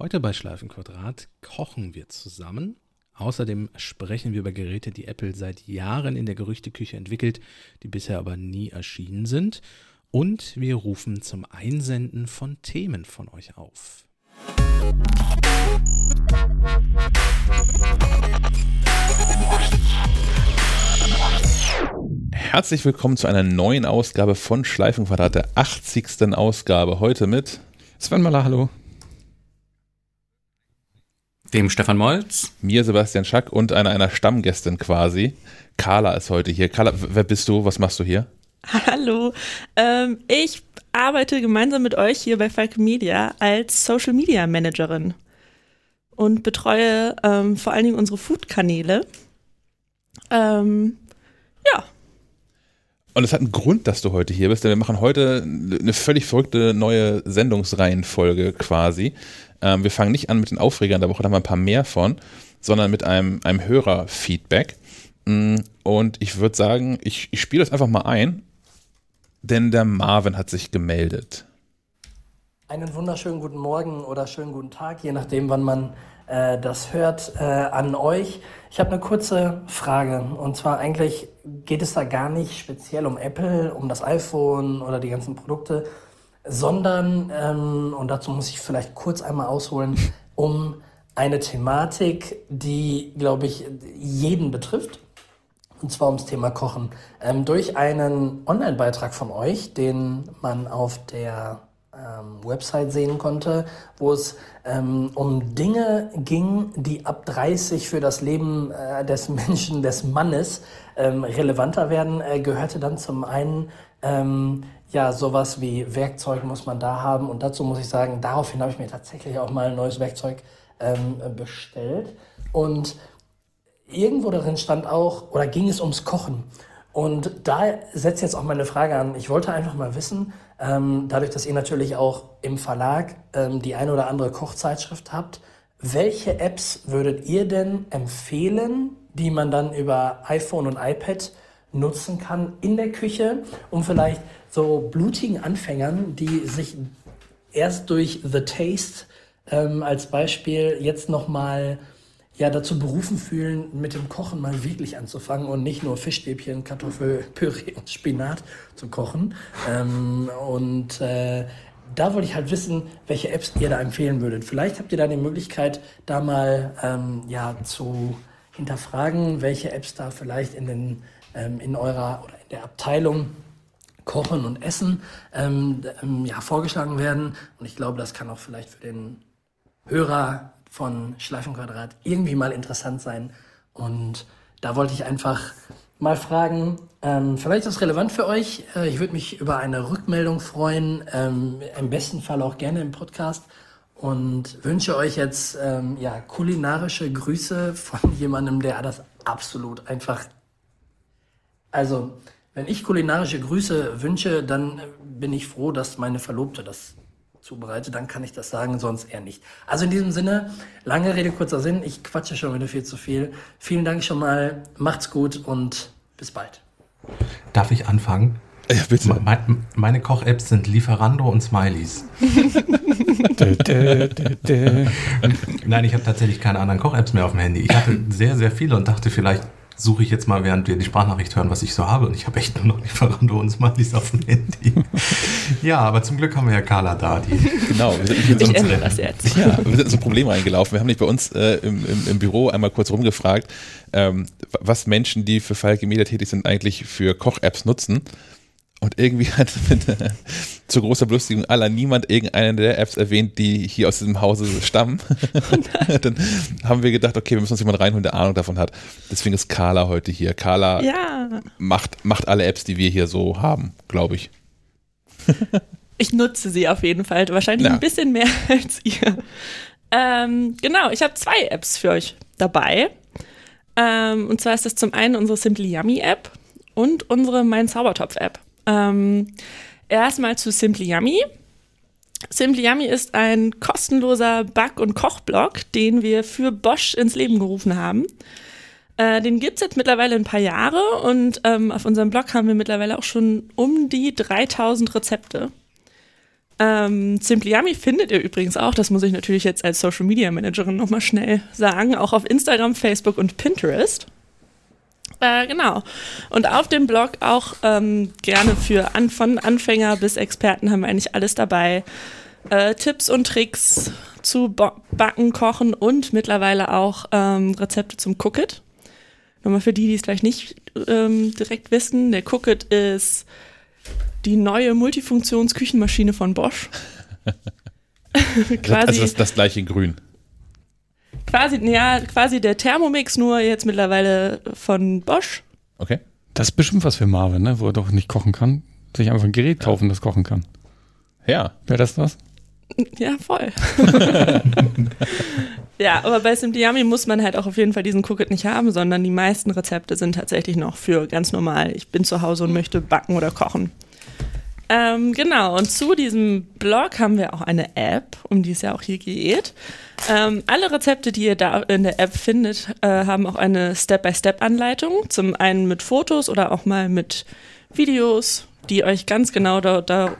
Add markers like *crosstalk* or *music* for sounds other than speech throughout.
Heute bei Schleifenquadrat kochen wir zusammen. Außerdem sprechen wir über Geräte, die Apple seit Jahren in der Gerüchteküche entwickelt, die bisher aber nie erschienen sind. Und wir rufen zum Einsenden von Themen von euch auf. Herzlich willkommen zu einer neuen Ausgabe von Schleifenquadrat, der 80. Ausgabe. Heute mit Sven Maler, hallo dem Stefan Molz, mir Sebastian Schack und einer, einer Stammgästin quasi. Carla ist heute hier. Carla, wer bist du? Was machst du hier? Hallo, ähm, ich arbeite gemeinsam mit euch hier bei Falke Media als Social Media Managerin und betreue ähm, vor allen Dingen unsere Food-Kanäle. Ähm, ja. Und es hat einen Grund, dass du heute hier bist, denn wir machen heute eine völlig verrückte neue Sendungsreihenfolge quasi. Ähm, wir fangen nicht an mit den Aufregern der Woche, da haben wir ein paar mehr von, sondern mit einem, einem Hörerfeedback. Mm, und ich würde sagen, ich, ich spiele das einfach mal ein, denn der Marvin hat sich gemeldet. Einen wunderschönen guten Morgen oder schönen guten Tag, je nachdem, wann man äh, das hört, äh, an euch. Ich habe eine kurze Frage und zwar eigentlich geht es da gar nicht speziell um Apple, um das iPhone oder die ganzen Produkte, sondern, ähm, und dazu muss ich vielleicht kurz einmal ausholen, um eine Thematik, die, glaube ich, jeden betrifft. Und zwar ums Thema Kochen. Ähm, durch einen Online-Beitrag von euch, den man auf der ähm, Website sehen konnte, wo es ähm, um Dinge ging, die ab 30 für das Leben äh, des *laughs* Menschen, des Mannes ähm, relevanter werden, äh, gehörte dann zum einen ähm, ja, sowas wie Werkzeug muss man da haben. Und dazu muss ich sagen, daraufhin habe ich mir tatsächlich auch mal ein neues Werkzeug ähm, bestellt. Und irgendwo darin stand auch, oder ging es ums Kochen. Und da setzt jetzt auch meine Frage an. Ich wollte einfach mal wissen, ähm, dadurch, dass ihr natürlich auch im Verlag ähm, die eine oder andere Kochzeitschrift habt, welche Apps würdet ihr denn empfehlen, die man dann über iPhone und iPad nutzen kann in der Küche, um vielleicht so blutigen Anfängern, die sich erst durch The Taste ähm, als Beispiel jetzt nochmal ja, dazu berufen fühlen, mit dem Kochen mal wirklich anzufangen und nicht nur Fischstäbchen, Kartoffelpüree *laughs* und Spinat zu kochen. Ähm, und äh, da wollte ich halt wissen, welche Apps ihr da empfehlen würdet. Vielleicht habt ihr da die Möglichkeit, da mal ähm, ja, zu hinterfragen, welche Apps da vielleicht in, den, ähm, in eurer oder in der Abteilung Kochen und Essen ähm, ähm, ja, vorgeschlagen werden. Und ich glaube, das kann auch vielleicht für den Hörer von Schleifenquadrat irgendwie mal interessant sein. Und da wollte ich einfach mal fragen, ähm, vielleicht ist das relevant für euch. Äh, ich würde mich über eine Rückmeldung freuen, ähm, im besten Fall auch gerne im Podcast. Und wünsche euch jetzt ähm, ja, kulinarische Grüße von *laughs* jemandem, der das absolut einfach. Also, wenn ich kulinarische Grüße wünsche, dann bin ich froh, dass meine Verlobte das zubereitet. Dann kann ich das sagen, sonst eher nicht. Also in diesem Sinne, lange Rede, kurzer Sinn. Ich quatsche schon wieder viel zu viel. Vielen Dank schon mal. Macht's gut und bis bald. Darf ich anfangen? Ja, bitte. Me meine Koch-Apps sind Lieferando und Smileys. *laughs* Nein, ich habe tatsächlich keine anderen Koch-Apps mehr auf dem Handy. Ich hatte sehr, sehr viele und dachte, vielleicht suche ich jetzt mal, während wir die Sprachnachricht hören, was ich so habe. Und ich habe echt nur noch Lieferando und Smileys auf dem Handy. ja, aber zum Glück haben wir ja Carla da. Die genau. Wir sind ich ändere das jetzt. Ja, wir sind in so ein Problem reingelaufen. Wir haben nicht bei uns äh, im, im, im, Büro einmal kurz rumgefragt, ähm, was Menschen, die für Falke Media tätig sind, eigentlich für Koch-Apps nutzen. Und irgendwie *laughs* hat mit, äh, zu großer Belustigung aller niemand irgendeine der Apps erwähnt, die hier aus diesem Hause stammen. *laughs* dann haben wir gedacht, okay, wir müssen uns jemand reinholen, der Ahnung davon hat. Deswegen ist Carla heute hier. Carla ja. macht, macht alle Apps, die wir hier so haben, glaube ich. *laughs* ich nutze sie auf jeden Fall. Wahrscheinlich ja. ein bisschen mehr als ihr. Ähm, genau, ich habe zwei Apps für euch dabei. Ähm, und zwar ist das zum einen unsere Simply Yummy App und unsere Mein Zaubertopf App. Ähm, erstmal zu Simply Yummy. Simply Yummy ist ein kostenloser Back- und Kochblog, den wir für Bosch ins Leben gerufen haben. Äh, den gibt's jetzt mittlerweile ein paar Jahre und ähm, auf unserem Blog haben wir mittlerweile auch schon um die 3000 Rezepte. Ähm, Simply Yummy findet ihr übrigens auch, das muss ich natürlich jetzt als Social Media Managerin nochmal schnell sagen, auch auf Instagram, Facebook und Pinterest. Äh, genau. Und auf dem Blog auch ähm, gerne für an, von Anfänger bis Experten haben wir eigentlich alles dabei. Äh, Tipps und Tricks zu Bo Backen, Kochen und mittlerweile auch ähm, Rezepte zum Cookit. Nochmal für die, die es vielleicht nicht ähm, direkt wissen, der Cookit ist die neue Multifunktions-Küchenmaschine von Bosch. quasi, *laughs* also das, das gleiche in grün. Quasi, ja, quasi der Thermomix, nur jetzt mittlerweile von Bosch. Okay. Das ist bestimmt was für Marvin, ne? wo er doch nicht kochen kann. Sich einfach ein Gerät kaufen, das kochen kann. Ja. Wäre das was? Ja, voll. *laughs* ja, aber bei Simdiami muss man halt auch auf jeden Fall diesen Cookit nicht haben, sondern die meisten Rezepte sind tatsächlich noch für ganz normal. Ich bin zu Hause und möchte backen oder kochen. Ähm, genau, und zu diesem Blog haben wir auch eine App, um die es ja auch hier geht. Ähm, alle Rezepte, die ihr da in der App findet, äh, haben auch eine Step-by-Step-Anleitung. Zum einen mit Fotos oder auch mal mit Videos, die euch ganz genau da, da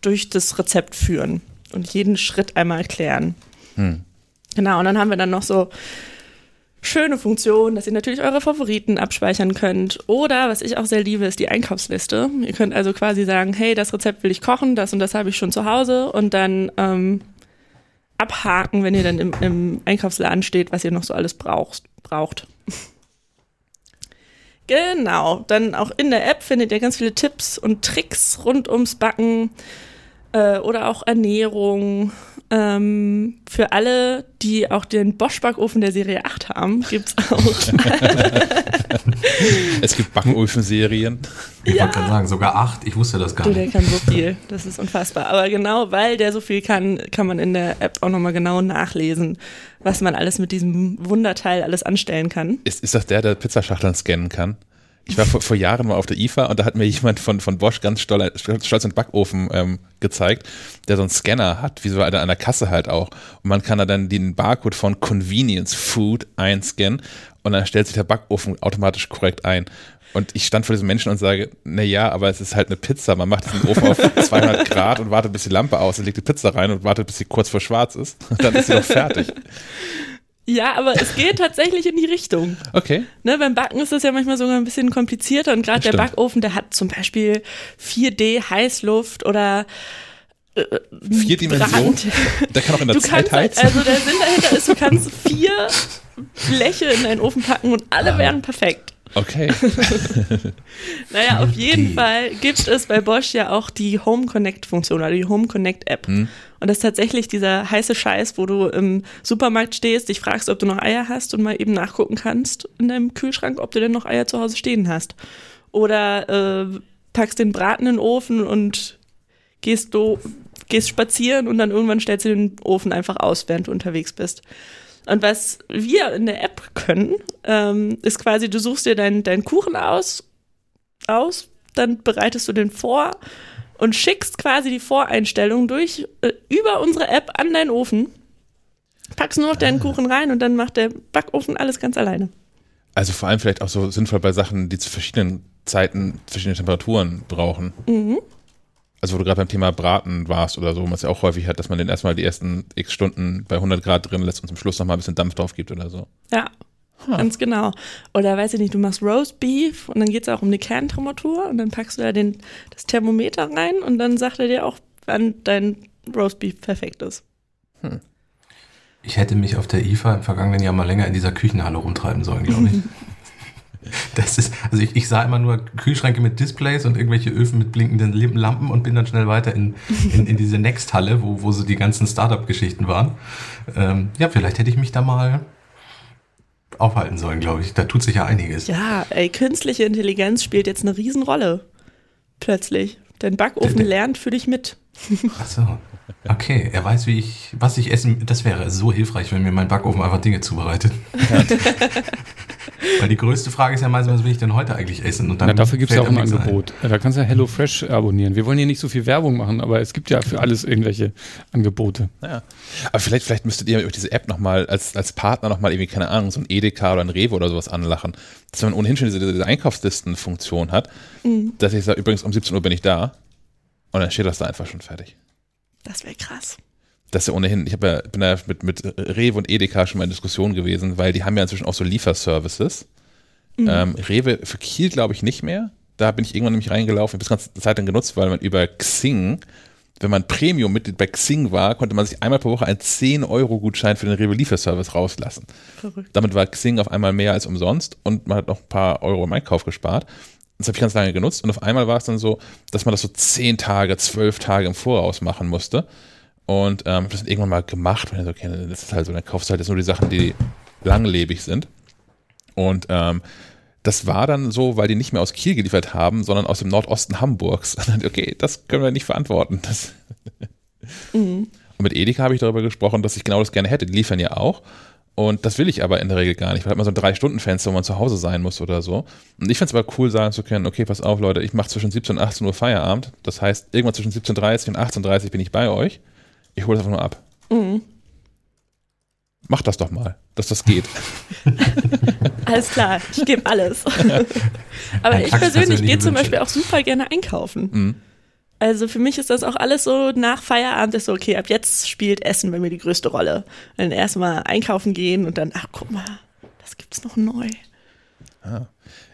durch das Rezept führen und jeden Schritt einmal erklären. Hm. Genau, und dann haben wir dann noch so schöne Funktionen, dass ihr natürlich eure Favoriten abspeichern könnt. Oder, was ich auch sehr liebe, ist die Einkaufsliste. Ihr könnt also quasi sagen, hey, das Rezept will ich kochen, das und das habe ich schon zu Hause und dann ähm, abhaken, wenn ihr dann im, im Einkaufsladen steht, was ihr noch so alles braucht. braucht. *laughs* genau, dann auch in der App findet ihr ganz viele Tipps und Tricks rund ums Backen äh, oder auch Ernährung. Ähm, für alle, die auch den Bosch-Backofen der Serie 8 haben, gibt es auch. *laughs* es gibt Backofen-Serien. Ich ja. wollte gerade sagen, sogar 8. Ich wusste das gar du, nicht. Der kann so viel. Das ist unfassbar. Aber genau, weil der so viel kann, kann man in der App auch nochmal genau nachlesen, was man alles mit diesem Wunderteil alles anstellen kann. Ist, ist das der, der Pizzaschachteln scannen kann? Ich war vor, vor, Jahren mal auf der IFA und da hat mir jemand von, von Bosch ganz stolz, stolz einen Backofen ähm, gezeigt, der so einen Scanner hat, wie so an der Kasse halt auch. Und man kann da dann den Barcode von Convenience Food einscannen und dann stellt sich der Backofen automatisch korrekt ein. Und ich stand vor diesem Menschen und sage, na ja, aber es ist halt eine Pizza. Man macht diesen Ofen auf *laughs* 200 Grad und wartet, bis die Lampe aus und legt die Pizza rein und wartet, bis sie kurz vor schwarz ist. Und dann ist sie doch fertig. Ja, aber es geht *laughs* tatsächlich in die Richtung. Okay. Ne, beim Backen ist das ja manchmal sogar ein bisschen komplizierter und gerade der Backofen, der hat zum Beispiel 4D Heißluft oder äh, vier Dimensionen. Der kann auch in der du Zeit kannst, heizen. Also der Sinn dahinter ist, du kannst vier Bleche in deinen Ofen packen und alle ah. werden perfekt. Okay. *laughs* naja, auf jeden die. Fall gibt es bei Bosch ja auch die Home Connect Funktion oder die Home Connect App. Hm. Und das ist tatsächlich dieser heiße Scheiß, wo du im Supermarkt stehst, dich fragst, ob du noch Eier hast und mal eben nachgucken kannst in deinem Kühlschrank, ob du denn noch Eier zu Hause stehen hast. Oder äh, packst den Braten in den Ofen und gehst du gehst spazieren und dann irgendwann stellst du den Ofen einfach aus, während du unterwegs bist. Und was wir in der App können, ähm, ist quasi, du suchst dir deinen dein Kuchen aus, aus, dann bereitest du den vor und schickst quasi die Voreinstellung durch äh, über unsere App an deinen Ofen, packst nur noch deinen ah. Kuchen rein und dann macht der Backofen alles ganz alleine. Also vor allem vielleicht auch so sinnvoll bei Sachen, die zu verschiedenen Zeiten verschiedene Temperaturen brauchen. Mhm also wo du gerade beim Thema Braten warst oder so, was ja auch häufig hat, dass man den erstmal die ersten x Stunden bei 100 Grad drin lässt und zum Schluss nochmal ein bisschen Dampf drauf gibt oder so. Ja, huh. ganz genau. Oder weiß ich nicht, du machst Roast Beef und dann geht es auch um die Kerntemperatur und dann packst du da den, das Thermometer rein und dann sagt er dir auch, wann dein Roast Beef perfekt ist. Hm. Ich hätte mich auf der IFA im vergangenen Jahr mal länger in dieser Küchenhalle rumtreiben sollen, glaube ich. *laughs* Das ist, also ich, ich sah immer nur Kühlschränke mit Displays und irgendwelche Öfen mit blinkenden Lampen und bin dann schnell weiter in, in, in diese Next-Halle, wo, wo so die ganzen Startup-Geschichten waren. Ähm, ja, vielleicht hätte ich mich da mal aufhalten sollen, glaube ich. Da tut sich ja einiges. Ja, ey, künstliche Intelligenz spielt jetzt eine Riesenrolle. Plötzlich. Dein Backofen der, der, lernt für dich mit. Ach so. Okay, er weiß, wie ich, was ich essen. Das wäre so hilfreich, wenn mir mein Backofen einfach Dinge zubereitet. Weil die größte Frage ist ja meistens, was will ich denn heute eigentlich essen? Und dann ja, dafür gibt es ja auch ein Angebot. Ein. Da kannst du ja HelloFresh abonnieren. Wir wollen hier nicht so viel Werbung machen, aber es gibt ja für alles irgendwelche Angebote. Ja. Aber vielleicht, vielleicht müsstet ihr über diese App nochmal als, als Partner nochmal irgendwie, keine Ahnung, so ein Edeka oder ein Rewe oder sowas anlachen. Dass man ohnehin schon diese, diese Einkaufslistenfunktion hat, mhm. dass ich sage, übrigens um 17 Uhr bin ich da. Und dann steht das da einfach schon fertig. Das wäre krass. Das ist ja ohnehin, ich ja, bin ja mit, mit Rewe und Edeka schon mal in Diskussion gewesen, weil die haben ja inzwischen auch so Lieferservices. Mhm. Ähm, Rewe für Kiel glaube ich nicht mehr. Da bin ich irgendwann nämlich reingelaufen, habe das ganze Zeit dann genutzt, weil man über Xing, wenn man Premium-Mitglied bei Xing war, konnte man sich einmal pro Woche einen 10-Euro-Gutschein für den Rewe Lieferservice rauslassen. Verrückt. Damit war Xing auf einmal mehr als umsonst und man hat noch ein paar Euro im Einkauf gespart. Das habe ich ganz lange genutzt und auf einmal war es dann so, dass man das so 10 Tage, 12 Tage im Voraus machen musste. Und ähm, das irgendwann mal gemacht, wenn so, okay, das ist halt so, dann kaufst du halt jetzt nur die Sachen, die langlebig sind. Und ähm, das war dann so, weil die nicht mehr aus Kiel geliefert haben, sondern aus dem Nordosten Hamburgs. *laughs* okay, das können wir nicht verantworten. Mhm. Und mit Edeka habe ich darüber gesprochen, dass ich genau das gerne hätte. Die liefern ja auch. Und das will ich aber in der Regel gar nicht, weil man so ein Drei-Stunden-Fenster, wo man zu Hause sein muss oder so. Und ich finde es aber cool, sagen zu können, okay, pass auf, Leute, ich mache zwischen 17 und 18 Uhr Feierabend. Das heißt, irgendwann zwischen 17.30 und 18.30 bin ich bei euch. Ich hole das einfach nur ab. Mhm. Mach das doch mal, dass das geht. *laughs* alles klar, ich gebe alles. *laughs* Aber ich persönlich gehe zum Beispiel auch super gerne einkaufen. Mhm. Also für mich ist das auch alles so nach Feierabend ist so, okay, ab jetzt spielt Essen bei mir die größte Rolle. Dann erstmal einkaufen gehen und dann, ach guck mal, das gibt's noch neu. Ah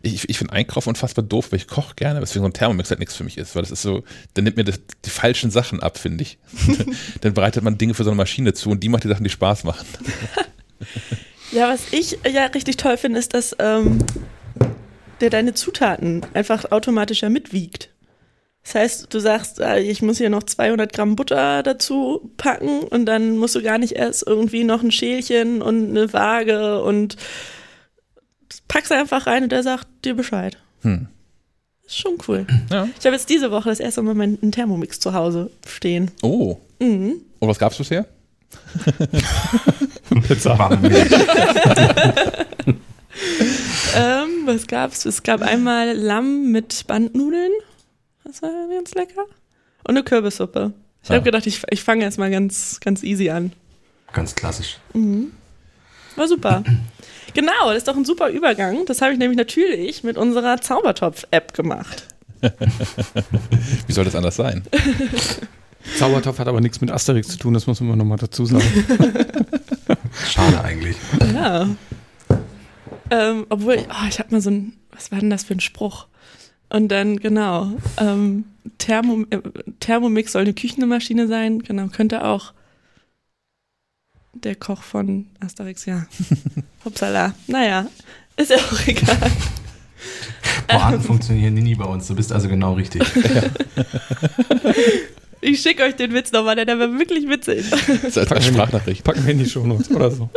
ich, ich finde Einkaufen unfassbar doof, weil ich koche gerne, weswegen so ein Thermomix halt nichts für mich ist, weil das ist so, dann nimmt mir das, die falschen Sachen ab, finde ich. *laughs* dann bereitet man Dinge für so eine Maschine zu und die macht die Sachen, die Spaß machen. *laughs* ja, was ich ja richtig toll finde, ist, dass ähm, der deine Zutaten einfach automatisch ja mitwiegt. Das heißt, du sagst, äh, ich muss hier noch 200 Gramm Butter dazu packen und dann musst du gar nicht erst irgendwie noch ein Schälchen und eine Waage und packst einfach rein und der sagt dir Bescheid. Hm. Ist schon cool. Ja. Ich habe jetzt diese Woche das erste Mal meinen Thermomix zu Hause stehen. Oh. Mhm. Und was gab es bisher? *laughs* *laughs* Pizza. *laughs* ähm, was gab's? Es gab einmal Lamm mit Bandnudeln. Das war ganz lecker. Und eine Kürbissuppe. Ich ja. habe gedacht, ich, ich fange erstmal ganz, ganz easy an. Ganz klassisch. Mhm. War super. Genau, das ist doch ein super Übergang. Das habe ich nämlich natürlich mit unserer Zaubertopf-App gemacht. *laughs* Wie soll das anders sein? *laughs* Zaubertopf hat aber nichts mit Asterix zu tun, das muss man nochmal dazu sagen. *laughs* Schade eigentlich. Ja. Ähm, obwohl, oh, ich habe mal so ein, was war denn das für ein Spruch? Und dann, genau, ähm, Thermo, äh, Thermomix soll eine Küchenmaschine sein, genau, könnte auch der Koch von Asterix, ja. *laughs* Upsala. Naja, ist ja auch *laughs* egal. Pointen ähm, funktionieren nie bei uns. Du bist also genau richtig. *laughs* ich schicke euch den Witz nochmal, der war wirklich witzig. Das ist als Sprachnachricht. Packen wir in die Shownotes oder so.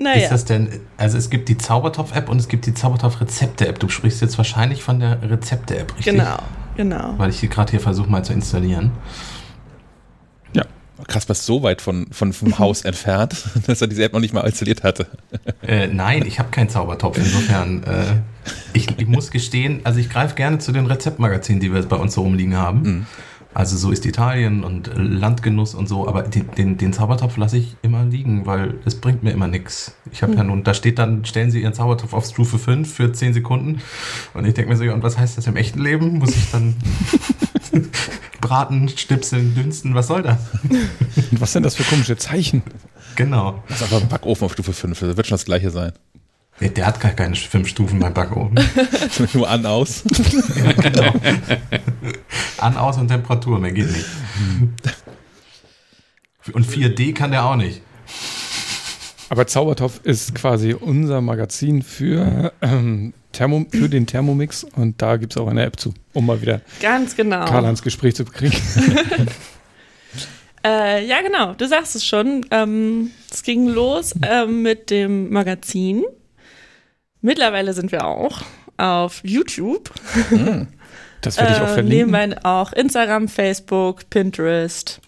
Naja. Ist das denn, also es gibt die Zaubertopf-App und es gibt die Zaubertopf-Rezepte-App. Du sprichst jetzt wahrscheinlich von der Rezepte-App, richtig? Genau, genau. Weil ich die gerade hier versuche mal zu installieren. Krass, was so weit von, von vom Haus entfernt, *laughs* dass er diese App noch nicht mal installiert hatte. Äh, nein, ich habe keinen Zaubertopf. Insofern, äh, ich, ich, muss gestehen, also ich greife gerne zu den Rezeptmagazinen, die wir bei uns so rumliegen haben. Mhm. Also so ist Italien und Landgenuss und so, aber den, den, den Zaubertopf lasse ich immer liegen, weil es bringt mir immer nichts. Ich habe mhm. ja nun, da steht dann, stellen Sie Ihren Zaubertopf auf Stufe 5 für 10 Sekunden und ich denke mir so, und was heißt das im echten Leben? Muss ich dann *laughs* braten, stipseln, dünsten, was soll das? *laughs* was sind das für komische Zeichen? Genau. Das ist einfach ein Backofen auf Stufe 5, das wird schon das gleiche sein. Der, der hat gar keine fünf Stufen beim Backofen. *laughs* Nur an, aus. ja, genau. *laughs* An, aus und Temperatur, mehr geht nicht. *laughs* Und 4D kann der auch nicht. Aber Zaubertopf ist quasi unser Magazin für, ähm, Thermo, für den Thermomix und da gibt es auch eine App zu, um mal wieder Ganz genau. Karl ans Gespräch zu kriegen. *laughs* äh, ja, genau, du sagst es schon. Ähm, es ging los ähm, mit dem Magazin. Mittlerweile sind wir auch auf YouTube. Hm. Das werde ich auch äh, verlinken. Nebenbei auch Instagram, Facebook, Pinterest.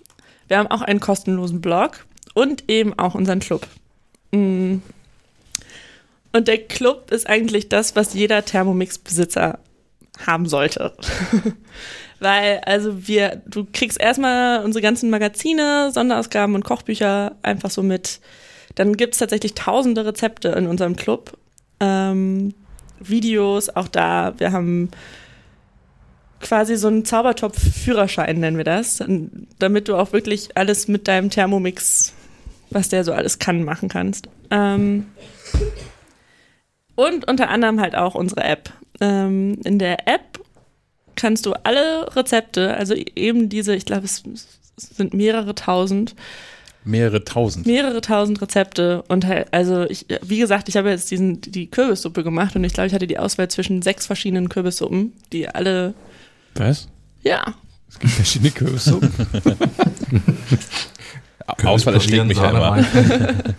Wir haben auch einen kostenlosen Blog und eben auch unseren Club. Mm. Und der Club ist eigentlich das, was jeder Thermomix-Besitzer haben sollte. *laughs* Weil, also wir, du kriegst erstmal unsere ganzen Magazine, Sonderausgaben und Kochbücher einfach so mit. Dann gibt es tatsächlich tausende Rezepte in unserem Club. Ähm, Videos, auch da, wir haben quasi so einen Zaubertopf-Führerschein, nennen wir das, damit du auch wirklich alles mit deinem Thermomix, was der so alles kann, machen kannst. Ähm, und unter anderem halt auch unsere App. Ähm, in der App kannst du alle Rezepte, also eben diese, ich glaube, es sind mehrere tausend, Mehrere tausend. Mehrere tausend Rezepte und halt, also ich, wie gesagt, ich habe jetzt diesen, die Kürbissuppe gemacht und ich glaube, ich hatte die Auswahl zwischen sechs verschiedenen Kürbissuppen, die alle. Was? Ja. Es gibt verschiedene Kürbissuppen. *laughs* Auswahl erschlägt mich ja immer. *laughs*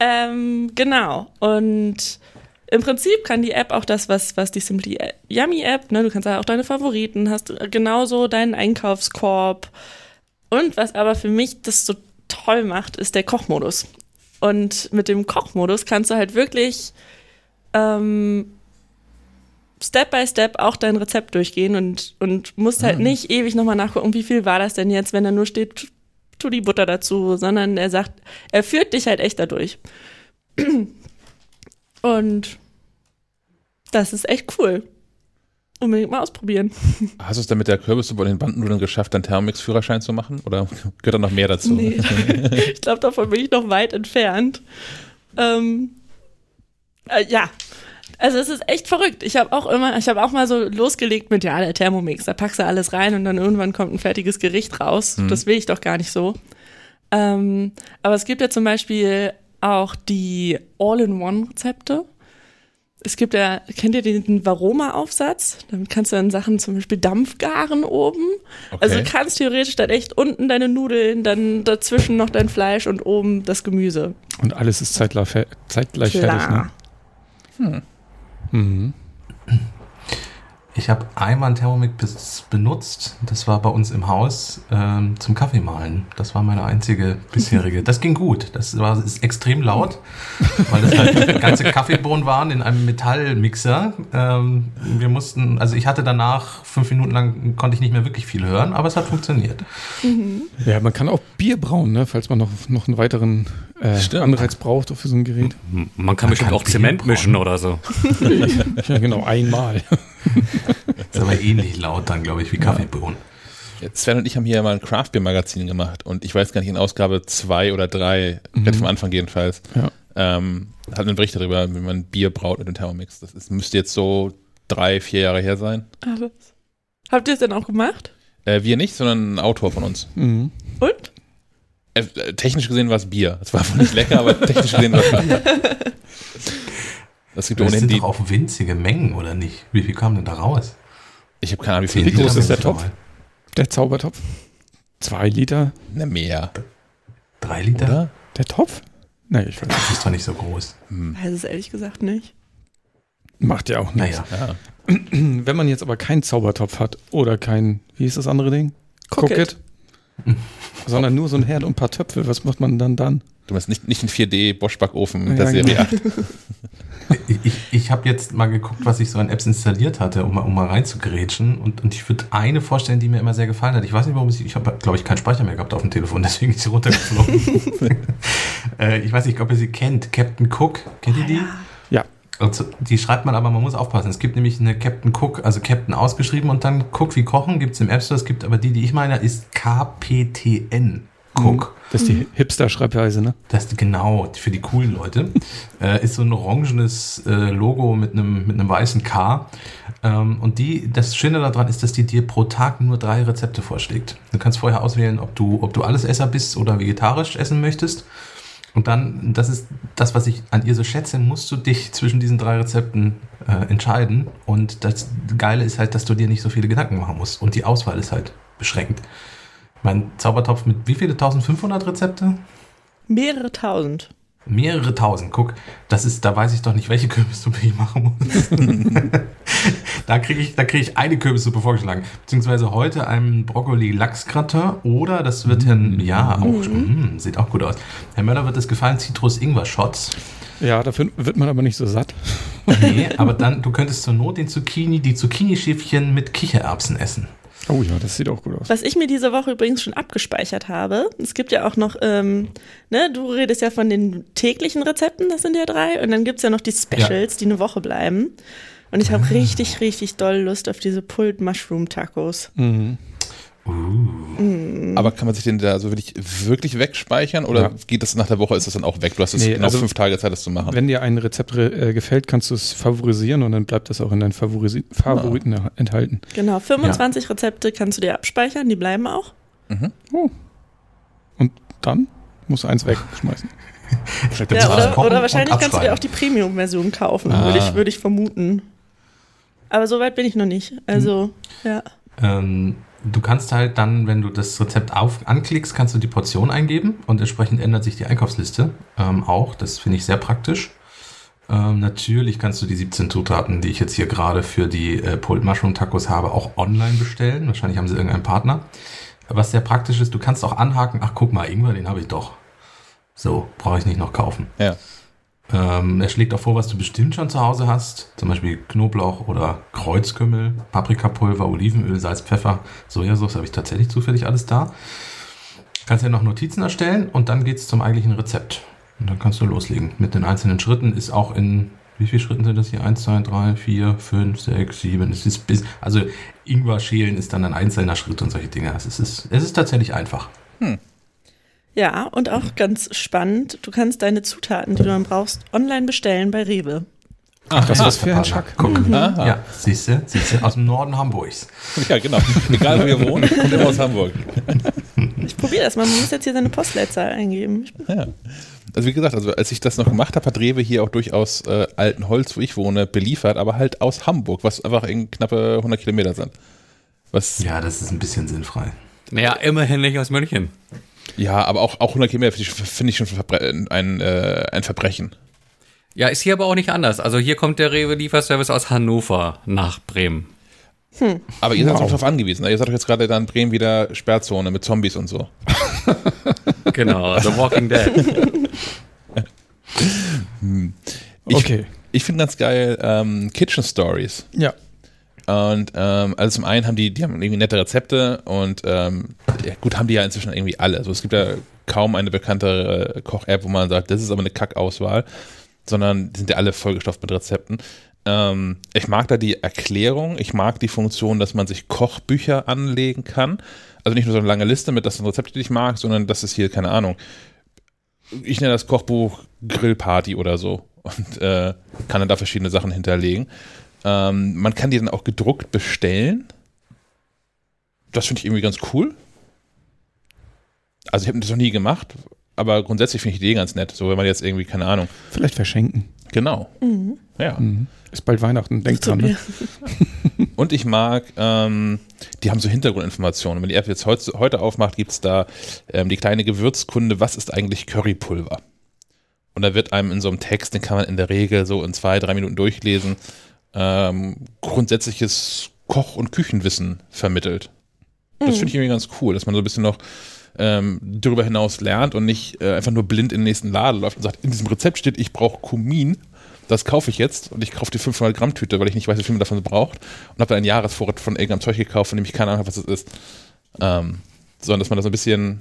ähm, genau. Und im Prinzip kann die App auch das, was, was die Simply Yummy App, ne, du kannst auch deine Favoriten, hast genauso deinen Einkaufskorb, und was aber für mich das so toll macht, ist der Kochmodus. Und mit dem Kochmodus kannst du halt wirklich ähm, Step by Step auch dein Rezept durchgehen und, und musst halt mhm. nicht ewig nochmal nachgucken, wie viel war das denn jetzt, wenn da nur steht, tu die Butter dazu, sondern er sagt, er führt dich halt echt dadurch. *clears throat* Und das ist echt cool unbedingt mal ausprobieren. *laughs* Hast du es dann mit der Kürbissuppe und den Bandnudeln geschafft, deinen Thermomix-Führerschein zu machen? Oder gehört da noch mehr dazu? Nee. *laughs* ich glaube, davon bin ich noch weit entfernt. Ähm, äh, ja, also es ist echt verrückt. Ich habe auch immer, ich habe auch mal so losgelegt mit, ja, der Thermomix, da packst du alles rein und dann irgendwann kommt ein fertiges Gericht raus. Mhm. Das will ich doch gar nicht so. Ähm, aber es gibt ja zum Beispiel auch die All-in-One-Rezepte. Es gibt ja, kennt ihr den Varoma-Aufsatz? Damit kannst du dann Sachen zum Beispiel Dampf garen oben. Okay. Also du kannst theoretisch dann echt unten deine Nudeln, dann dazwischen noch dein Fleisch und oben das Gemüse. Und alles ist zeitgleich, zeitgleich fertig, ne? Hm. Mhm. Ich habe einmal einen Thermomix benutzt. Das war bei uns im Haus ähm, zum Kaffee mahlen. Das war meine einzige bisherige. Das ging gut. Das war ist extrem laut, weil das halt *laughs* ganze Kaffeebohnen waren in einem Metallmixer. Ähm, wir mussten, also ich hatte danach fünf Minuten lang konnte ich nicht mehr wirklich viel hören, aber es hat funktioniert. Mhm. Ja, man kann auch Bier brauen, ne? falls man noch, noch einen weiteren äh, Anreiz braucht für so ein Gerät. Man kann bestimmt auch Zement mischen oder so. *laughs* ja, genau, einmal. *laughs* ist aber ähnlich laut dann, glaube ich, wie Kaffeebohnen. Ja, Sven und ich haben hier mal ein Craft Beer Magazin gemacht und ich weiß gar nicht, in Ausgabe zwei oder drei, mhm. relativ am Anfang jedenfalls, ja. ähm, hat einen Bericht darüber, wie man Bier braut mit dem Thermomix. Das ist, müsste jetzt so drei, vier Jahre her sein. Alles. Habt ihr es denn auch gemacht? Äh, wir nicht, sondern ein Autor von uns. Mhm. Und? Äh, technisch gesehen war es Bier. Es war wohl nicht lecker, aber technisch gesehen war es Bier. Das, gibt das sind doch auch winzige Mengen, oder nicht? Wie viel kam denn da raus? Ich habe keine Ahnung, wie viel Wie groß ist der Topf? Der Zaubertopf? Zwei Liter? Ne, mehr. Drei Liter? Oder? Der Topf? Nein, ich weiß Das ist doch nicht so groß. Hm. Weiß es ehrlich gesagt nicht. Macht ja auch nichts. Naja. Ja. *clears throat* Wenn man jetzt aber keinen Zaubertopf hat oder kein, wie ist das andere Ding? Cook, Cook it. it. Sondern nur so ein Herd und ein paar Töpfe, was macht man dann dann? Du meinst nicht, nicht ein 4D Bosch Backofen ja, der Serie genau. 8. ich, ich, ich habe jetzt mal geguckt, was ich so an Apps installiert hatte, um mal, um mal reinzugrätschen. Und, und ich würde eine vorstellen, die mir immer sehr gefallen hat. Ich weiß nicht, warum ich, ich habe, glaube ich, keinen Speicher mehr gehabt auf dem Telefon, *laughs* deswegen ist sie runtergeflogen. *laughs* äh, ich weiß nicht, ob ihr sie kennt. Captain Cook, kennt ihr die? Ja. Die schreibt man aber, man muss aufpassen. Es gibt nämlich eine Captain Cook, also Captain ausgeschrieben und dann Cook wie Kochen gibt es im App Store. Es gibt aber die, die ich meine, ist KPTN. Cook. Das ist die Hipster-Schreibweise, ne? Das ist genau, für die coolen Leute. *laughs* äh, ist so ein orangenes äh, Logo mit einem, mit einem weißen K. Ähm, und die, das Schöne daran ist, dass die dir pro Tag nur drei Rezepte vorschlägt. Du kannst vorher auswählen, ob du, ob du alles Esser bist oder vegetarisch essen möchtest. Und dann, das ist das, was ich an ihr so schätze, musst du dich zwischen diesen drei Rezepten äh, entscheiden. Und das Geile ist halt, dass du dir nicht so viele Gedanken machen musst. Und die Auswahl ist halt beschränkt. Mein Zaubertopf mit wie viele 1500 Rezepte? Mehrere tausend. Mehrere tausend. Guck, das ist, da weiß ich doch nicht, welche Kürbissuppe ich machen muss. *laughs* da kriege ich, da ich eine Kürbissuppe vorgeschlagen. Beziehungsweise heute einen Brokkoli-Lachsgratin oder das wird Herrn, mm. ja, auch, mm. mh, sieht auch gut aus. Herr Möller wird es gefallen, Zitrus-Ingwer-Shots. Ja, dafür wird man aber nicht so satt. nee, aber dann, du könntest zur Not den Zucchini, die Zucchini-Schäfchen mit Kichererbsen essen. Oh ja, das sieht auch gut aus. Was ich mir diese Woche übrigens schon abgespeichert habe, es gibt ja auch noch, ähm, ne, du redest ja von den täglichen Rezepten, das sind ja drei, und dann gibt es ja noch die Specials, ja. die eine Woche bleiben. Und ich habe richtig, richtig doll Lust auf diese Pulled Mushroom Tacos. Mhm. Aber kann man sich den da so wirklich, wirklich wegspeichern oder Ja. geht das nach der Woche, ist das dann auch weg? Du hast es Nee, genau also fünf Tage Zeit, das zu machen. Wenn dir ein Rezept äh, gefällt, kannst du es favorisieren und dann bleibt das auch in deinen Favorisi Favoriten enthalten. Genau, 25 Rezepte kannst du dir abspeichern, die bleiben auch. Und dann musst du eins wegschmeißen. *laughs* Ja, oder, oder wahrscheinlich kannst du dir auch die Premium-Version kaufen, Ah. würde ich, würde ich vermuten. Aber so weit bin ich noch nicht. Also, ja. Ähm, du kannst halt dann, wenn du das Rezept auf, anklickst, kannst du die Portion eingeben und entsprechend ändert sich die Einkaufsliste ähm, auch. Das finde ich sehr praktisch. Ähm, natürlich kannst du die 17 Zutaten, die ich jetzt hier gerade für die äh, Pulled Mushroom Tacos habe, auch online bestellen. Wahrscheinlich haben sie irgendeinen Partner. Was sehr praktisch ist, du kannst auch anhaken, ach guck mal, Ingwer, den habe ich doch. So, brauche ich nicht noch kaufen. Ja. Ähm, er schlägt auch vor, was du bestimmt schon zu Hause hast. Zum Beispiel Knoblauch oder Kreuzkümmel, Paprikapulver, Olivenöl, Salz, Pfeffer, Sojasauce habe ich tatsächlich zufällig alles da. Kannst ja noch Notizen erstellen und dann geht's zum eigentlichen Rezept. Und dann kannst du loslegen. Mit den einzelnen Schritten ist auch in, wie viele Schritten sind das hier? 1, 2, 3, 4, 5, 6, 7. Es ist bis, also Ingwer schälen ist dann ein einzelner Schritt und solche Dinge. Es ist, es ist tatsächlich einfach. Ja, und auch ganz spannend, du kannst deine Zutaten, die du dann brauchst, online bestellen bei Rewe. Ach, das was für ein Schack. Guck. Aha. Ja, siehst du, siehst du, aus dem Norden Hamburgs. Ja, genau. Egal, wo ihr wohnt, kommt immer aus Hamburg. Ich probiere das mal, man muss jetzt hier seine Postleitzahl eingeben. Ja. Also wie gesagt, also als ich das noch gemacht habe, hat Rewe hier auch durchaus äh, alten Holz, wo ich wohne, beliefert, aber halt aus Hamburg, was einfach in knappe 100 Kilometer sind. Was, ja, Ja, das ist ein bisschen sinnfrei. Naja, immerhin nicht aus München. Aber auch, auch 100 Kilometer finde ich, schon Verbre ein, äh, ein Verbrechen. Ja, ist hier aber auch nicht anders. Also hier kommt der Rewe-Lieferservice aus Hannover nach Bremen. Aber ihr seid Wow. auch darauf angewiesen. Ne? Ihr seid doch jetzt gerade da in Bremen wieder Sperrzone mit Zombies und so. *laughs* Genau, The Walking Dead. *laughs* Ich, Okay. Ich finde ganz geil ähm, Kitchen Stories. Ja. Und ähm, also zum einen haben die, die haben irgendwie nette Rezepte und ähm, ja, gut, haben die ja inzwischen irgendwie alle. Also es gibt ja kaum eine bekanntere Koch-App, wo man sagt, das ist aber eine Kackauswahl, sondern die sind ja alle vollgestopft mit Rezepten. Ähm, ich mag da die Erklärung, ich mag die Funktion, dass man sich Kochbücher anlegen kann. Also nicht nur so eine lange Liste mit, das sind Rezepte, die ich mag, sondern das ist hier, keine Ahnung, ich nenne das Kochbuch Grillparty oder so und äh, kann dann da verschiedene Sachen hinterlegen. Ähm, man kann die dann auch gedruckt bestellen. Das finde ich irgendwie ganz cool. Also ich habe das noch nie gemacht, aber grundsätzlich finde ich die Idee ganz nett. So wenn man jetzt irgendwie, keine Ahnung. Vielleicht verschenken. Genau. Ja. Mhm. Ist bald Weihnachten, denkt dran. Ne? *laughs* Und ich mag, ähm, die haben so Hintergrundinformationen. Wenn die App jetzt heut, heute aufmacht, gibt es da ähm, die kleine Gewürzkunde, was ist eigentlich Currypulver? Und da wird einem in so einem Text, den kann man in der Regel so in zwei, drei Minuten durchlesen, ähm, grundsätzliches Koch- und Küchenwissen vermittelt. Das finde ich irgendwie ganz cool, dass man so ein bisschen noch ähm, darüber hinaus lernt und nicht äh, einfach nur blind in den nächsten Laden läuft und sagt, in diesem Rezept steht, ich brauche Kumin, das kaufe ich jetzt und ich kaufe die 500 Gramm Tüte, weil ich nicht weiß, wie viel man davon braucht und habe dann einen Jahresvorrat von irgendeinem Zeug gekauft, von dem ich keine Ahnung habe, was das ist. Ähm, sondern dass man da so ein bisschen,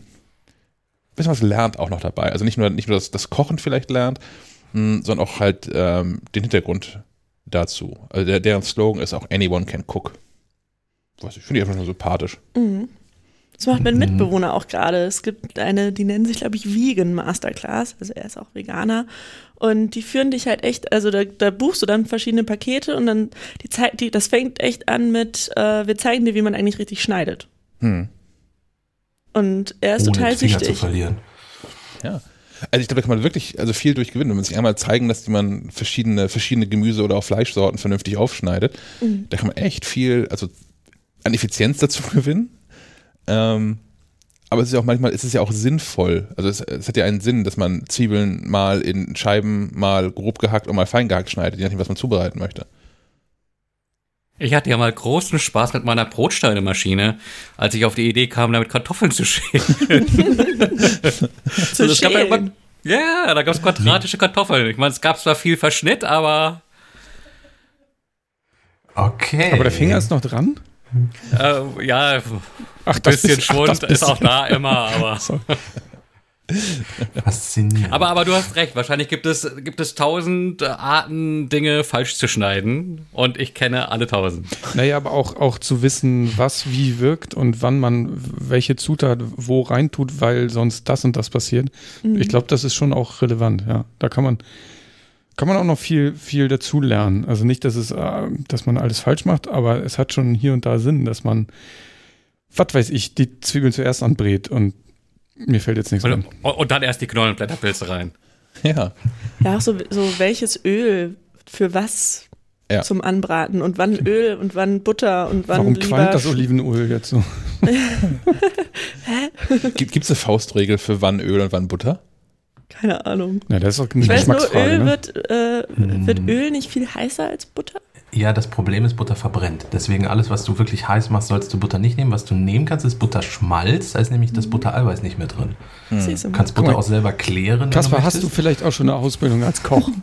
bisschen was lernt auch noch dabei. Also nicht nur, nicht nur das, das Kochen vielleicht lernt, mh, sondern auch halt ähm, den Hintergrund dazu. Also der, deren Slogan ist auch Anyone can cook. Weiß ich, finde ich einfach nur sympathisch. Mhm. Das macht mein Mitbewohner auch gerade. Es gibt eine, die nennen sich, glaube ich, Vegan Masterclass. Also er ist auch Veganer. Und die führen dich halt echt, also da, da buchst du dann verschiedene Pakete und dann, die Zeit, die, das fängt echt an mit, äh, wir zeigen dir, wie man eigentlich richtig schneidet. Hm. Und er ist ohne total Finger zu süchtig. verlieren. Ja. Also ich glaube, da kann man wirklich also viel durchgewinnen, wenn man sich einmal zeigen lässt, wie man verschiedene, verschiedene Gemüse oder auch Fleischsorten vernünftig aufschneidet. Da kann man echt viel, also an Effizienz dazu *laughs* gewinnen. Ähm, aber es ist ja auch manchmal, es ist ja auch sinnvoll. Also es, es hat ja einen Sinn, dass man Zwiebeln mal in Scheiben, mal grob gehackt und mal fein gehackt schneidet, je nachdem, was man zubereiten möchte. Ich hatte ja mal großen Spaß mit meiner Brotsteinemaschine, als ich auf die Idee kam, damit Kartoffeln zu schälen. *laughs* Zu Also es gab ja, schälen. ja, da gab es quadratische Kartoffeln. Ich meine, es gab zwar viel Verschnitt, aber Okay. Aber der Finger ist noch dran? äh, ja, ein Ach, bisschen ist- ach, Schwund das ist auch da immer, aber *laughs* So. *laughs* Faszinierend. Aber, aber du hast recht, wahrscheinlich gibt es, gibt es tausend Arten, Dinge falsch zu schneiden und ich kenne alle tausend. Naja, aber auch, auch zu wissen, was wie wirkt und wann man welche Zutat wo reintut, weil sonst das und das passiert. Ich glaube, das ist schon auch relevant, ja. Da kann man, kann man auch noch viel, viel dazu lernen. Also nicht, dass es, äh, dass man alles falsch macht, aber es hat schon hier und da Sinn, dass man, was weiß ich, die Zwiebeln zuerst anbrät und mir fällt jetzt nichts Und, an. und dann erst die Knollen und Blätterpilze rein. Ja. Ja, auch so, so welches Öl für was Ja. zum Anbraten und wann Öl und wann Butter und wann Warum lieber qualmt das Olivenöl jetzt so? *laughs* Gibt es eine Faustregel für wann Öl und wann Butter? Keine Ahnung. Na, das ist auch eine Ich weiß nur, Geschmacksfrage. Öl ne? wird, äh, wird Öl nicht viel heißer als Butter? Ja, das Problem ist, Butter verbrennt. Deswegen alles, was du wirklich heiß machst, sollst du Butter nicht nehmen. Was du nehmen kannst, ist Butterschmalz. Da ist nämlich das Buttereiweiß nicht mehr drin. Mal. kannst Butter mal. auch selber klären. Kaspar, hast du vielleicht auch schon eine Ausbildung als Koch? *laughs*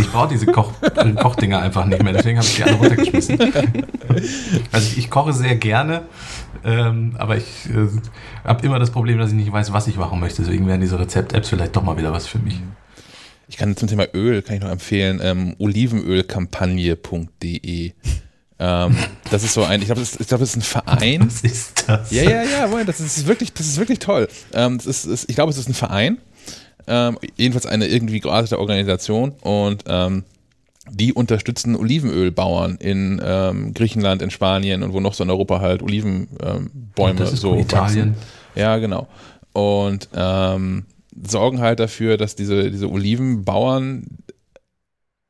Ich brauche diese Koch äh, Kochdinger einfach nicht mehr, deswegen habe ich die alle runtergeschmissen. *laughs* Also ich, ich koche sehr gerne, ähm, aber ich äh, habe immer das Problem, dass ich nicht weiß, was ich machen möchte. Deswegen wären diese Rezept-Apps vielleicht doch mal wieder was für mich. Ich kann zum Thema Öl, kann ich noch empfehlen, ähm, olivenölkampagne.de. Ähm, das ist so ein, ich glaube, das, glaube, das ist ein Verein. Was ist das? Ja, ja, ja, Moment, das ist wirklich, das ist wirklich toll. Ähm, das ist, ist, ich glaube, es ist ein Verein, ähm, jedenfalls eine irgendwie geartete Organisation und ähm, die unterstützen Olivenölbauern in ähm, Griechenland, in Spanien und wo noch so in Europa halt Olivenbäume so Italien. wachsen. Ja, genau. Und ähm, sorgen halt dafür, dass diese, diese Olivenbauern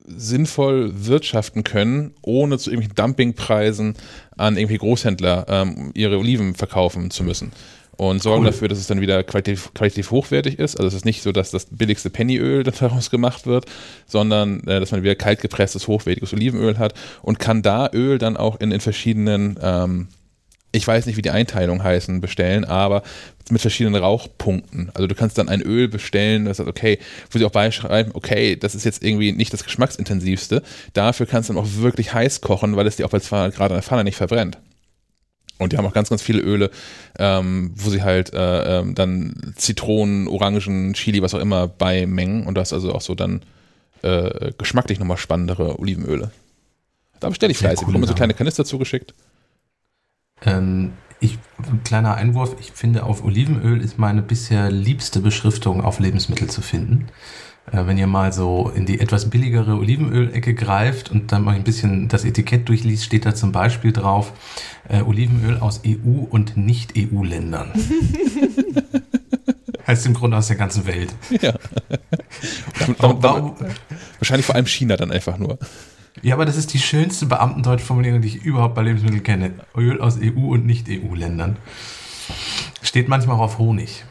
sinnvoll wirtschaften können, ohne zu irgendwelchen Dumpingpreisen an irgendwie Großhändler ähm, ihre Oliven verkaufen zu müssen. Und sorgen Cool. dafür, dass es dann wieder qualitativ, qualitativ hochwertig ist. Also es ist nicht so, dass das billigste Pennyöl *laughs* daraus gemacht wird, sondern äh, dass man wieder kaltgepresstes, hochwertiges Olivenöl hat und kann da Öl dann auch in, in verschiedenen, ähm, ich weiß nicht, wie die Einteilung heißen, bestellen, aber mit verschiedenen Rauchpunkten. Also du kannst dann ein Öl bestellen, das sagt, okay, wo sie auch beischreiben, okay, das ist jetzt irgendwie nicht das geschmacksintensivste. Dafür kannst du dann auch wirklich heiß kochen, weil es dir auch bei zwar gerade in der Pfanne nicht verbrennt. Und die haben auch ganz, ganz viele Öle, ähm, wo sie halt äh, ähm, dann Zitronen, Orangen, Chili, was auch immer beimengen. Und das also auch so dann äh, geschmacklich nochmal spannendere Olivenöle. Da bestelle ich fleißig. Ich bekomme so kleine Kanister zugeschickt. Ähm, ich, ein kleiner Einwurf, ich finde, auf Olivenöl ist meine bisher liebste Beschriftung auf Lebensmittel zu finden. Äh, wenn ihr mal so in die etwas billigere Olivenöl-Ecke greift und dann mal ein bisschen das Etikett durchliest, steht da zum Beispiel drauf, äh, Olivenöl aus EU- und Nicht-EU-Ländern. *laughs* heißt im Grunde aus der ganzen Welt. Ja. *laughs* Warum, warum, wahrscheinlich vor allem China dann einfach nur. Ja, aber das ist die schönste Beamtendeutschformulierung, die ich überhaupt bei Lebensmitteln kenne. Öl aus EU- und Nicht-EU-Ländern. Steht manchmal auch auf Honig.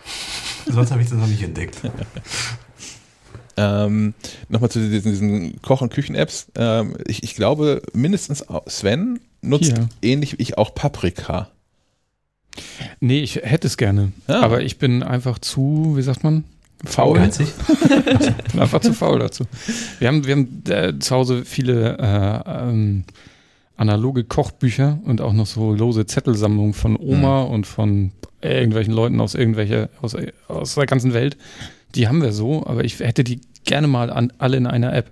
Sonst habe ich das noch nicht entdeckt. *laughs* Ähm, Nochmal zu diesen, diesen Koch- und Küchen-Apps. Ähm, ich, ich glaube, mindestens Sven nutzt Hier. ähnlich wie ich auch Paprika. Nee, ich hätte es gerne. Ja. Aber ich bin einfach zu, wie sagt man? Faul. Geizig? Ich *laughs* bin einfach zu faul dazu. Wir haben, wir haben äh, zu Hause viele äh, ähm, analoge Kochbücher und auch noch so lose Zettelsammlungen von Oma und von irgendwelchen Leuten aus irgendwelcher, aus, aus der ganzen Welt. Die haben wir so, aber ich hätte die gerne mal an, alle in einer App.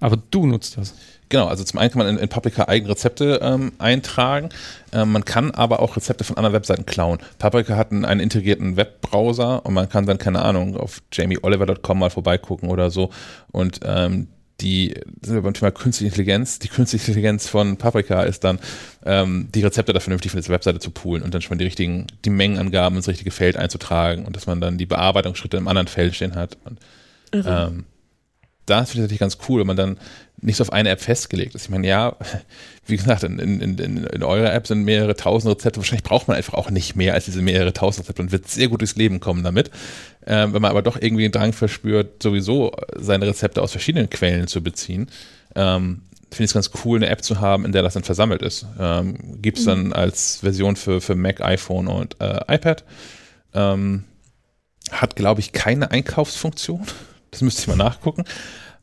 Aber du nutzt das. Genau, also zum einen kann man in, in Paprika eigene Rezepte ähm, eintragen. Ähm, man kann aber auch Rezepte von anderen Webseiten klauen. Paprika hat einen, einen integrierten Webbrowser und man kann dann, keine Ahnung, auf jamieoliver.com mal vorbeigucken oder so. Und ähm, die sind wir beim Thema künstliche Intelligenz. Die künstliche Intelligenz von Paprika ist dann, ähm, die Rezepte da vernünftig von dieser Webseite zu poolen und dann schon mal die richtigen, die Mengenangaben ins richtige Feld einzutragen und dass man dann die Bearbeitungsschritte im anderen Feld stehen hat. Und, ähm, das finde ich natürlich ganz cool, wenn man dann nicht auf eine App festgelegt ist. Ich meine, ja, wie gesagt, in, in, in, in eurer App sind mehrere tausend Rezepte. Wahrscheinlich braucht man einfach auch nicht mehr als diese mehrere tausend Rezepte und wird sehr gut durchs Leben kommen damit. Ähm, wenn man aber doch irgendwie den Drang verspürt, sowieso seine Rezepte aus verschiedenen Quellen zu beziehen, ähm, finde ich es ganz cool, eine App zu haben, in der das dann versammelt ist. Ähm, Gibt es dann als Version für, für Mac, iPhone und äh, iPad. Ähm, hat, glaube ich, keine Einkaufsfunktion. Das müsste ich mal nachgucken.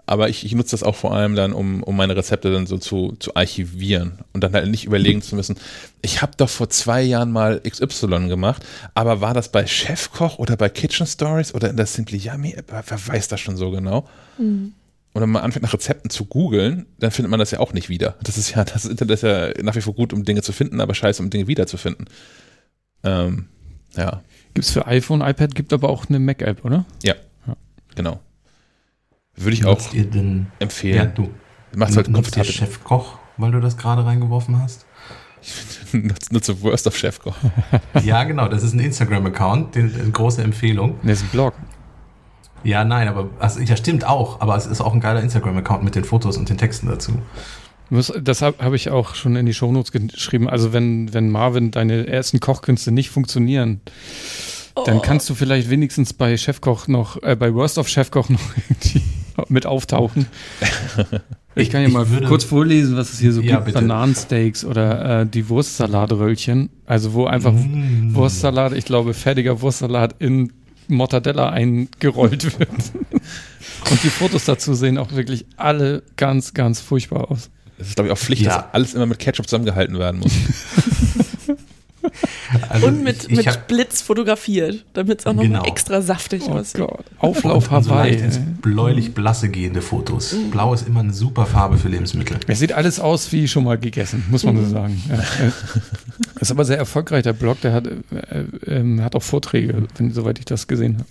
Aber ich, ich nutze das auch vor allem dann, um, um meine Rezepte dann so zu, zu archivieren und dann halt nicht überlegen zu müssen, ich habe doch vor zwei Jahren mal XY gemacht, aber war das bei Chefkoch oder bei Kitchen Stories oder in der Simply Yummy App? Wer weiß das schon so genau? Mhm. Und wenn man anfängt nach Rezepten zu googeln, dann findet man das ja auch nicht wieder. Das ist ja, das Internet ist ja nach wie vor gut, um Dinge zu finden, aber scheiße, um Dinge wiederzufinden. Ähm, ja. Gibt es für iPhone, iPad, gibt aber auch eine Mac-App, oder? Ja, ja. genau. Würde ich auch denn, empfehlen. Ja, du. Machst halt komfortabel. Chefkoch, weil du das gerade reingeworfen hast? *laughs* Ich nutze Worst of Chefkoch. *laughs* ja, genau. Das ist ein Instagram-Account, eine große Empfehlung. Das ist ein Blog. Ja, nein, aber also, ja, stimmt auch. Aber es ist auch ein geiler Instagram-Account mit den Fotos und den Texten dazu. Das habe hab ich auch schon in die Shownotes geschrieben. Also wenn, wenn Marvin deine ersten Kochkünste nicht funktionieren, oh. dann kannst du vielleicht wenigstens bei Chefkoch noch, äh, bei Worst of Chefkoch noch *laughs* irgendwie mit auftauchen. *laughs* Ich kann ja mal kurz vorlesen, was es hier so ja, gibt. Bitte. Bananensteaks oder äh, die Wurstsalatröllchen. Also wo einfach mm. Wurstsalat, ich glaube fertiger Wurstsalat in Mortadella eingerollt *laughs* wird. Und die Fotos dazu sehen auch wirklich alle ganz, ganz furchtbar aus. Es ist, glaube ich, auch Pflicht, ja. dass alles immer mit Ketchup zusammengehalten werden muss. *laughs* *laughs* Also und mit, ich, mit Blitz fotografiert, damit es auch noch genau. extra saftig oh aussieht. Gott. Auflauf Hawaii. So bläulich-blasse gehende Fotos. Mhm. Blau ist immer eine super Farbe für Lebensmittel. Es sieht alles aus wie schon mal gegessen, muss man mhm. so sagen. Ja. *laughs* ist aber sehr erfolgreich, der Blog. Der hat, äh, äh, hat auch Vorträge, wenn, soweit ich das gesehen habe.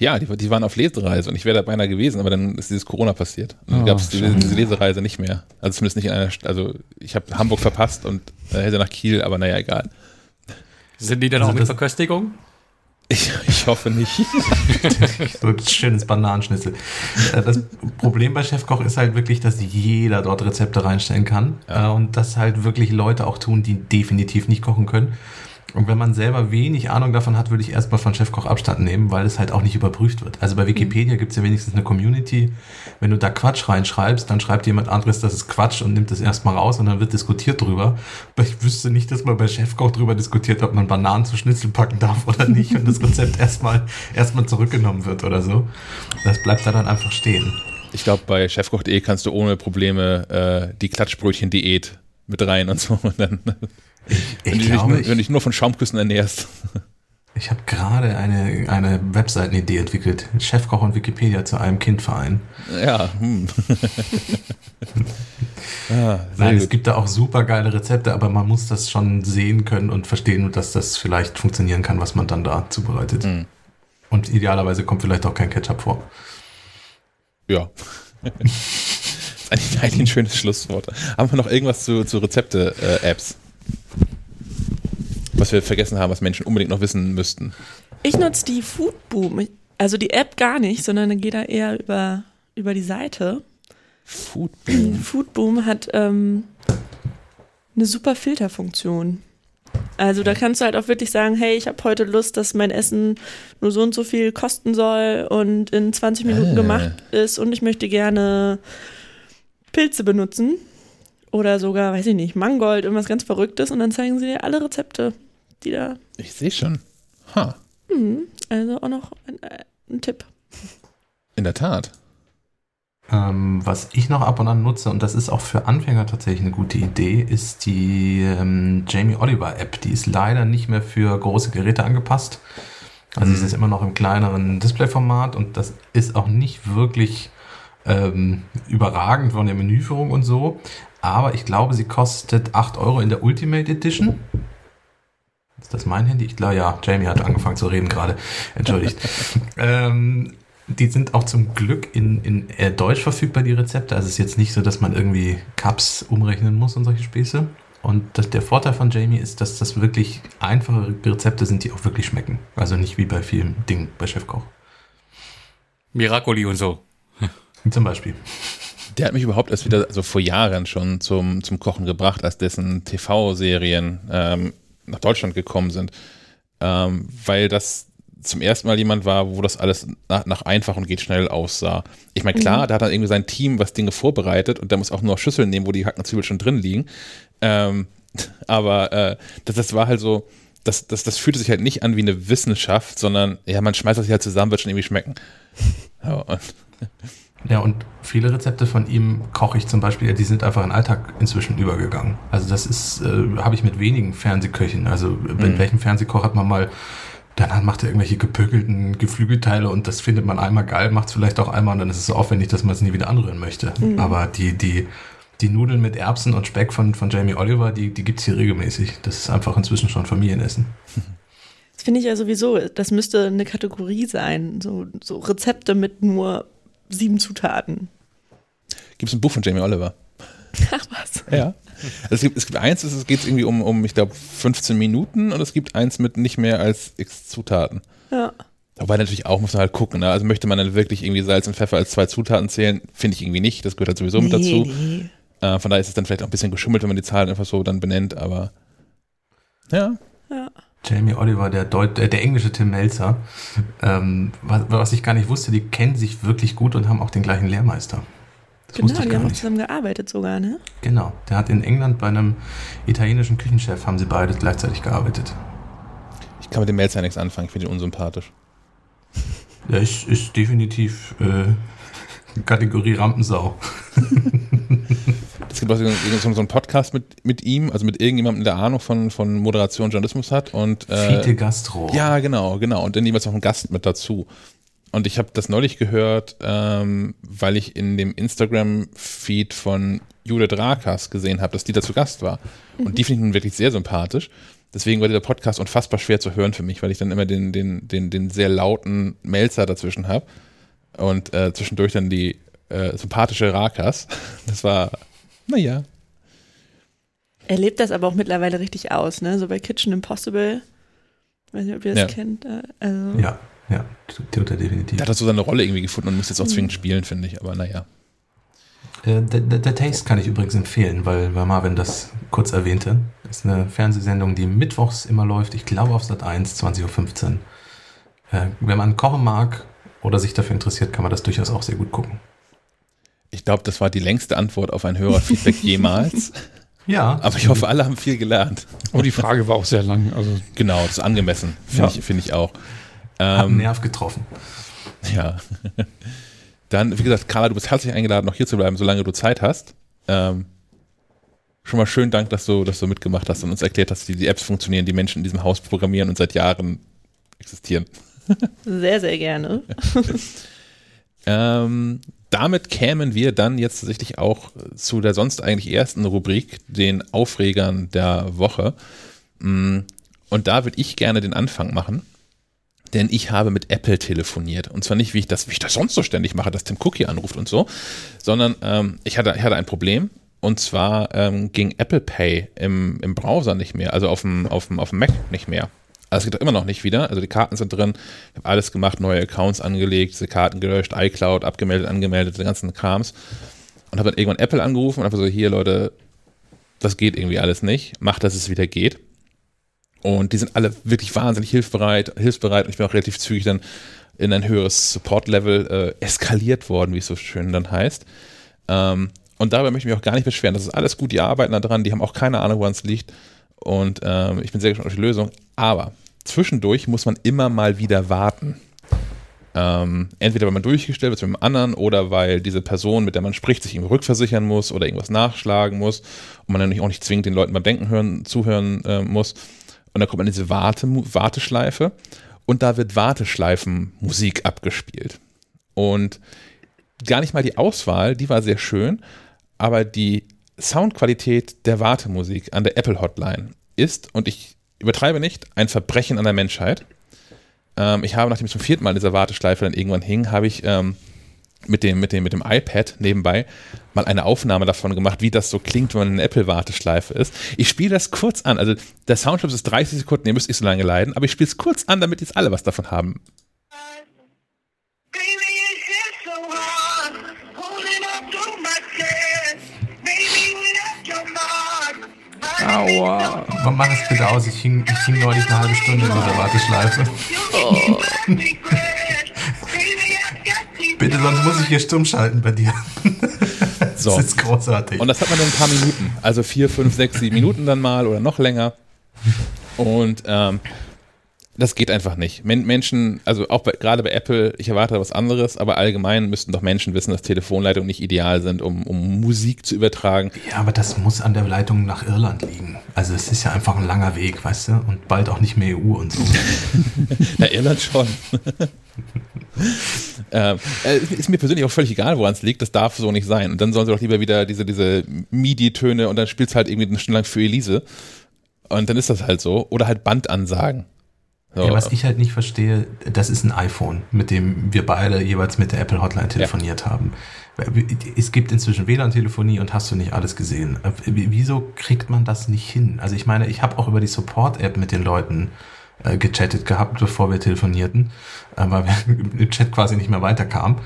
Ja, die, die, waren auf Lesereise und ich wäre da beinahe gewesen, aber dann ist dieses Corona passiert. Und dann oh, gab es diese, diese, Lesereise nicht mehr. Also zumindest nicht in einer, also ich habe Hamburg verpasst und äh, hätte nach Kiel, aber naja, egal. Sind die denn also auch mit Verköstigung? Ich, ich hoffe nicht. *laughs* so ein schönes Bananenschnitzel. Äh, das Problem bei Chefkoch ist halt wirklich, dass jeder dort Rezepte reinstellen kann. Ja. Äh, und das halt wirklich Leute auch tun, die definitiv nicht kochen können. Und wenn man selber wenig Ahnung davon hat, würde ich erstmal von Chefkoch Abstand nehmen, weil es halt auch nicht überprüft wird. Also bei Wikipedia gibt es ja wenigstens eine Community. Wenn du da Quatsch reinschreibst, dann schreibt jemand anderes, das ist Quatsch und nimmt das erstmal raus und dann wird diskutiert drüber. Aber ich wüsste nicht, dass man bei Chefkoch drüber diskutiert, ob man Bananen zu Schnitzel packen darf oder nicht und das Rezept erstmal erstmal zurückgenommen wird oder so. Das bleibt da dann einfach stehen. Ich glaube, bei chefkoch.de kannst du ohne Probleme äh, die Klatschbrötchen-Diät mit rein und so. Und dann ich, ich wenn, du dich, wenn du dich nur von Schaumküssen ernährst. Ich habe gerade eine, eine Webseitenidee entwickelt. Chefkoch und Wikipedia zu einem Kindverein. Ja. Hm. *laughs* ah, Nein, gut. es gibt da auch super geile Rezepte, aber man muss das schon sehen können und verstehen, dass das vielleicht funktionieren kann, was man dann da zubereitet. Hm. Und idealerweise kommt vielleicht auch kein Ketchup vor. Ja. *laughs* das ist eigentlich, ein schönes Schlusswort. Haben wir noch irgendwas zu, zu Rezepte-Apps? Äh, was wir vergessen haben, was Menschen unbedingt noch wissen müssten. Ich nutze die Foodboom. Also die App gar nicht, sondern geht da eher über, über die Seite. Foodboom. Foodboom hat ähm, eine super Filterfunktion. Also da kannst du halt auch wirklich sagen, hey, ich habe heute Lust, dass mein Essen nur so und so viel kosten soll und in 20 Minuten äh. gemacht ist und ich möchte gerne Pilze benutzen oder sogar, weiß ich nicht, Mangold, irgendwas ganz Verrücktes und dann zeigen sie dir alle Rezepte die da. Ich sehe schon. Ha. Hm, also auch noch ein, äh, ein Tipp. In der Tat. Ähm, was ich noch ab und an nutze, und das ist auch für Anfänger tatsächlich eine gute Idee, ist die ähm, Jamie Oliver App. Die ist leider nicht mehr für große Geräte angepasst. Also mhm. sie ist immer noch im kleineren Displayformat und das ist auch nicht wirklich ähm, überragend von der Menüführung und so. Aber ich glaube, sie kostet 8 Euro in der Ultimate Edition. Ist das mein Handy? Ich glaube, ja, Jamie hat angefangen zu reden gerade. Entschuldigt. *laughs* ähm, die sind auch zum Glück in, in äh, Deutsch verfügbar, die Rezepte. Also es ist jetzt nicht so, dass man irgendwie Cups umrechnen muss und solche Späße. Und das, der Vorteil von Jamie ist, dass das wirklich einfache Rezepte sind, die auch wirklich schmecken. Also nicht wie bei vielen Dingen bei Chefkoch. Miracoli und so. *laughs* Zum Beispiel. Der hat mich überhaupt erst wieder, also vor Jahren schon zum, zum Kochen gebracht, als dessen TV-Serien ähm, nach Deutschland gekommen sind, ähm, weil das zum ersten Mal jemand war, wo das alles nach, nach einfach und geht schnell aussah. Ich meine, klar, mhm. da hat dann irgendwie sein Team was Dinge vorbereitet und der muss auch nur Schüsseln nehmen, wo die Hacken Zwiebeln schon drin liegen. Ähm, *laughs* aber äh, das, das war halt so, das, das, das fühlte sich halt nicht an wie eine Wissenschaft, sondern ja, man schmeißt das halt zusammen, wird schon irgendwie schmecken. *laughs* Ja, Ja, und viele Rezepte von ihm koche ich zum Beispiel, die sind einfach in den Alltag inzwischen übergegangen. Also das ist, äh, habe ich mit wenigen Fernsehköchen. Also mit Mhm. welchem Fernsehkoch hat man mal, dann macht er irgendwelche gepökelten Geflügelteile und das findet man einmal geil, macht es vielleicht auch einmal und dann ist es so aufwendig, dass man es nie wieder anrühren möchte. Aber die, die, die Nudeln mit Erbsen und Speck von, von Jamie Oliver, die, die gibt's hier regelmäßig. Das ist einfach inzwischen schon Familienessen. Das finde ich ja sowieso, das müsste eine Kategorie sein. So, so Rezepte mit nur sieben Zutaten. Gibt es ein Buch von Jamie Oliver? *laughs* Ach was. Ja. Also es, gibt, es gibt eins, es geht irgendwie um, um ich glaube, 15 Minuten und es gibt eins mit nicht mehr als x Zutaten. Ja. Wobei natürlich auch muss man halt gucken. Ne? Also möchte man dann wirklich irgendwie Salz und Pfeffer als zwei Zutaten zählen, finde ich irgendwie nicht. Das gehört halt sowieso mit dazu. nee. Äh, von daher ist es dann vielleicht auch ein bisschen geschummelt, wenn man die Zahlen einfach so dann benennt, aber ja. Ja. Jamie Oliver, der, Deut äh, der englische Tim Melzer, ähm, was, was ich gar nicht wusste, die kennen sich wirklich gut und haben auch den gleichen Lehrmeister. Das Genau, wusste ich die haben auch zusammen gearbeitet sogar, ne? Genau, der hat in England bei einem italienischen Küchenchef, haben sie beide gleichzeitig gearbeitet. Ich kann mit dem Melzer nichts anfangen, ich finde ihn unsympathisch. Der ist, ist definitiv äh, Kategorie Rampensau. *laughs* Es gibt auch so, einen Podcast mit, mit ihm, also mit irgendjemandem, der Ahnung von, von Moderation, Journalismus hat und äh, Fiete Gastro. Ja, genau, genau. Und dann jeweils noch ein Gast mit dazu. Und ich habe das neulich gehört, ähm, weil ich in dem Instagram-Feed von Judith Rakas gesehen habe, dass die da zu Gast war. Und die *laughs* finde ich nun wirklich sehr sympathisch. Deswegen war dieser Podcast unfassbar schwer zu hören für mich, weil ich dann immer den, den, den, den sehr lauten Melzer dazwischen habe. Und äh, zwischendurch dann die äh, sympathische Rakas. Das war, naja. Er lebt das aber auch mittlerweile richtig aus, ne? So bei Kitchen Impossible. Weiß nicht, ob ihr das Ja. kennt. äh, Also, Ja, ja, tut er definitiv. Der hat so seine Rolle irgendwie gefunden und muss jetzt auch zwingend spielen, finde ich. Aber naja. Äh, der, der, der Taste kann ich übrigens empfehlen, weil, weil Marvin das kurz erwähnte. Ist eine Fernsehsendung, die mittwochs immer läuft. Ich glaube auf Sat 1, 20.15 Uhr. Äh, wenn man kochen mag oder sich dafür interessiert, kann man das durchaus auch sehr gut gucken. Ich glaube, das war die längste Antwort auf ein Hörerfeedback *laughs* jemals. Ja, Aber ich hoffe, alle haben viel gelernt. Aber die Frage war auch sehr lang. Also Genau, das ist angemessen, finde Ja. ich, finde ich auch. hab einen Ähm, Nerv getroffen. ja. *laughs* Dann, wie gesagt, Carla, du bist herzlich eingeladen, noch hier zu bleiben, solange du Zeit hast. Ähm, schon mal schönen Dank, dass du, dass du mitgemacht hast und uns erklärt hast, wie die Apps funktionieren, die Menschen in diesem Haus programmieren und seit Jahren existieren. *laughs* sehr, sehr gerne. Ähm, damit kämen wir dann jetzt tatsächlich auch zu der sonst eigentlich ersten Rubrik, den Aufregern der Woche. Mm, Und da würde ich gerne den Anfang machen, denn ich habe mit Apple telefoniert. Und zwar nicht, wie ich das, wie ich das sonst so ständig mache, dass Tim Cook hier anruft und so, sondern ähm, ich, hatte, ich hatte ein Problem. Und zwar ähm, ging Apple Pay im, im Browser nicht mehr, also auf dem, auf dem, auf dem Mac nicht mehr. Also es geht immer noch nicht wieder. Also die Karten sind drin. Ich habe alles gemacht, neue Accounts angelegt, diese Karten gelöscht, iCloud abgemeldet, angemeldet, den ganzen Krams. Und habe dann irgendwann Apple angerufen und einfach so, hier Leute, das geht irgendwie alles nicht. Macht, dass es wieder geht. Und die sind alle wirklich wahnsinnig hilfsbereit, hilfsbereit und ich bin auch relativ zügig dann in ein höheres Support-Level äh, eskaliert worden, wie es so schön dann heißt. Ähm, und dabei möchte ich mich auch gar nicht beschweren. Das ist alles gut, die arbeiten da dran, die haben auch keine Ahnung, woran es liegt. Und ähm, ich bin sehr gespannt auf die Lösung. Aber zwischendurch muss man immer mal wieder warten. Ähm, entweder weil man durchgestellt wird mit einem anderen oder weil diese Person, mit der man spricht, sich irgendwie rückversichern muss oder irgendwas nachschlagen muss und man dann auch nicht zwingend den Leuten beim Denken hören, zuhören äh, muss. Und dann kommt man in diese Warte, Warteschleife und da wird Warteschleifenmusik abgespielt. Und gar nicht mal die Auswahl, die war sehr schön, aber die Soundqualität der Wartemusik an der Apple Hotline ist, und ich übertreibe nicht, ein Verbrechen an der Menschheit. Ähm, ich habe, nachdem ich zum vierten Mal in dieser Warteschleife dann irgendwann hing, habe ich ähm, mit, dem, mit, dem, mit dem iPad nebenbei mal eine Aufnahme davon gemacht, wie das so klingt, wenn man in einer Apple-Warteschleife ist. Ich spiele das kurz an. Also der Soundclip ist 30 Sekunden, ihr müsst nicht so lange leiden, aber ich spiele es kurz an, damit jetzt alle was davon haben. Aua. Aber Mach es bitte aus, ich hing, ich hing neulich eine halbe Stunde in dieser Warteschleife. Bitte, sonst muss ich hier stumm schalten bei dir. So. Das ist großartig. Und das hat man dann ein paar Minuten. Also vier, fünf, sechs, sieben Minuten dann mal oder noch länger. Und ähm, Das geht einfach nicht. Men Menschen, also auch bei, gerade bei Apple, ich erwarte was anderes, aber allgemein müssten doch Menschen wissen, dass Telefonleitungen nicht ideal sind, um, um Musik zu übertragen. Ja, aber das muss an der Leitung nach Irland liegen. Also es ist ja einfach ein langer Weg, weißt du? Und bald auch nicht mehr EU und so. *laughs* Na, Irland schon. *laughs* ähm, äh, ist mir persönlich auch völlig egal, woran es liegt. Das darf so nicht sein. Und dann sollen sie doch lieber wieder diese, diese MIDI-Töne und dann spielt es halt irgendwie eine Stunde lang für Elise. Und dann ist das halt so. Oder halt Bandansagen. So. Ja, was ich halt nicht verstehe, das ist ein iPhone, mit dem wir beide jeweils mit der Apple Hotline telefoniert ja. haben. Es gibt inzwischen WLAN-Telefonie und hast du nicht alles gesehen. Wieso kriegt man das nicht hin? Also ich meine, ich habe auch über die Support-App mit den Leuten äh, gechattet gehabt, bevor wir telefonierten, äh, weil wir *laughs* im Chat quasi nicht mehr weiterkam.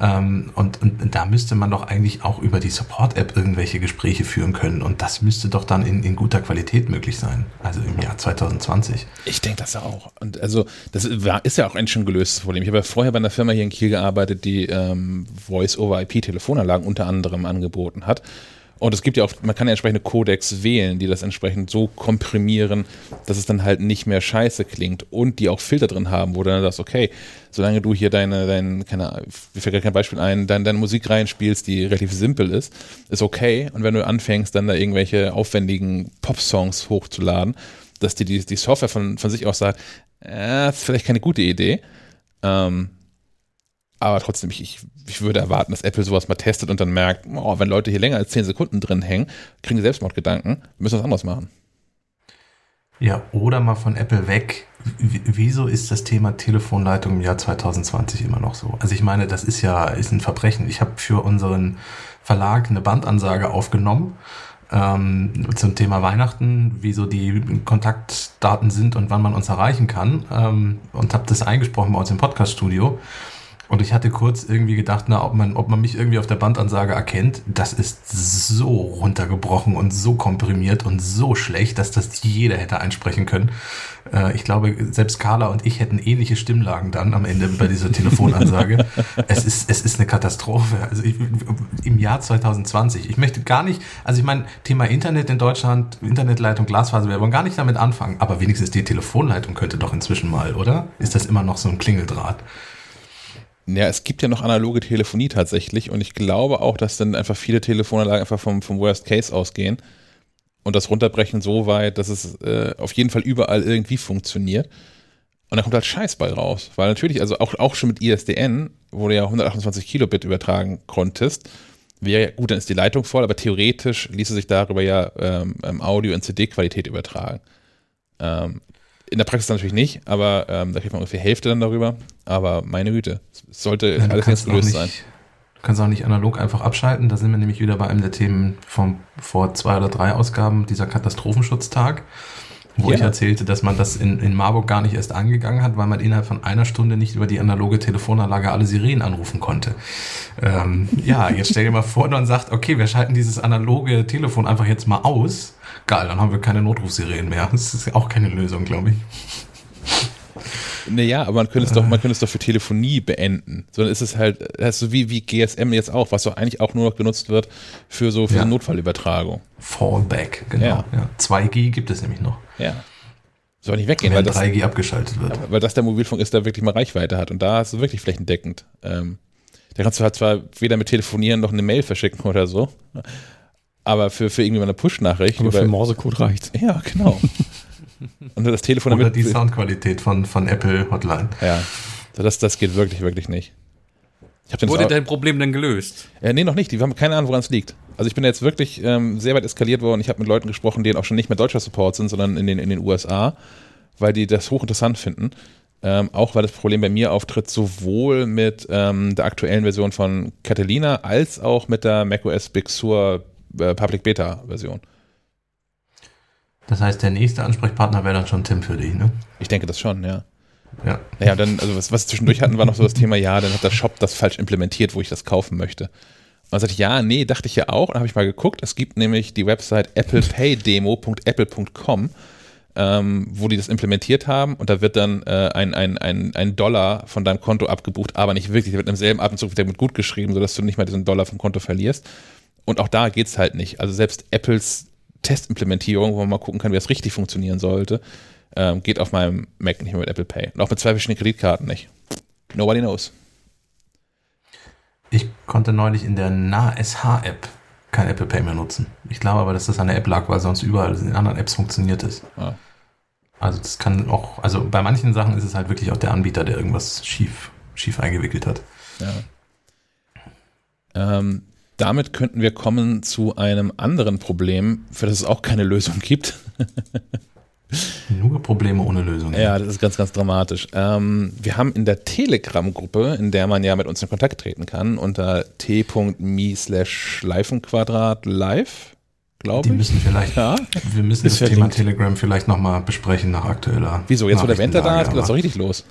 Ähm, und, und da müsste man doch eigentlich auch über die Support-App irgendwelche Gespräche führen können. Und das müsste doch dann in, in guter Qualität möglich sein. Also im Jahr 2020. Ich denke das auch. Und also das ist ja auch ein schon gelöstes Problem. Ich habe ja vorher bei einer Firma hier in Kiel gearbeitet, die ähm, Voice-over-IP-Telefonanlagen unter anderem angeboten hat. Und es gibt ja auch, man kann ja entsprechende Codecs wählen, die das entsprechend so komprimieren, dass es dann halt nicht mehr scheiße klingt und die auch Filter drin haben, wo du dann sagst, okay, solange du hier deine, dein, keine Ahnung, mir fällt gar kein Beispiel ein, deine, deine Musik reinspielst, die relativ simpel ist, ist okay. Und wenn du anfängst, dann da irgendwelche aufwendigen Pop-Songs hochzuladen, dass dir die, die Software von, von sich aus sagt, äh, ist vielleicht keine gute Idee. Ähm, aber trotzdem, ich, ich, ich würde erwarten, dass Apple sowas mal testet und dann merkt, oh, wenn Leute hier länger als 10 Sekunden drin hängen, kriegen sie Selbstmordgedanken, müssen was anderes machen. Ja, oder mal von Apple weg. W wieso ist das Thema Telefonleitung im Jahr 2020 immer noch so? Also ich meine, das ist ja ist ein Verbrechen. Ich habe für unseren Verlag eine Bandansage aufgenommen ähm, zum Thema Weihnachten, wie so die Kontaktdaten sind und wann man uns erreichen kann ähm, und habe das eingesprochen bei uns im Podcaststudio. Und ich hatte kurz irgendwie gedacht, na, ob man, ob man mich irgendwie auf der Bandansage erkennt. Das ist so runtergebrochen und so komprimiert und so schlecht, dass das jeder hätte einsprechen können. Äh, ich glaube, selbst Carla und ich hätten ähnliche Stimmlagen dann am Ende bei dieser Telefonansage. *laughs* es ist, es ist eine Katastrophe. Also ich, im Jahr 2020. Ich möchte gar nicht, also ich meine, Thema Internet in Deutschland, Internetleitung, Glasfaser, wir wollen gar nicht damit anfangen. Aber wenigstens die Telefonleitung könnte doch inzwischen mal, oder? Ist das immer noch so ein Klingeldraht? Ja, es gibt ja noch analoge Telefonie tatsächlich und ich glaube auch, dass dann einfach viele Telefonanlagen einfach vom, vom Worst Case ausgehen und das runterbrechen so weit, dass es äh, auf jeden Fall überall irgendwie funktioniert. Und dann kommt halt Scheiß bei raus. Weil natürlich, also auch, auch schon mit ISDN, wo du ja 128 Kilobit übertragen konntest, wäre ja, gut, dann ist die Leitung voll, aber theoretisch ließe sich darüber ja ähm, ähm Audio in CD-Qualität übertragen. Ähm, in der Praxis natürlich nicht, aber ähm, da kriegt man ungefähr Hälfte dann darüber. Aber meine Güte, es sollte ja, alles jetzt gelöst sein. Du kannst auch nicht analog einfach abschalten. Da sind wir nämlich wieder bei einem der Themen von vor zwei oder drei Ausgaben, dieser Katastrophenschutztag, wo ja. ich erzählte, dass man das in, in Marburg gar nicht erst angegangen hat, weil man innerhalb von einer Stunde nicht über die analoge Telefonanlage alle Sirenen anrufen konnte. Ähm, ja, jetzt stell dir mal vor, man sagt, okay, wir schalten dieses analoge Telefon einfach jetzt mal aus Geil, dann haben wir keine Notrufsirenen mehr. Das ist auch keine Lösung, glaube ich. Naja, aber man könnte es doch, man könnte es doch für Telefonie beenden. Sondern ist es halt, also wie, wie GSM jetzt auch, was doch eigentlich auch nur noch genutzt wird für so, für ja. Notfallübertragung. Fallback, genau. Ja. Ja. 2G gibt es nämlich noch. Ja. Soll nicht weggehen, weil das 3G abgeschaltet wird. Weil das der Mobilfunk ist, der wirklich mal Reichweite hat. Und da ist es wirklich flächendeckend. Ähm, da kannst du halt zwar weder mit telefonieren noch eine Mail verschicken oder so. Aber für, für irgendwie mal eine Push-Nachricht. Aber für Morsecode reicht. Ja, genau. Und das Telefon Oder die Soundqualität von, von Apple Hotline. Ja. Das, das geht wirklich, wirklich nicht. Wurde dein Problem denn gelöst? Ja, nee, noch nicht. Die haben keine Ahnung, woran es liegt. Also ich bin jetzt wirklich ähm, sehr weit eskaliert worden. Ich habe mit Leuten gesprochen, die auch schon nicht mehr deutscher Support sind, sondern in den, in den USA, weil die das hochinteressant finden. Ähm, auch weil das Problem bei mir auftritt, sowohl mit ähm, der aktuellen Version von Catalina als auch mit der macOS Big Sur äh, Public Beta Version. Das heißt, der nächste Ansprechpartner wäre dann schon Tim für dich, ne? Ich denke das schon, ja. Ja. Naja, dann, also was, was zwischendurch hatten, war noch so das Thema, ja, dann hat der Shop das falsch implementiert, wo ich das kaufen möchte. Und dann sagte ich, ja, nee, dachte ich ja auch. Und habe ich mal geguckt, es gibt nämlich die Website applepaydemo.apple.com, ähm, wo die das implementiert haben und da wird dann äh, ein, ein, ein, ein Dollar von deinem Konto abgebucht, aber nicht wirklich. Der wird im selben Atemzug wieder mit gut geschrieben, sodass du nicht mal diesen Dollar vom Konto verlierst. Und auch da geht es halt nicht. Also selbst Apples Testimplementierung, wo man mal gucken kann, wie das richtig funktionieren sollte, Ähm, geht auf meinem Mac nicht mehr mit Apple Pay. Und auch mit zwei verschiedenen Kreditkarten nicht. Nobody knows. Ich konnte neulich in der Nah-SH-App kein Apple Pay mehr nutzen. Ich glaube aber, dass das an der App lag, weil sonst überall in anderen Apps funktioniert es. Ah. Also das kann auch, also bei manchen Sachen ist es halt wirklich auch der Anbieter, der irgendwas schief, schief eingewickelt hat. Ja. Ähm, damit könnten wir kommen zu einem anderen Problem, für das es auch keine Lösung gibt. *laughs* Nur Probleme ohne Lösung. Ja, das ist ganz, ganz dramatisch. Ähm, wir haben in der Telegram-Gruppe, in der man ja mit uns in Kontakt treten kann, unter t.me slash Leifenquadrat live, glaube Die ich. müssen vielleicht, Ja. wir müssen Ist das Thema verlinkt. Telegram vielleicht nochmal besprechen nach aktueller. Wieso? Jetzt, wo der Wendler da ist, geht das doch richtig los.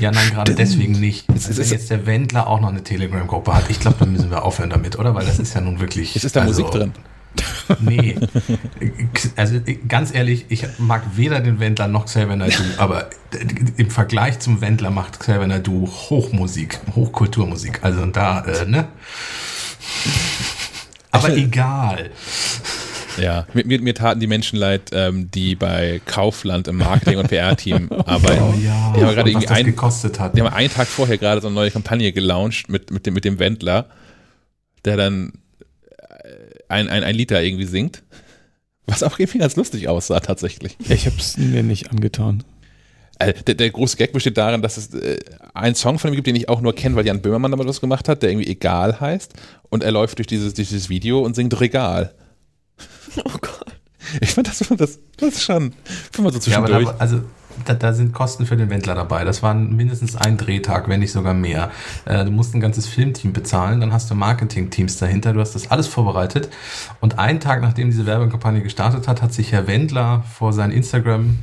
Ja, nein, gerade deswegen nicht. Es ist- Wenn jetzt der Wendler auch noch eine Telegram-Gruppe hat, ich glaube, dann müssen wir aufhören damit, oder? Weil das ist ja nun wirklich. Jetzt ist da also, Musik drin. *laughs* Nee. Also ganz ehrlich, ich mag weder den Wendler noch Xavier Naidoo, aber im Vergleich zum Wendler macht Xavier Naidoo Hochmusik, Hochkulturmusik. Also da, äh, ne? Aber *laughs* egal. Ja, mir, mir, mir taten die Menschen leid, ähm, die bei Kaufland im Marketing- und PR-Team *laughs* arbeiten. Oh ja, Die haben gerade irgendwie ein, gekostet hat. Die haben einen Tag vorher gerade so eine neue Kampagne gelauncht mit, mit, dem, mit dem Wendler, der dann ein, ein, ein Lied da irgendwie singt. Was auch irgendwie ganz lustig aussah, tatsächlich. Ich habe es mir nicht angetan. Äh, der, der große Gag besteht darin, dass es äh, einen Song von ihm gibt, den ich auch nur kenne, weil Jan Böhmermann damit was gemacht hat, der irgendwie Egal heißt. Und er läuft durch dieses, durch dieses Video und singt Regal. Oh Gott. Ich fand das, das, das ist schon, find mal so Ja, aber zwischendurch. da, also da, da sind Kosten für den Wendler dabei. Das waren mindestens ein Drehtag, wenn nicht sogar mehr. Äh, du musst ein ganzes Filmteam bezahlen, dann hast du Marketingteams dahinter, du hast das alles vorbereitet. Und einen Tag, nachdem diese Werbekampagne gestartet hat, hat sich Herr Wendler vor sein Instagram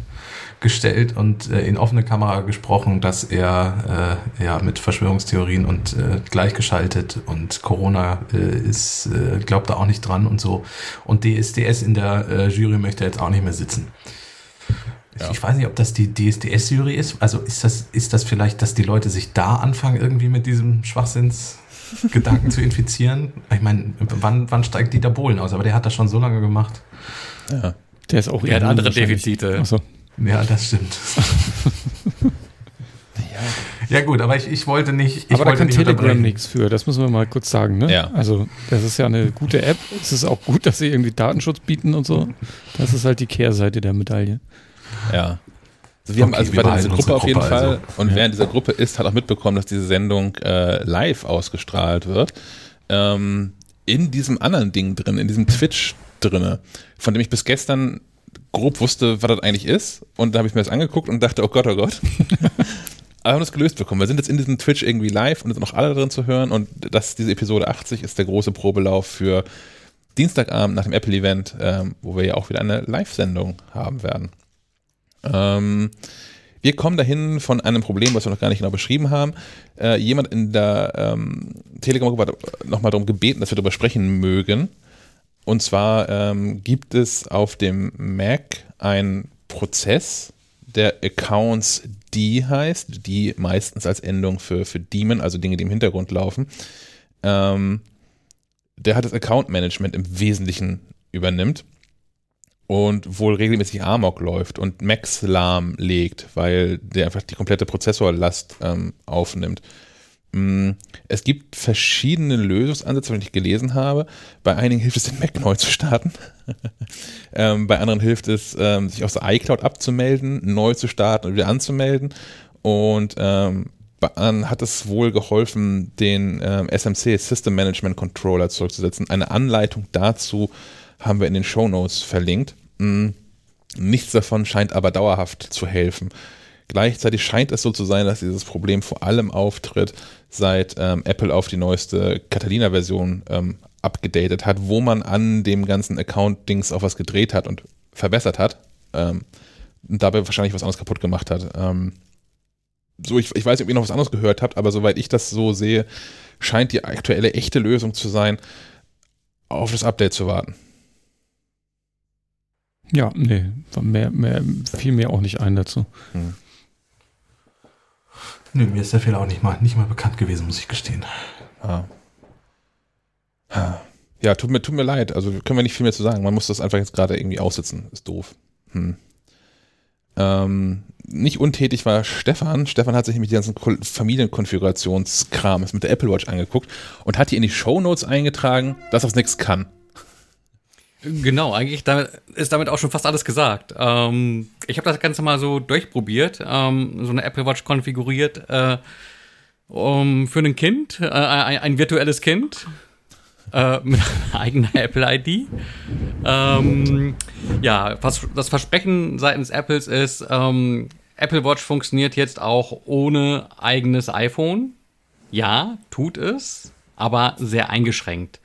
gestellt und äh, in offene Kamera gesprochen, dass er äh, ja mit Verschwörungstheorien und äh, gleichgeschaltet und Corona äh, ist, äh, glaubt da auch nicht dran und so. Und DSDS in der äh, Jury möchte jetzt auch nicht mehr sitzen. Ja. Ich weiß nicht, ob das die DSDS-Jury ist. Also ist das, ist das vielleicht, dass die Leute sich da anfangen, irgendwie mit diesem Schwachsinnsgedanken *laughs* zu infizieren? Ich meine, wann, wann steigt Dieter Bohlen aus? Aber der hat das schon so lange gemacht. Ja. Der ist auch Er hat andere. Defizite. Achso. Ja, das stimmt. *laughs* ja. gut, aber ich, ich wollte nicht. Ich Aber da wollte kann nicht Telegram nichts für, das müssen wir mal kurz sagen. Ne? Ja. Also, das ist ja eine gute App. Es ist auch gut, dass sie irgendwie Datenschutz bieten und so. Das ist halt die Kehrseite der Medaille. Ja. Also wir haben Okay, also wir bei dieser Gruppe auf jeden Gruppe Fall also. und Ja. während dieser Gruppe ist, hat auch mitbekommen, dass diese Sendung äh, live ausgestrahlt wird. Ähm, in diesem anderen Ding drin, in diesem Twitch drinne, von dem ich bis gestern grob wusste, was das eigentlich ist. Und da habe ich mir das angeguckt und dachte, oh Gott, oh Gott. *laughs* Aber wir haben das gelöst bekommen. Wir sind jetzt in diesem Twitch irgendwie live und sind noch alle drin zu hören. Und das, diese Episode 80 ist der große Probelauf für Dienstagabend nach dem Apple-Event, ähm, wo wir ja auch wieder eine Live-Sendung haben werden. Ähm, wir kommen dahin von einem Problem, was wir noch gar nicht genau beschrieben haben. Äh, jemand in der ähm, Telegram-Gruppe hat nochmal darum gebeten, dass wir darüber sprechen mögen. Und zwar ähm, gibt es auf dem Mac einen Prozess, der Accounts D heißt, die meistens als Endung für, für Daemon, also Dinge, die im Hintergrund laufen. Ähm, der hat das Account Management im Wesentlichen übernimmt und wohl regelmäßig Amok läuft und Max lahmlegt, weil der einfach die komplette Prozessorlast ähm, aufnimmt. Mm, Es gibt verschiedene Lösungsansätze, wenn ich gelesen habe. Bei einigen hilft es, den Mac neu zu starten. *laughs* ähm, bei anderen hilft es, ähm, sich aus der iCloud abzumelden, neu zu starten und wieder anzumelden. Und ähm, hat es wohl geholfen, den ähm, SMC System Management Controller zurückzusetzen. Eine Anleitung dazu haben wir in den Show Notes verlinkt. Mm, Nichts davon scheint aber dauerhaft zu helfen. Gleichzeitig scheint es so zu sein, dass dieses Problem vor allem auftritt, seit ähm, Apple auf die neueste Catalina-Version ähm, abgedatet hat, wo man an dem ganzen Account-Dings auch was gedreht hat und verbessert hat. Ähm, und dabei wahrscheinlich was anderes kaputt gemacht hat. Ähm, so, ich, ich weiß nicht, ob ihr noch was anderes gehört habt, aber soweit ich das so sehe, scheint die aktuelle echte Lösung zu sein, auf das Update zu warten. Ja, nee, mehr, mehr, fiel mir auch nicht ein dazu. Nö, mir ist der Fehler auch nicht mal, nicht mal bekannt gewesen, muss ich gestehen. Ja. Ja, tut mir, tut mir leid. Also können wir nicht viel mehr zu sagen. Man muss das einfach jetzt gerade irgendwie aussitzen. Ist doof. Hm. Ähm, nicht untätig war Stefan. Stefan hat sich nämlich die ganzen Ko- Familienkonfigurationskrams mit der Apple Watch angeguckt und hat die in die Shownotes eingetragen, dass das nichts kann. Genau, eigentlich damit, ist damit auch schon fast alles gesagt. Ähm, ich habe das Ganze mal so durchprobiert, ähm, so eine Apple Watch konfiguriert äh, um, für ein Kind, äh, ein, ein virtuelles Kind äh, mit *laughs* einer eigenen Apple ID. Ähm, ja, was das Versprechen seitens Apples ist, ähm, Apple Watch funktioniert jetzt auch ohne eigenes iPhone. Ja, tut es, aber sehr eingeschränkt.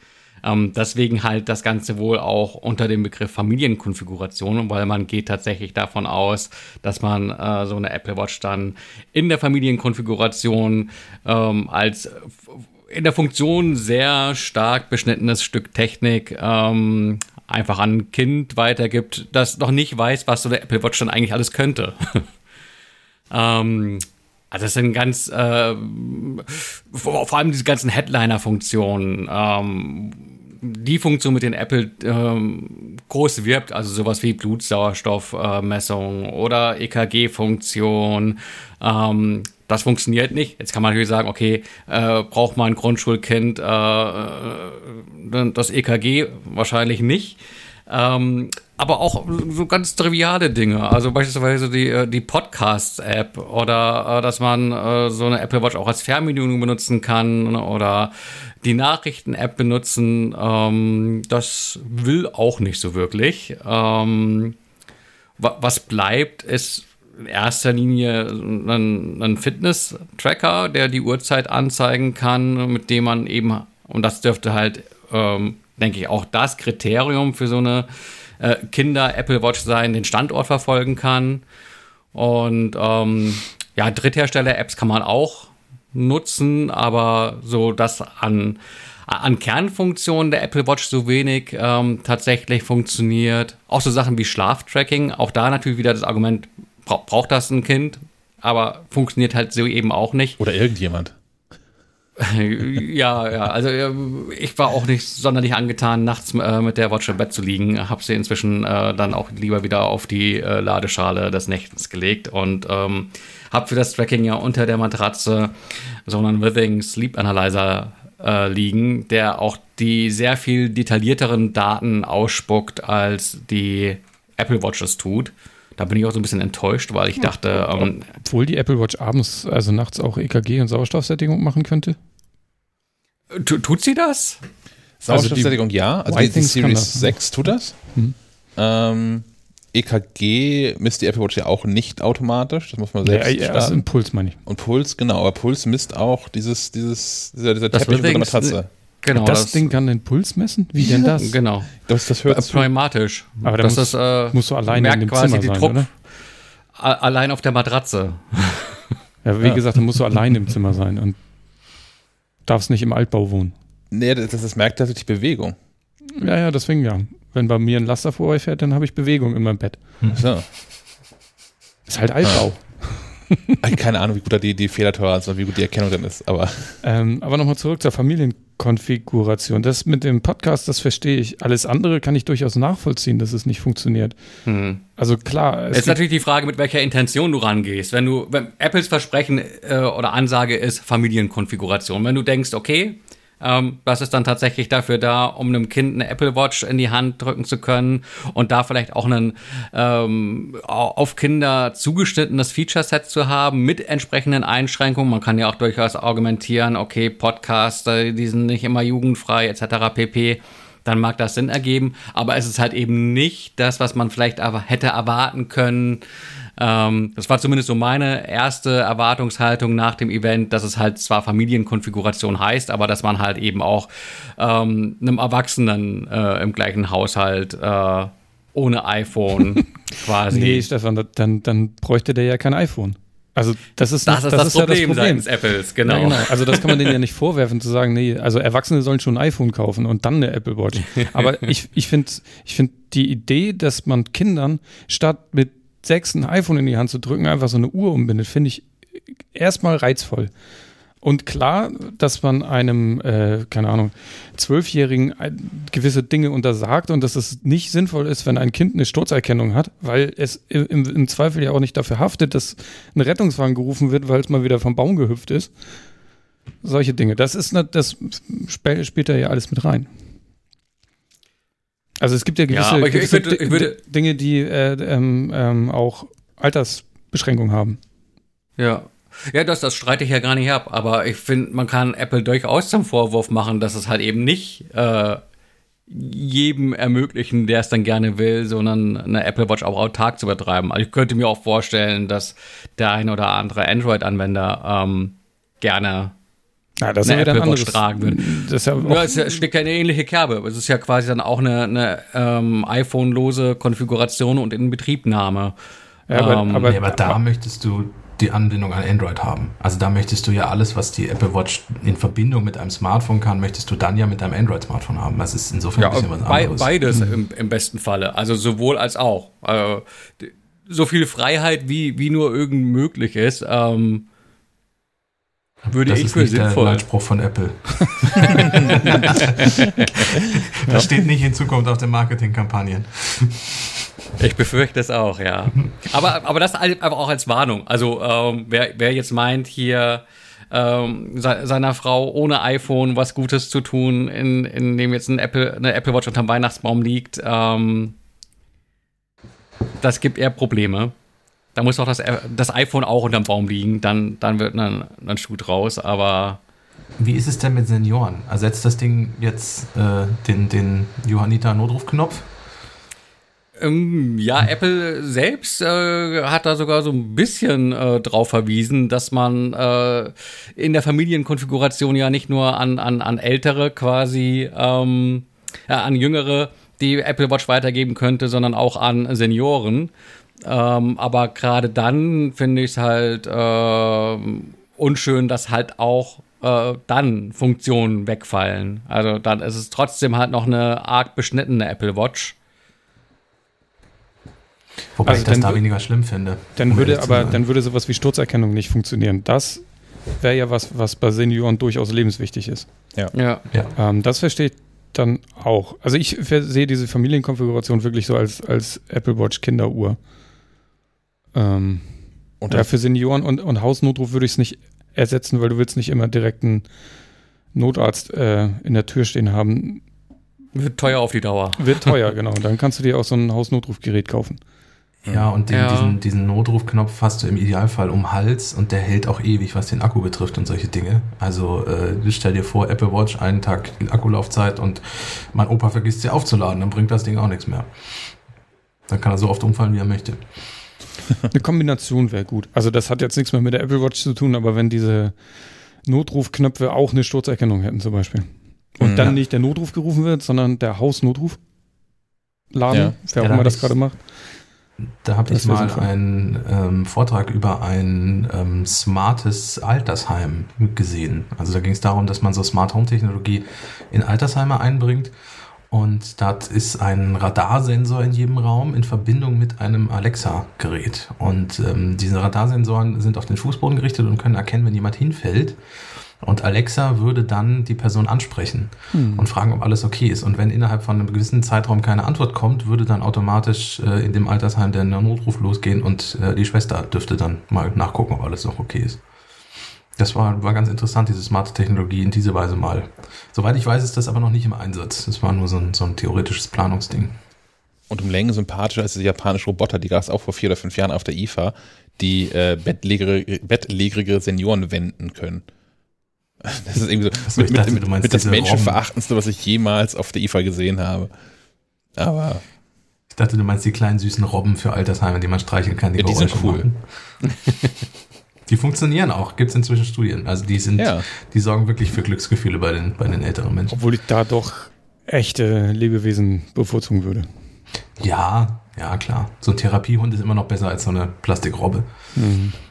Ähm, deswegen halt das Ganze wohl auch unter dem Begriff Familienkonfiguration, weil man geht tatsächlich davon aus, dass man äh, so eine Apple Watch dann in der Familienkonfiguration ähm, als in der Funktion sehr stark beschnittenes Stück Technik ähm, einfach an ein Kind weitergibt, das noch nicht weiß, was so eine Apple Watch dann eigentlich alles könnte. *laughs* ähm, also das sind ganz, äh, vor, vor allem diese ganzen Headliner-Funktionen, ähm, die Funktion mit den Apple ähm, groß wirbt, also sowas wie Blutsauerstoffmessung oder EKG-Funktion, ähm, das funktioniert nicht. Jetzt kann man natürlich sagen, okay, äh, braucht man ein Grundschulkind äh, äh, das EKG wahrscheinlich nicht. Ähm, aber auch so ganz triviale Dinge, also beispielsweise die, äh, die Podcasts-App oder äh, dass man äh, so eine Apple Watch auch als Fernbedienung benutzen kann oder die Nachrichten-App benutzen, ähm, das will auch nicht so wirklich. Ähm, wa- was bleibt, ist in erster Linie ein, ein Fitness-Tracker, der die Uhrzeit anzeigen kann, mit dem man eben, und das dürfte halt, ähm, denke ich, auch das Kriterium für so eine äh, Kinder-Apple Watch sein, den Standort verfolgen kann. Und ähm, ja, Dritthersteller-Apps kann man auch nutzen, aber so das an, an Kernfunktionen der Apple Watch so wenig ähm, tatsächlich funktioniert. Auch so Sachen wie Schlaftracking, auch da natürlich wieder das Argument, bra braucht das ein Kind? Aber funktioniert halt so eben auch nicht. Oder irgendjemand. *laughs* ja, ja, also äh, ich war auch nicht sonderlich angetan, nachts äh, mit der Watch im Bett zu liegen. Hab sie inzwischen äh, dann auch lieber wieder auf die äh, Ladeschale des Nächtens gelegt und ähm, hab für das Tracking ja unter der Matratze so einen Withing Sleep Analyzer äh, liegen, der auch die sehr viel detaillierteren Daten ausspuckt, als die Apple Watch es tut. Da bin ich auch so ein bisschen enttäuscht, weil ich dachte, ähm, Obwohl die Apple Watch abends, also nachts auch EKG und Sauerstoffsättigung machen könnte. Tu- tut sie das? Sauerstoffsättigung ja, also die, die Series das, ne? 6 tut das. Mhm. Ähm, EKG misst die Apple Watch ja auch nicht automatisch, das muss man Ja, selbst ja, also starten. Impuls meine ich. Und Puls, genau, aber Puls misst auch dieses, dieses, dieser, dieser Das Teppich unter der Withings- Matratze. Genau, das, Ding kann den Puls messen? Wie denn das? Genau. Das, das hört zu. Pneumatisch. Aber da das muss- ist, äh, musst du alleine merkt in dem quasi Zimmer die sein, oder? allein auf der Matratze. Ja, wie Ja. gesagt, da musst du allein im Zimmer sein und darfst nicht im Altbau wohnen. Nee, das, das merkt tatsächlich Bewegung. Ja, ja, deswegen ja. Wenn bei mir ein Laster vorbeifährt, dann habe ich Bewegung in meinem Bett. So. Ist halt Altbau. Ich keine Ahnung, wie gut da die, die Fehlertoleranz und wie gut die Erkennung dann ist, aber Ähm, aber nochmal zurück zur Familienkonfiguration. Das mit dem Podcast, das verstehe ich. Alles andere kann ich durchaus nachvollziehen, dass es nicht funktioniert. Hm. Also klar, Es es ist natürlich die Frage, mit welcher Intention du rangehst. Wenn du, wenn Apples Versprechen äh, oder Ansage ist Familienkonfiguration. Wenn du denkst, okay, ähm, das ist dann tatsächlich dafür da, um einem Kind eine Apple Watch in die Hand drücken zu können und da vielleicht auch ein ähm, au- auf Kinder zugeschnittenes Feature-Set zu haben mit entsprechenden Einschränkungen. Man kann ja auch durchaus argumentieren, okay, Podcasts, äh, die sind nicht immer jugendfrei etc. pp dann mag das Sinn ergeben, aber es ist halt eben nicht das, was man vielleicht aber hätte erwarten können. Ähm, das war zumindest so meine erste Erwartungshaltung nach dem Event, dass es halt zwar Familienkonfiguration heißt, aber dass man halt eben auch ähm, einem Erwachsenen äh, im gleichen Haushalt äh, ohne iPhone *laughs* quasi. nee, Stefan, da- dann, dann bräuchte der ja kein iPhone. Also das ist, das ist das, ja Problem, seitens Apples, genau. Ja, genau. Also das kann man denen ja nicht vorwerfen, zu sagen, nee, also Erwachsene sollen schon ein iPhone kaufen und dann eine Apple Watch. Aber *laughs* ich, ich finde ich find die Idee, dass man Kindern statt mit sechs ein iPhone in die Hand zu drücken, einfach so eine Uhr umbindet, finde ich erstmal reizvoll. Und klar, dass man einem, äh, keine Ahnung, Zwölfjährigen gewisse Dinge untersagt und dass es nicht sinnvoll ist, wenn ein Kind eine Sturzerkennung hat, weil es im, im Zweifel ja auch nicht dafür haftet, dass ein Rettungswagen gerufen wird, weil es mal wieder vom Baum gehüpft ist. Solche Dinge. Das ist, das spielt da ja alles mit rein. Also es gibt ja gewisse, aber ich- ich gewisse würde- ich würde- Di- Dinge, die äh, ähm, ähm, auch Altersbeschränkungen haben. Ja. Ja, das, das streite ich ja gar nicht ab, aber ich finde, man kann Apple durchaus zum Vorwurf machen, dass es halt eben nicht äh, jedem ermöglichen, der es dann gerne will, sondern eine Apple Watch auch autark zu betreiben. Also ich könnte mir auch vorstellen, dass der ein oder andere Android-Anwender ähm, gerne Ja, das eine ist ja ein Apple Watch anderes. tragen würde. Das ist ja Ja, es ist- steckt ja eine ähnliche Kerbe. Es ist ja quasi dann auch eine, eine ähm, iPhone-lose Konfiguration und Inbetriebnahme. Ja, aber- Ähm, aber- Nee, aber da möchtest du die Anbindung an Android haben. Also da möchtest du ja alles, was die Apple Watch in Verbindung mit einem Smartphone kann, möchtest du dann ja mit deinem Android-Smartphone haben. Das ist insofern Ja, ein bisschen was anderes. beides im, im besten Falle. Also sowohl als auch. D- so viel Freiheit, wie, wie nur irgend möglich ist, ähm, würde das ich ist für nicht der sinnvoll. Leitspruch von Apple. *laughs* das steht nicht in Zukunft auf den Marketingkampagnen. Ich befürchte es auch, ja. aber, aber das aber auch als Warnung. Also ähm, wer, wer jetzt meint, hier ähm, se seiner Frau ohne iPhone was Gutes zu tun, in, in dem jetzt ein Apple, eine Apple Watch unterm Weihnachtsbaum liegt, ähm, das gibt eher Probleme. Da muss auch das, das iPhone auch unterm Baum liegen, dann, dann wird ein, ein Schuh draus, aber Wie ist es denn mit Senioren? Ersetzt das Ding jetzt äh, den, den Johanniter-Notrufknopf? Ähm, ja, Apple selbst äh, hat da sogar so ein bisschen äh, drauf verwiesen, dass man äh, in der Familienkonfiguration ja nicht nur an, an, an Ältere quasi, ähm, ja, an Jüngere die Apple Watch weitergeben könnte, sondern auch an Senioren. Ähm, aber gerade dann finde ich es halt ähm, unschön, dass halt auch äh, dann Funktionen wegfallen. Also dann ist es trotzdem halt noch eine arg beschnittene Apple Watch. Wobei Also ich das dann da weniger schlimm finde. dann um würde aber dann würde sowas wie Sturzerkennung nicht funktionieren. Das wäre ja was, was bei Senioren durchaus lebenswichtig ist. Ja. ja. Ähm, das verstehe ich dann auch. Also ich sehe diese Familienkonfiguration wirklich so als, als Apple Watch Kinderuhr. Ähm, Und ja, für Senioren und, und Hausnotruf würde ich es nicht ersetzen, weil du willst nicht immer direkt einen Notarzt äh, in der Tür stehen haben. Wird teuer auf die Dauer. Wird *laughs* teuer, genau. Dann kannst du dir auch so ein Hausnotrufgerät kaufen. Ja, und den, Ja. Diesen, diesen Notrufknopf hast du im Idealfall um Hals und der hält auch ewig, was den Akku betrifft und solche Dinge. Also äh, stell dir vor, Apple Watch, einen Tag Akkulaufzeit und mein Opa vergisst sie aufzuladen, dann bringt das Ding auch nichts mehr. Dann kann er so oft umfallen, wie er möchte. Eine Kombination wäre gut. Also das hat jetzt nichts mehr mit der Apple Watch zu tun, aber wenn diese Notrufknöpfe auch eine Sturzerkennung hätten zum Beispiel. Und Mhm. dann nicht der Notruf gerufen wird, sondern der Hausnotruf. Laden, Ja. wer auch Ja, da immer das hab gerade ich- macht. Da habe ich mal sinnvoll. einen ähm, Vortrag über ein ähm, smartes Altersheim gesehen. Also da ging es darum, dass man so Smart Home Technologie in Altersheime einbringt. Und da ist ein Radarsensor in jedem Raum in Verbindung mit einem Alexa-Gerät. Und ähm, diese Radarsensoren sind auf den Fußboden gerichtet und können erkennen, wenn jemand hinfällt. Und Alexa würde dann die Person ansprechen und fragen, ob alles okay ist. Und wenn innerhalb von einem gewissen Zeitraum keine Antwort kommt, würde dann automatisch äh, in dem Altersheim der Notruf losgehen und äh, die Schwester dürfte dann mal nachgucken, ob alles noch okay ist. Das war, war ganz interessant, diese smarte Technologie in diese Weise mal. Soweit ich weiß, ist das aber noch nicht im Einsatz. Das war nur so ein, so ein theoretisches Planungsding. und um Längen sympathischer als die japanische Roboter, die gab es auch vor vier oder fünf Jahren auf der IFA, die äh, bettlägerige, bettlägerige Senioren wenden können. *laughs* Das ist irgendwie so, so, mit, dachte, mit, mit das diese. Menschenverachtendste, was ich jemals auf der IFA gesehen habe. Aber Ich dachte, du meinst die kleinen süßen Robben für Altersheime, die man streicheln kann. Ja, die sind cool. *laughs* Die funktionieren auch, gibt es inzwischen Studien. Also die sind, Ja. die sorgen wirklich für Glücksgefühle bei den, bei den älteren Menschen. Obwohl ich da doch echte Lebewesen bevorzugen würde. Ja, ja, klar. So ein Therapiehund ist immer noch besser als so eine Plastikrobbe.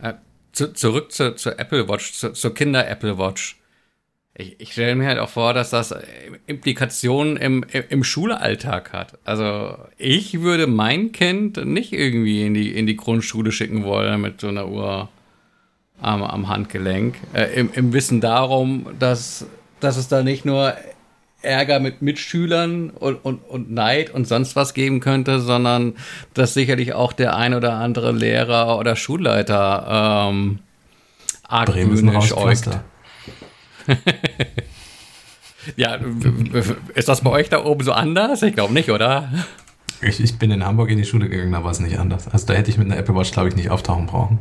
Äh, zu, zurück zu, zur Apple Watch, zu, zur Kinder-Apple Watch. Ich, ich stelle mir halt auch vor, dass das äh, Implikationen im, im, im Schulalltag hat. Also ich würde mein Kind nicht irgendwie in die, in die Grundschule schicken wollen mit so einer Uhr. Am, am Handgelenk. Äh, im, Im Wissen darum, dass, dass es da nicht nur Ärger mit Mitschülern und, und, und Neid und sonst was geben könnte, sondern dass sicherlich auch der ein oder andere Lehrer oder Schulleiter ähm, argwöhnisch äugt. *laughs* Ja, ist das bei euch da oben so anders? Ich glaube nicht, oder? Ich, ich bin in Hamburg in die Schule gegangen, da war es nicht anders. Also da hätte ich mit einer Apple Watch, glaube ich, nicht auftauchen brauchen.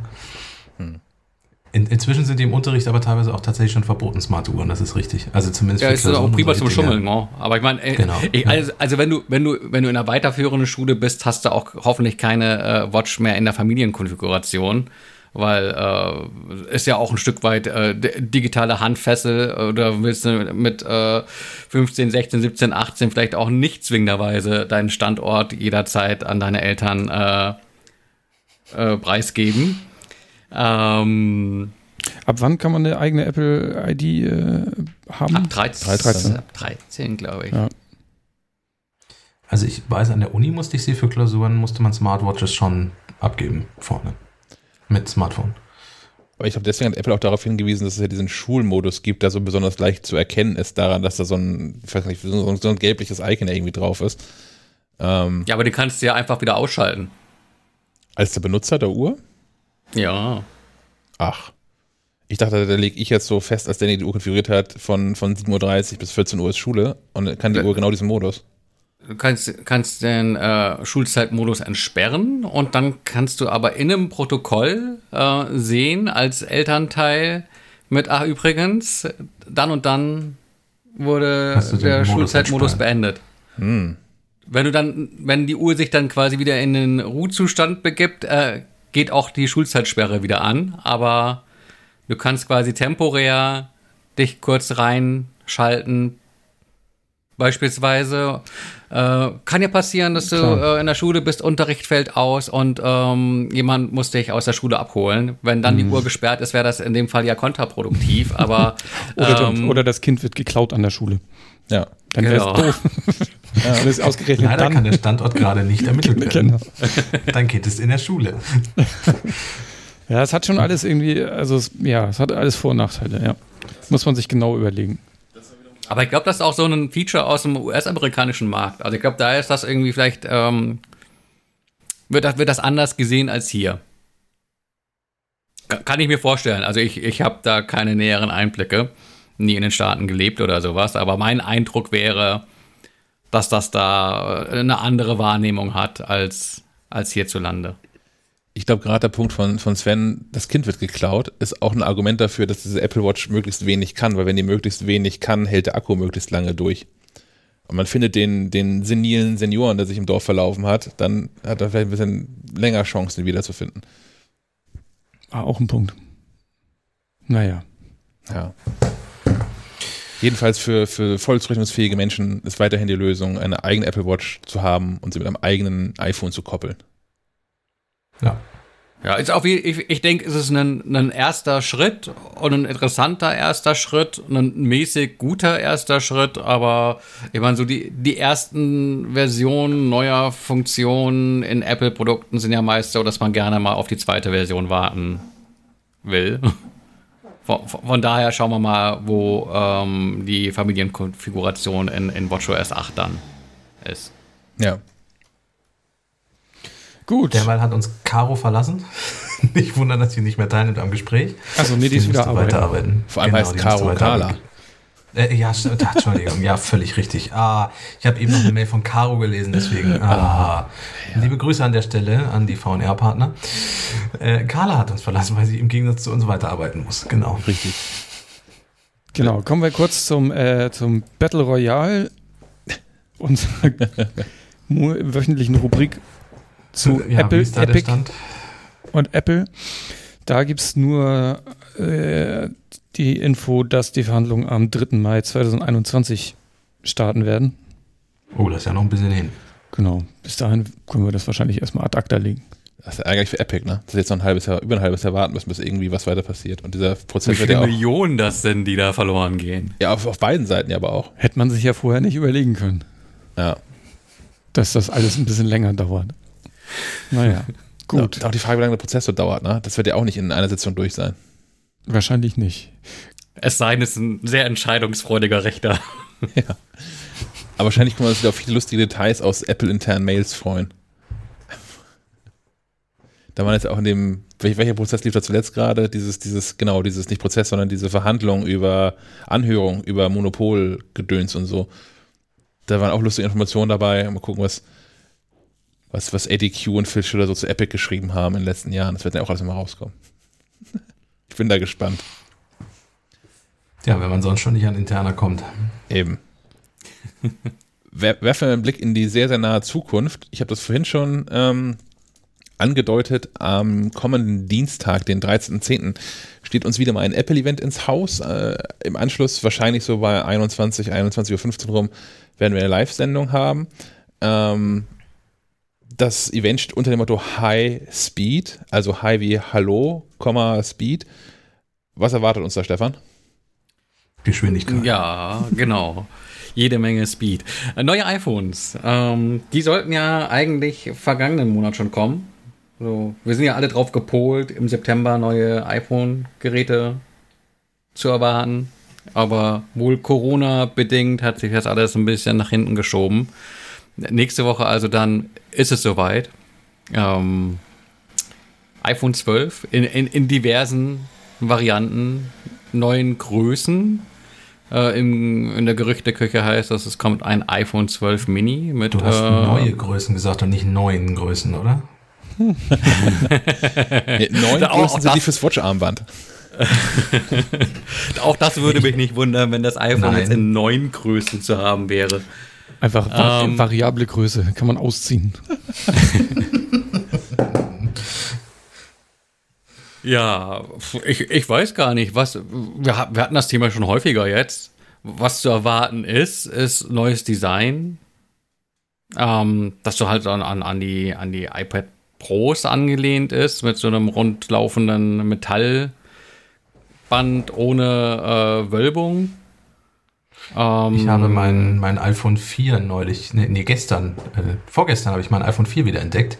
In, inzwischen sind die im Unterricht aber teilweise auch tatsächlich schon verboten, smarte Uhren, das ist richtig. Also zumindest Ja, für ist auch Klausuren prima zum. Schummeln, ne? Aber ich meine, äh, Genau, ich, ja. also, also wenn du, wenn du, wenn du in einer weiterführenden Schule bist, hast du auch hoffentlich keine äh, Watch mehr in der Familienkonfiguration, weil äh, ist ja auch ein Stück weit äh, digitale Handfessel oder willst du mit äh, 15, 16, 17, 18 vielleicht auch nicht zwingenderweise deinen Standort jederzeit an deine Eltern äh, äh, preisgeben. Ähm, Ab wann kann man eine eigene Apple-ID äh, haben? ab 13, 13. ab 13 glaube ich. Ja. Also ich weiß, an der Uni musste ich sie für Klausuren, musste man Smartwatches schon abgeben vorne. Mit Smartphone. Aber ich glaube, deswegen hat Apple auch darauf hingewiesen, dass es ja diesen Schulmodus gibt, der so besonders leicht zu erkennen ist, daran, dass da so ein, ich weiß nicht, so ein, so ein gelbliches Icon irgendwie drauf ist. Ähm, Ja, aber die kannst du ja einfach wieder ausschalten. als der Benutzer der Uhr? Ja. Ach. Ich dachte, da lege ich jetzt so fest, als Danny die Uhr konfiguriert hat, von, von 7.30 Uhr bis 14 Uhr ist Schule und kann die Ja. Uhr genau diesen Modus. Du kannst, kannst den äh, Schulzeitmodus entsperren und dann kannst du aber in einem Protokoll äh, sehen als Elternteil mit, ach übrigens, dann und dann wurde der Modus Schulzeitmodus beendet. Hm. Wenn du dann, wenn die Uhr sich dann quasi wieder in den Ruhezustand begibt, äh, geht auch die Schulzeitsperre wieder an, aber du kannst quasi temporär dich kurz reinschalten. Beispielsweise äh, kann ja passieren, dass du äh, in der Schule bist, Unterricht fällt aus und ähm, jemand muss dich aus der Schule abholen. Wenn dann die Uhr gesperrt ist, wäre das in dem Fall ja kontraproduktiv. Aber *laughs* Oder, ähm, oder das Kind wird geklaut an der Schule. Ja. Dann wäre es Genau. *laughs* doof. Das ist ausgerechnet Leider dann. kann der Standort gerade nicht ermittelt werden. Genau. Dein Kind ist in der Schule. *laughs* Ja, es hat schon alles irgendwie, also es, ja, es hat alles Vor- und Nachteile, ja. Muss man sich genau überlegen. Aber ich glaube, das ist auch so ein Feature aus dem US-amerikanischen Markt. Also ich glaube, da ist das irgendwie vielleicht, ähm, wird, das, wird das anders gesehen als hier. Ka- Kann ich mir vorstellen. Also ich, ich habe da keine näheren Einblicke, nie in den Staaten gelebt oder sowas. Aber mein Eindruck wäre, dass das da äh, eine andere Wahrnehmung hat als, als hierzulande. Ich glaube, gerade der Punkt von, von Sven, das Kind wird geklaut, ist auch ein Argument dafür, dass diese Apple Watch möglichst wenig kann, weil wenn die möglichst wenig kann, hält der Akku möglichst lange durch. Und man findet den, den senilen Senioren, der sich im Dorf verlaufen hat, dann hat er vielleicht ein bisschen länger Chancen, ihn wiederzufinden. Ah, auch ein Punkt. Naja. Ja. Jedenfalls für, für voll zurechnungsfähige Menschen ist weiterhin die Lösung, eine eigene Apple Watch zu haben und sie mit einem eigenen iPhone zu koppeln. Ja. Ja, ist auch wie, ich, ich denke, es ist ein, ein erster Schritt und ein interessanter erster Schritt, ein mäßig guter erster Schritt, aber ich meine, so die, die ersten Versionen neuer Funktionen in Apple-Produkten sind ja meist so, dass man gerne mal auf die zweite Version warten will. Von, von daher schauen wir mal, wo ähm, die Familienkonfiguration in, in WatchOS 8 dann ist. Ja. Gut. Derweil hat uns Caro verlassen. *laughs* Nicht wundern, dass sie nicht mehr teilnimmt am Gespräch. Also, nee, die ist wieder arbeiten. weiterarbeiten. Vor allem heißt die Caro Carla. Äh, ja. Ah, *laughs* Entschuldigung. Ja, völlig richtig. Ah, ich habe eben noch eine Mail von Caro gelesen, deswegen. Ah, Liebe Grüße an der Stelle an die VNR-Partner. Äh, Carla hat uns verlassen, weil sie im Gegensatz zu uns weiterarbeiten muss. Genau. Richtig. Genau, kommen wir kurz zum, äh, zum Battle Royale, *laughs* unserer *laughs* wöchentlichen Rubrik zu Ja, Apple, ist da der Epic und Apple. Da gibt es nur äh, die Info, dass die Verhandlungen am 3. Mai 2021 starten werden. Oh, das ist ja noch ein bisschen hin. Genau, bis dahin können wir das wahrscheinlich erstmal ad acta legen. Das ist ärgerlich für Epic, ne? Dass jetzt noch ein halbes Jahr, über ein halbes Jahr warten müssen, bis irgendwie was weiter passiert. Und dieser Wie Prozess wird viele ja auch. Millionen das sind, die da verloren gehen? Ja, auf, auf beiden Seiten ja aber auch. Hätte man sich ja vorher nicht überlegen können, Ja. dass das alles ein bisschen länger dauert. Naja, *laughs* gut. Ja, auch die Frage, wie lange der Prozess so dauert, ne? Das wird ja auch nicht in einer Sitzung durch sein. Wahrscheinlich nicht. Es sei denn, es ist ein sehr entscheidungsfreudiger Rechter. *laughs* Ja. Aber wahrscheinlich kann man sich auf viele lustige Details aus Apple-internen Mails freuen. Da waren jetzt auch in dem, welch- welcher Prozess lief da zuletzt gerade? Dieses, dieses, genau, dieses nicht Prozess, sondern diese Verhandlung über Anhörung, über Monopolgedöns und so. Da waren auch lustige Informationen dabei. Mal gucken, was, was, was ADQ und Phil Schiller so zu Epic geschrieben haben in den letzten Jahren. Das wird ja auch alles mal rauskommen. Bin da gespannt. Ja, wenn man sonst schon nicht an interner kommt. Eben. *laughs* Wer- Werfen wir einen Blick in die sehr, sehr nahe Zukunft. Ich habe das vorhin schon ähm, angedeutet. Am kommenden Dienstag, den 13.10., steht uns wieder mal ein Apple-Event ins Haus. Äh, Im Anschluss, wahrscheinlich so bei 21, 21.15 Uhr rum, werden wir eine Live-Sendung haben. Ähm, das Event steht unter dem Motto High Speed, also High wie Hallo, Komma, Speed. Was erwartet uns da, Stefan? Geschwindigkeit. Ja, genau. Jede Menge Speed. Äh, Neue iPhones. Ähm, die sollten ja eigentlich vergangenen Monat schon kommen. So, wir sind ja alle drauf gepolt, im September neue iPhone-Geräte zu erwarten. Aber wohl Corona-bedingt hat sich das alles ein bisschen nach hinten geschoben. Nächste Woche also dann ist es soweit. Ähm, iPhone 12 in, in, in diversen Varianten, neuen Größen. Äh, im, in der Gerüchteküche heißt das, es kommt ein iPhone 12 Mini mit. Du hast äh, neue Größen gesagt und nicht neuen Größen, oder? *laughs* Nee, neun Auch- Größen auch sind die das- fürs Watch-Armband. *laughs* Auch das würde mich nicht wundern, wenn das iPhone Nein. jetzt in neun Größen zu haben wäre. Einfach Ähm. variable Größe, kann man ausziehen. *laughs* Ja, ich, ich weiß gar nicht, was. Wir hatten das Thema schon häufiger jetzt. Was zu erwarten ist, ist neues Design. Ähm, dass du halt an, an, an, die, an die iPad Pros angelehnt ist, mit so einem rundlaufenden Metallband ohne äh, Wölbung. Ähm, Ich habe mein, mein iPhone 4 neulich, nee, nee gestern, äh, vorgestern habe ich mein iPhone 4 wieder entdeckt.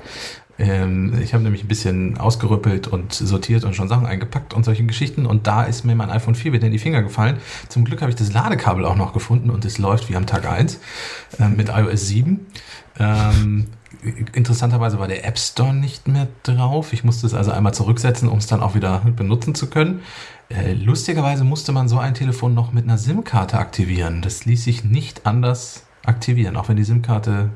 Ähm, ich habe nämlich ein bisschen ausgerüppelt und sortiert und schon Sachen eingepackt und solche Geschichten. Und da ist mir mein iPhone 4 wieder in die Finger gefallen. Zum Glück habe ich das Ladekabel auch noch gefunden und es läuft wie am Tag 1 äh, mit iOS 7. Ähm, interessanterweise war der App Store nicht mehr drauf. Ich musste es also einmal zurücksetzen, um es dann auch wieder benutzen zu können. Äh, lustigerweise musste man so ein Telefon noch mit einer SIM-Karte aktivieren. Das ließ sich nicht anders aktivieren, auch wenn die SIM-Karte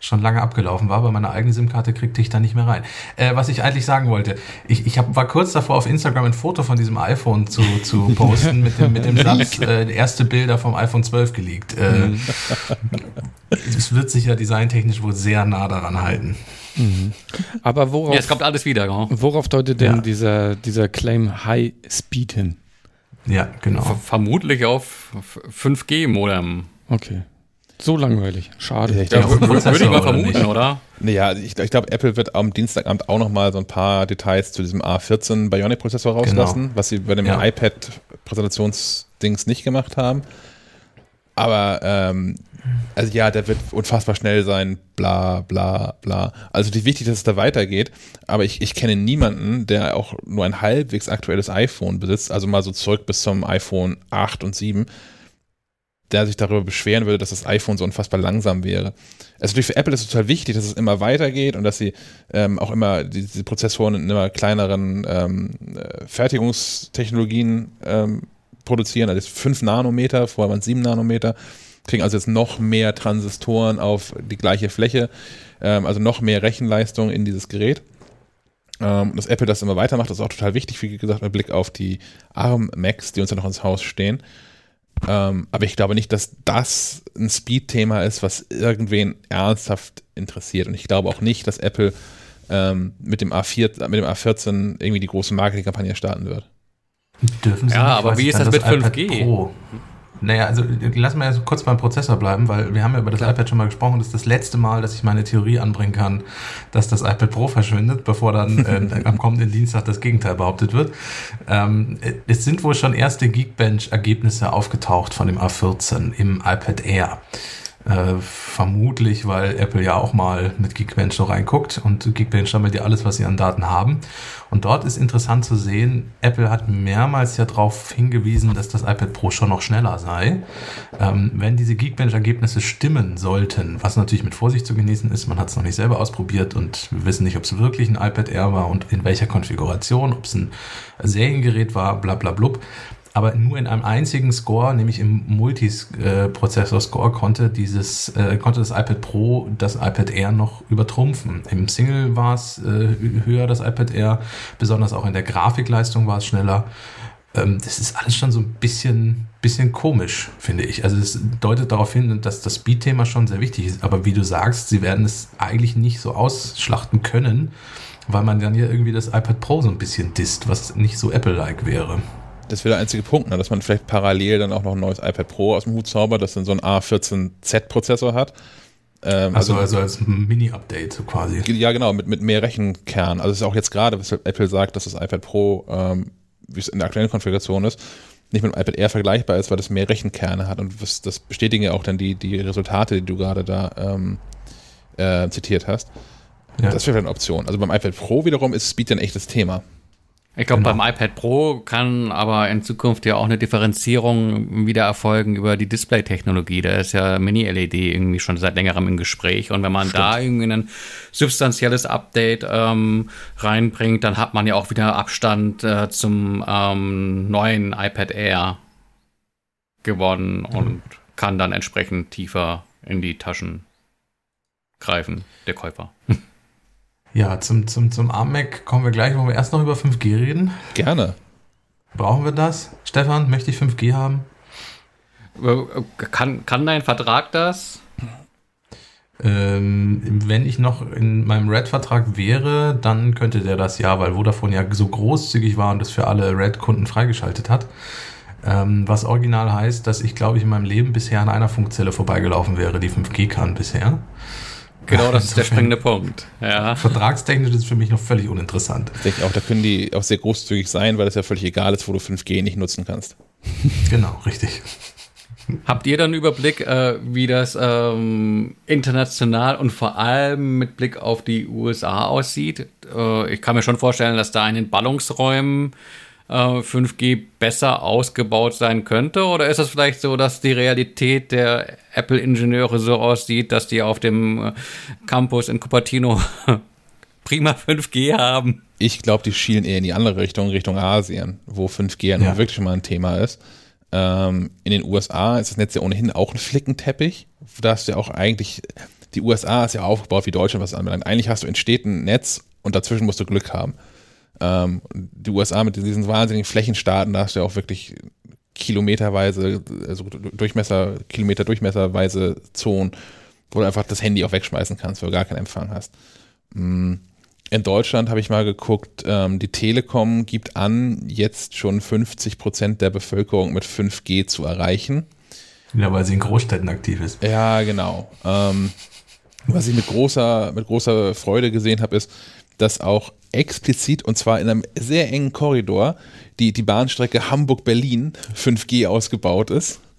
schon lange abgelaufen war, aber meine eigene SIM-Karte kriegte ich da nicht mehr rein. Äh, was ich eigentlich sagen wollte, ich, ich hab, war kurz davor, auf Instagram ein Foto von diesem iPhone zu, zu *laughs* posten mit dem, mit dem Satz, äh, erste Bilder vom iPhone 12 geleakt. Äh, es wird sich ja designtechnisch wohl sehr nah daran halten. Aber worauf, ja, es kommt alles wieder. Genau. worauf deutet denn Ja. dieser, dieser Claim High Speed hin? Ja, genau. Ver- Vermutlich auf 5G-Modem. Okay. So langweilig. Schade. ich glaube, Ja, Würde ich mal oder vermuten, nicht? oder? Naja, ich, ich glaube, Apple wird am Dienstagabend auch nochmal so ein paar Details zu diesem A14 Bionic-Prozessor rauslassen, was sie bei dem Ja. iPad-Präsentationsdings nicht gemacht haben. Aber, ähm, also ja, der wird unfassbar schnell sein, bla, bla, bla. Also die wichtig, dass es da weitergeht, aber ich, ich kenne niemanden, der auch nur ein halbwegs aktuelles iPhone besitzt, also mal so zurück bis zum iPhone 8 und 7, der sich darüber beschweren würde, dass das iPhone so unfassbar langsam wäre. Also natürlich für Apple ist es total wichtig, dass es immer weitergeht und dass sie ähm, auch immer diese Prozessoren in immer kleineren ähm, äh, Fertigungstechnologien ähm, produzieren. Also jetzt 5 Nanometer, vorher waren es 7 Nanometer, kriegen also jetzt noch mehr Transistoren auf die gleiche Fläche, ähm, also noch mehr Rechenleistung in dieses Gerät. Ähm, dass Apple das immer weitermacht, ist auch total wichtig, wie gesagt, mit Blick auf die ARM-Macs, die uns ja noch ins Haus stehen. Ähm, aber ich glaube nicht, dass das ein Speed-Thema ist, was irgendwen ernsthaft interessiert. Und ich glaube auch nicht, dass Apple ähm, mit, dem A4, mit dem A14 irgendwie die große Marketingkampagne starten wird. Dürfen Sie Ja, nicht, aber wie ist dann das mit iPad 5G? Naja, also lassen wir jetzt kurz beim Prozessor bleiben, weil wir haben ja über das iPad schon mal gesprochen. Das ist das letzte Mal, dass ich meine Theorie anbringen kann, dass das iPad Pro verschwindet, bevor dann äh, *laughs* am kommenden Dienstag das Gegenteil behauptet wird. Ähm, es sind wohl schon erste Geekbench-Ergebnisse aufgetaucht von dem A14 im iPad Air. Äh, vermutlich, weil Apple ja auch mal mit Geekbench so reinguckt und Geekbench sammelt ja alles, was sie an Daten haben. Und dort ist interessant zu sehen, Apple hat mehrmals ja darauf hingewiesen, dass das iPad Pro schon noch schneller sei. Ähm, wenn diese Geekbench-Ergebnisse stimmen sollten, was natürlich mit Vorsicht zu genießen ist, man hat es noch nicht selber ausprobiert und wir wissen nicht, ob es wirklich ein iPad Air war und in welcher Konfiguration, ob es ein Seriengerät war, bla bla blub aber nur in einem einzigen Score, nämlich im Multiprozessor-Score, konnte dieses, äh, konnte das iPad Pro das iPad Air noch übertrumpfen. Im Single war es äh, höher, das iPad Air, besonders auch in der Grafikleistung war es schneller. Ähm, das ist alles schon so ein bisschen, bisschen komisch, finde ich. Also es deutet darauf hin, dass das Speed-Thema schon sehr wichtig ist. Aber wie du sagst, sie werden es eigentlich nicht so ausschlachten können, weil man dann ja irgendwie das iPad Pro so ein bisschen disst, was nicht so Apple-like wäre. Das wäre der einzige Punkt, ne? dass man vielleicht parallel dann auch noch ein neues iPad Pro aus dem Hut zaubert, das dann so einen A14Z-Prozessor hat. Ähm, also, also, als Mini-Update so quasi. Ja, genau, mit, mit mehr Rechenkern. Also es ist auch jetzt gerade, was Apple sagt, dass das iPad Pro, ähm, wie es in der aktuellen Konfiguration ist, nicht mit dem iPad Air vergleichbar ist, weil es mehr Rechenkerne hat. Und das, das bestätigen ja auch dann die, die Resultate, die du gerade da ähm, äh, zitiert hast. Ja. Das wäre eine Option. Also beim iPad Pro wiederum ist Speed ein echtes Thema. Ich glaube, genau. beim iPad Pro kann aber in Zukunft ja auch eine Differenzierung wieder erfolgen über die Display-Technologie. Da ist ja Mini-LED irgendwie schon seit längerem im Gespräch. Und wenn man Stimmt. da irgendwie ein substanzielles Update ähm, reinbringt, dann hat man ja auch wieder Abstand äh, zum ähm, neuen iPad Air gewonnen mhm. und kann dann entsprechend tiefer in die Taschen greifen, der Käufer. *laughs* Ja, zum, zum, zum ARM-Mac kommen wir gleich. Wollen wir erst noch über 5G reden? Gerne. Brauchen wir das? Stefan, möchte ich 5G haben? Kann, kann dein Vertrag das? Ähm, wenn ich noch in meinem Red-Vertrag wäre, dann könnte der das ja, weil Vodafone ja so großzügig war und das für alle Red-Kunden freigeschaltet hat. Ähm, was original heißt, dass ich, glaube ich, in meinem Leben bisher an einer Funkzelle vorbeigelaufen wäre, die 5G kann bisher. Genau, das ist der springende Punkt. Ja. Vertragstechnisch ist es für mich noch völlig uninteressant. Ich denke auch, da können die auch sehr großzügig sein, weil es ja völlig egal ist, wo du 5G nicht nutzen kannst. Genau, richtig. Habt ihr dann Überblick, äh, wie das ähm, international und vor allem mit Blick auf die USA aussieht? Äh, ich kann mir schon vorstellen, dass da in den Ballungsräumen 5G äh, besser ausgebaut sein könnte? Oder ist es vielleicht so, dass die Realität der Apple-Ingenieure so aussieht, dass die auf dem äh, Campus in Cupertino *laughs* prima 5G haben? Ich glaube, die schielen eher in die andere Richtung, Richtung Asien, wo 5G ja, ja. wirklich schon mal ein Thema ist. Ähm, in den USA ist das Netz ja ohnehin auch ein Flickenteppich. Da hast du ja auch eigentlich, die USA ist ja aufgebaut wie Deutschland, was anbelangt. Eigentlich hast du Städten ein Netz und dazwischen musst du Glück haben. Ähm, die USA mit diesen wahnsinnigen Flächenstaaten, da hast du ja auch wirklich kilometerweise, also Durchmesser, Kilometer Durchmesserweise Zonen, wo du einfach das Handy auch wegschmeißen kannst, weil du gar keinen Empfang hast. Mm, in Deutschland habe ich mal geguckt, ähm, die Telekom gibt an, jetzt schon 50 Prozent der Bevölkerung mit 5G zu erreichen. Ja, weil sie in Großstädten aktiv ist. Ja, genau. Ähm, was ich mit großer, mit großer Freude gesehen habe, ist, dass auch explizit und zwar in einem sehr engen Korridor die, die Bahnstrecke Hamburg-Berlin 5G ausgebaut ist. *laughs*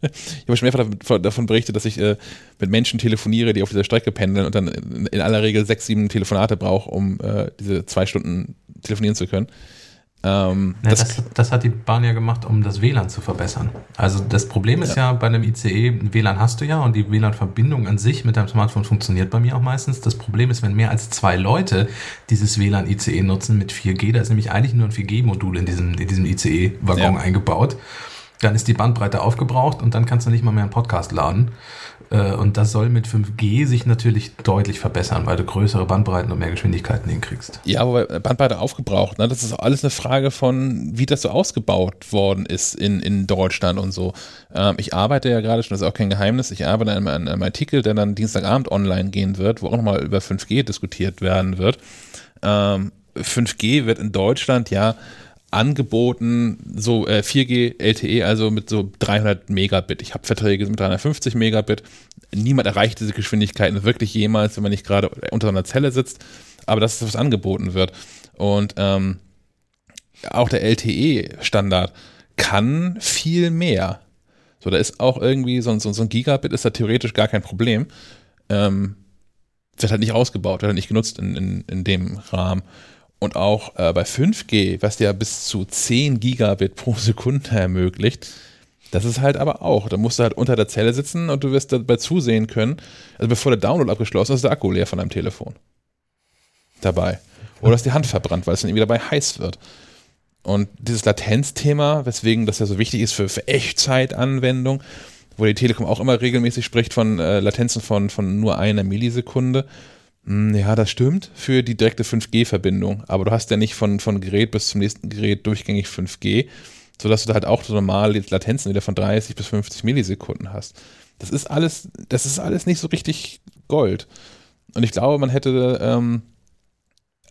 Ich habe schon mehrfach davon berichtet, dass ich äh, mit Menschen telefoniere, die auf dieser Strecke pendeln und dann in, in aller Regel sechs, sieben Telefonate brauche, um äh, diese zwei Stunden telefonieren zu können. Ähm, ja, das, das, das, hat die Bahn ja gemacht, um das WLAN zu verbessern. Also das Problem ist ja, ja bei einem ICE, WLAN hast du ja und die WLAN-Verbindung an sich mit deinem Smartphone funktioniert bei mir auch meistens. Das Problem ist, wenn mehr als zwei Leute dieses WLAN-ICE nutzen mit 4G, da ist nämlich eigentlich nur ein 4G-Modul in diesem, in diesem ICE-Waggon ja. eingebaut, dann ist die Bandbreite aufgebraucht und dann kannst du nicht mal mehr einen Podcast laden. Äh, und das soll mit 5G sich natürlich deutlich verbessern, weil du größere Bandbreiten und mehr Geschwindigkeiten hinkriegst. Ja, aber Bandbreite aufgebraucht, ne? das ist alles eine Frage von, wie das so ausgebaut worden ist in, in Deutschland und so. Ähm, ich arbeite ja gerade schon, das ist auch kein Geheimnis, ich arbeite an einem, einem Artikel, der dann Dienstagabend online gehen wird, wo auch nochmal über 5G diskutiert werden wird. Ähm, 5G wird in Deutschland ja angeboten, so äh, 4G LTE, also mit so 300 Megabit. Ich habe Verträge mit 350 Megabit. Niemand erreicht diese Geschwindigkeiten wirklich jemals, wenn man nicht gerade unter einer Zelle sitzt. Aber das ist, was angeboten wird. Und ähm, auch der LTE-Standard kann viel mehr. So, da ist auch irgendwie so, ein- so, so ein Gigabit ist da theoretisch gar kein Problem. Ähm, wird halt nicht ausgebaut, wird halt nicht genutzt in, in, in dem Rahmen. Und auch äh, bei 5G, was ja bis zu 10 Gigabit pro Sekunde ermöglicht, das ist halt aber auch, da musst du halt unter der Zelle sitzen und du wirst dabei zusehen können, also bevor der Download abgeschlossen ist, ist der Akku leer von deinem Telefon. Dabei. Oder ist die Hand verbrannt, weil es dann irgendwie dabei heiß wird. Und dieses Latenzthema, weswegen das ja so wichtig ist für, für Echtzeitanwendung, wo die Telekom auch immer regelmäßig spricht von äh, Latenzen von, von nur einer Millisekunde. Hm, Ja, das stimmt für die direkte 5G-Verbindung, aber du hast ja nicht von, von Gerät bis zum nächsten Gerät durchgängig 5G, sodass du da halt auch so normale Latenzen wieder von 30 bis 50 Millisekunden hast. Das ist alles, das ist alles nicht so richtig Gold. Und ich glaube, man hätte, ähm,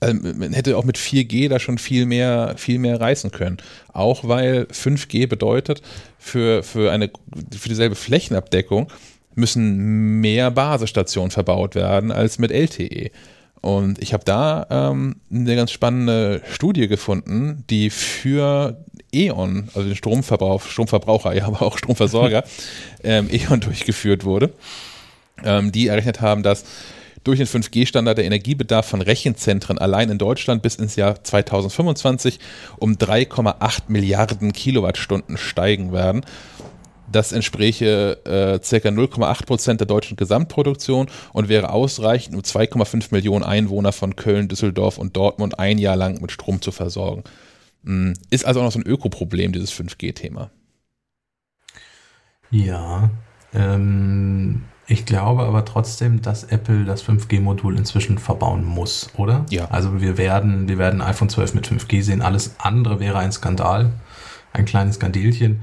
ähm, man hätte auch mit 4G da schon viel mehr, viel mehr reißen können. Auch weil 5G bedeutet, für, für eine, für dieselbe Flächenabdeckung müssen mehr Basisstationen verbaut werden als mit LTE. Und ich habe da ähm, eine ganz spannende Studie gefunden, die für E.ON, also den Stromverbrauch, Stromverbraucher, *laughs* ja, aber auch Stromversorger, *laughs* ähm, E.ON durchgeführt wurde. Ähm, die errechnet haben, dass durch den 5G-Standard der Energiebedarf von Rechenzentren allein in Deutschland bis ins Jahr 2025 um 3,8 Milliarden Kilowattstunden steigen werden. Das entspräche äh, ca. 0,8 Prozent der deutschen Gesamtproduktion und wäre ausreichend, um 2,5 Millionen Einwohner von Köln, Düsseldorf und Dortmund ein Jahr lang mit Strom zu versorgen. Mm, Ist also auch noch so ein Ökoproblem, dieses 5G-Thema. Ja, ähm, ich glaube aber trotzdem, dass Apple das 5G-Modul inzwischen verbauen muss, oder? Ja. Also wir werden, wir werden iPhone 12 mit 5G sehen. Alles andere wäre ein Skandal, ein kleines Skandelchen.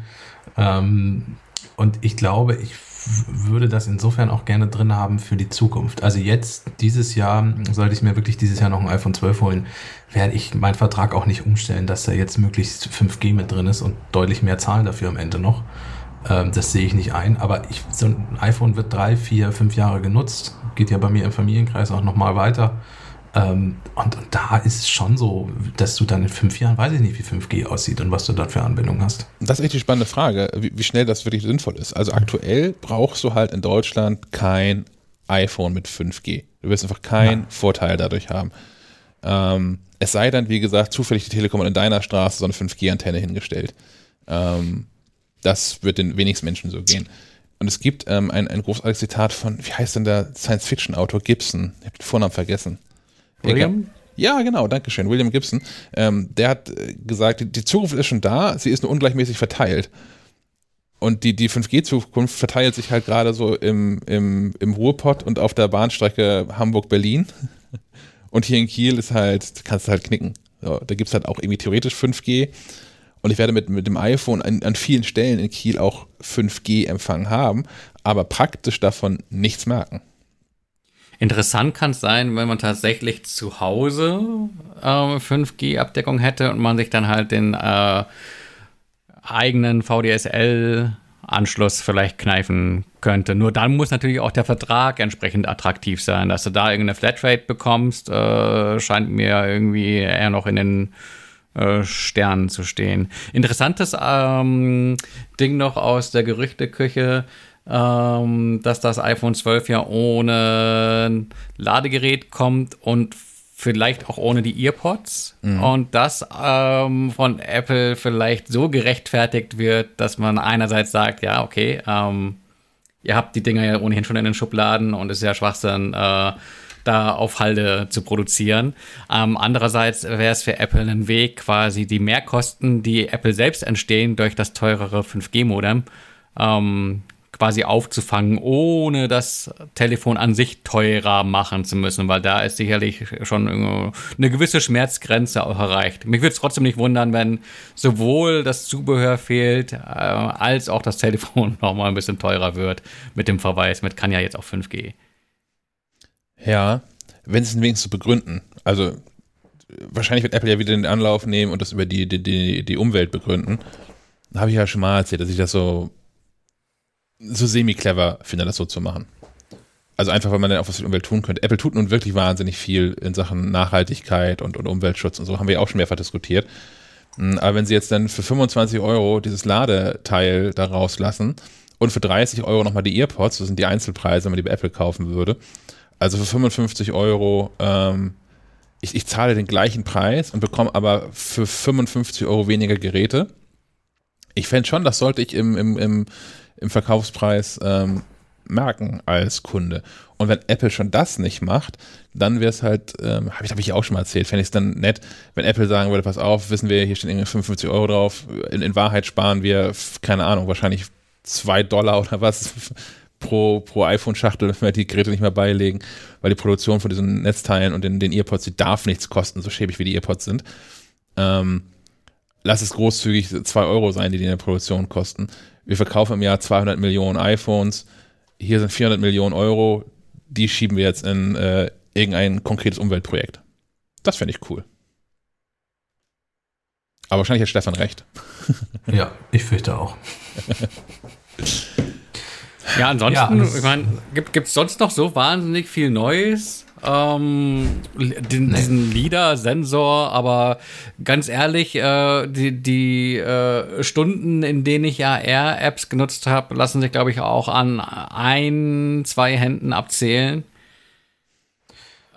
Ähm, und ich glaube, ich würde das insofern auch gerne drin haben für die Zukunft. Also jetzt, dieses Jahr, sollte ich mir wirklich dieses Jahr noch ein iPhone 12 holen, werde ich meinen Vertrag auch nicht umstellen, dass da jetzt möglichst 5G mit drin ist und deutlich mehr zahlen dafür am Ende noch. Ähm, das sehe ich nicht ein. Aber ich, so ein iPhone wird drei, vier, fünf Jahre genutzt. Geht ja bei mir im Familienkreis auch nochmal weiter. Ähm, und, und da ist es schon so, dass du dann in fünf Jahren, weiß ich nicht, wie 5G aussieht und was du dann für Anwendungen hast. Das ist echt die spannende Frage, wie, wie schnell das wirklich sinnvoll ist. Also aktuell brauchst du halt in Deutschland kein iPhone mit 5G. Du wirst einfach keinen Vorteil dadurch haben. Ähm, es sei denn, wie gesagt, zufällig die Telekom in deiner Straße so eine 5G-Antenne hingestellt. Ähm, das wird den wenigsten Menschen so gehen. Und es gibt ähm, ein, ein großartiges Zitat von, wie heißt denn der Science-Fiction-Autor Gibson? Ich habe den Vornamen vergessen. William? Ja, genau, danke schön. William Gibson. Ähm, der hat äh, gesagt, die, die Zukunft ist schon da, sie ist nur ungleichmäßig verteilt. Und die, die 5G-Zukunft verteilt sich halt gerade so im, im, im Ruhrpott und auf der Bahnstrecke Hamburg-Berlin. *laughs* Und hier in Kiel ist halt, kannst du halt knicken. So, da gibt es halt auch irgendwie theoretisch 5G. Und ich werde mit, mit dem iPhone an, an vielen Stellen in Kiel auch 5G-Empfang haben, aber praktisch davon nichts merken. Interessant kann es sein, wenn man tatsächlich zu Hause ähm, 5G-Abdeckung hätte und man sich dann halt den äh, eigenen VDSL-Anschluss vielleicht kneifen könnte. Nur dann muss natürlich auch der Vertrag entsprechend attraktiv sein. Dass du da irgendeine Flatrate bekommst, äh, scheint mir irgendwie eher noch in den äh, Sternen zu stehen. Interessantes ähm, Ding noch aus der Gerüchteküche, ähm, dass das iPhone 12 ja ohne Ladegerät kommt und vielleicht auch ohne die EarPods und das ähm, von Apple vielleicht so gerechtfertigt wird, dass man einerseits sagt, ja, okay, ähm, ihr habt die Dinger ja ohnehin schon in den Schubladen und es ist ja Schwachsinn, äh, da auf Halde zu produzieren. Ähm, andererseits wäre es für Apple ein Weg, quasi die Mehrkosten, die Apple selbst entstehen durch das teurere 5G-Modem, ähm, quasi aufzufangen, ohne das Telefon an sich teurer machen zu müssen, weil da ist sicherlich schon eine gewisse Schmerzgrenze auch erreicht. Mich würde es trotzdem nicht wundern, wenn sowohl das Zubehör fehlt, äh, als auch das Telefon *laughs* nochmal ein bisschen teurer wird mit dem Verweis, mit kann ja jetzt auch 5G. Ja, wenn es wenigstens so begründen. Also wahrscheinlich wird Apple ja wieder den Anlauf nehmen und das über die, die, die, die Umwelt begründen. Habe ich ja schon mal erzählt, dass ich das so, so semi-clever finde, das so zu machen. Also einfach, weil man dann auch was für die Umwelt tun könnte. Apple tut nun wirklich wahnsinnig viel in Sachen Nachhaltigkeit und, und Umweltschutz und so, haben wir auch schon mehrfach diskutiert. Mm, Aber wenn sie jetzt dann für 25 Euro dieses Ladeteil da rauslassen und für 30 Euro nochmal die Earpods, das sind die Einzelpreise, wenn man die bei Apple kaufen würde, also für 55 Euro, ähm, ich, ich zahle den gleichen Preis und bekomme aber für 55 Euro weniger Geräte. Ich fände schon, das sollte ich im, im, im, im Verkaufspreis ähm, merken als Kunde. Und wenn Apple schon das nicht macht, dann wäre es halt, ähm, habe ich, hab ich auch schon mal erzählt, fände ich es dann nett, wenn Apple sagen würde, pass auf, wissen wir, hier stehen irgendwie 55 Euro drauf, in, in Wahrheit sparen wir, keine Ahnung, wahrscheinlich zwei Dollar oder was *laughs* pro, pro iPhone-Schachtel, wenn wir die Geräte nicht mehr beilegen, weil die Produktion von diesen Netzteilen und den, den Earpods, die darf nichts kosten, so schäbig wie die Earpods sind. Ähm, lass es großzügig 2 Euro sein, die die in der Produktion kosten. Wir verkaufen im Jahr 200 Millionen iPhones. Hier sind 400 Millionen Euro. Die schieben wir jetzt in äh, irgendein konkretes Umweltprojekt. Das fände ich cool. Aber wahrscheinlich hat Stefan recht. Ja, ich fürchte auch. *laughs* Ja, ansonsten, Ja, ich meine, gibt es sonst noch so wahnsinnig viel Neues? Ähm, den, Nee. Diesen LIDAR-Sensor, aber ganz ehrlich, äh, die, die äh, Stunden, in denen ich AR-Apps genutzt habe, lassen sich, glaube ich, auch an ein, zwei Händen abzählen.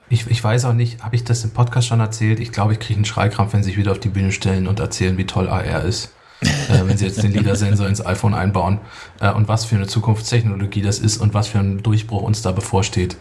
Ich, ich weiß auch nicht, habe ich das im Podcast schon erzählt? Ich glaube, ich kriege einen Schreikrampf, wenn sie sich wieder auf die Bühne stellen und erzählen, wie toll AR ist. Äh, wenn sie jetzt den LIDAR-Sensor ins iPhone einbauen äh, und was für eine Zukunftstechnologie das ist und was für ein Durchbruch uns da bevorsteht.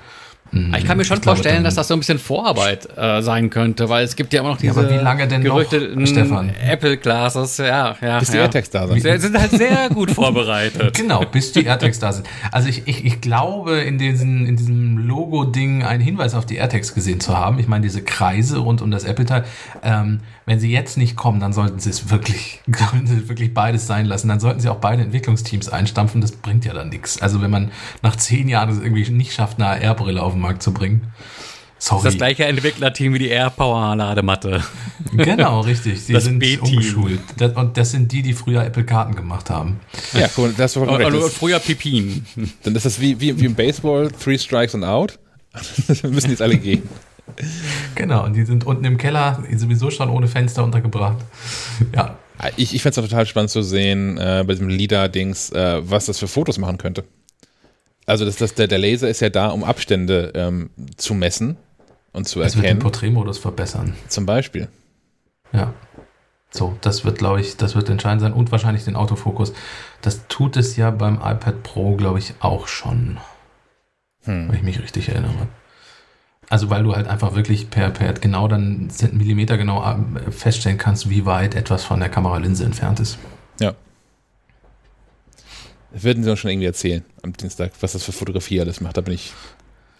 Mm, Ich kann mir schon glaube, vorstellen, dass das so ein bisschen Vorarbeit äh, sein könnte, weil es gibt ja immer noch Ja, diese aber wie lange denn noch, gerüchteten Stefan? Apple Classes, ja, ja. Bis die ja. AirTags da sind. Sie sind halt sehr gut *laughs* vorbereitet. Genau, bis die AirTags da sind. Also ich, ich, ich glaube, in, diesen, in diesem Logo-Ding einen Hinweis auf die AirTags gesehen zu haben. Ich meine, diese Kreise rund um das Apple-Teil. Ähm, wenn sie jetzt nicht kommen, dann sollten sie es wirklich, *laughs* sollten sie wirklich beides sein lassen. Dann sollten sie auch beide Entwicklungsteams einstampfen. Das bringt ja dann nichts. Also wenn man nach zehn Jahren es irgendwie nicht schafft, eine AR-Brille auf den Markt zu bringen. Sorry. Das gleiche Entwicklerteam wie die AirPower-Ladematte. *laughs* Genau, richtig. Sie Das sind umgeschult. Das, und das sind die, die früher Apple-Karten gemacht haben. Ja, cool, das war Und, und Das, früher Pipin. dann ist das wie, wie, wie im Baseball, three strikes and out. *laughs* Wir müssen jetzt alle gehen. Genau, und die sind unten im Keller sowieso schon ohne Fenster untergebracht. Ja, Ich, ich fände es total spannend zu sehen, äh, bei diesem LIDAR-Dings, äh, was das für Fotos machen könnte. Also das, das, der, der Laser ist ja da, um Abstände ähm, zu messen und zu das wird den erkennen, Porträtmodus verbessern. zum Beispiel. Ja. So, das wird, glaube ich, das wird entscheidend sein und wahrscheinlich den Autofokus. Das tut es ja beim iPad Pro, glaube ich, auch schon, Hm. wenn ich mich richtig erinnere. Also, weil du halt einfach wirklich per, per genau dann Millimeter genau äh, feststellen kannst, wie weit etwas von der Kameralinse entfernt ist. Ja. Das würden sie uns schon irgendwie erzählen am Dienstag, was das für Fotografie alles macht. Da bin ich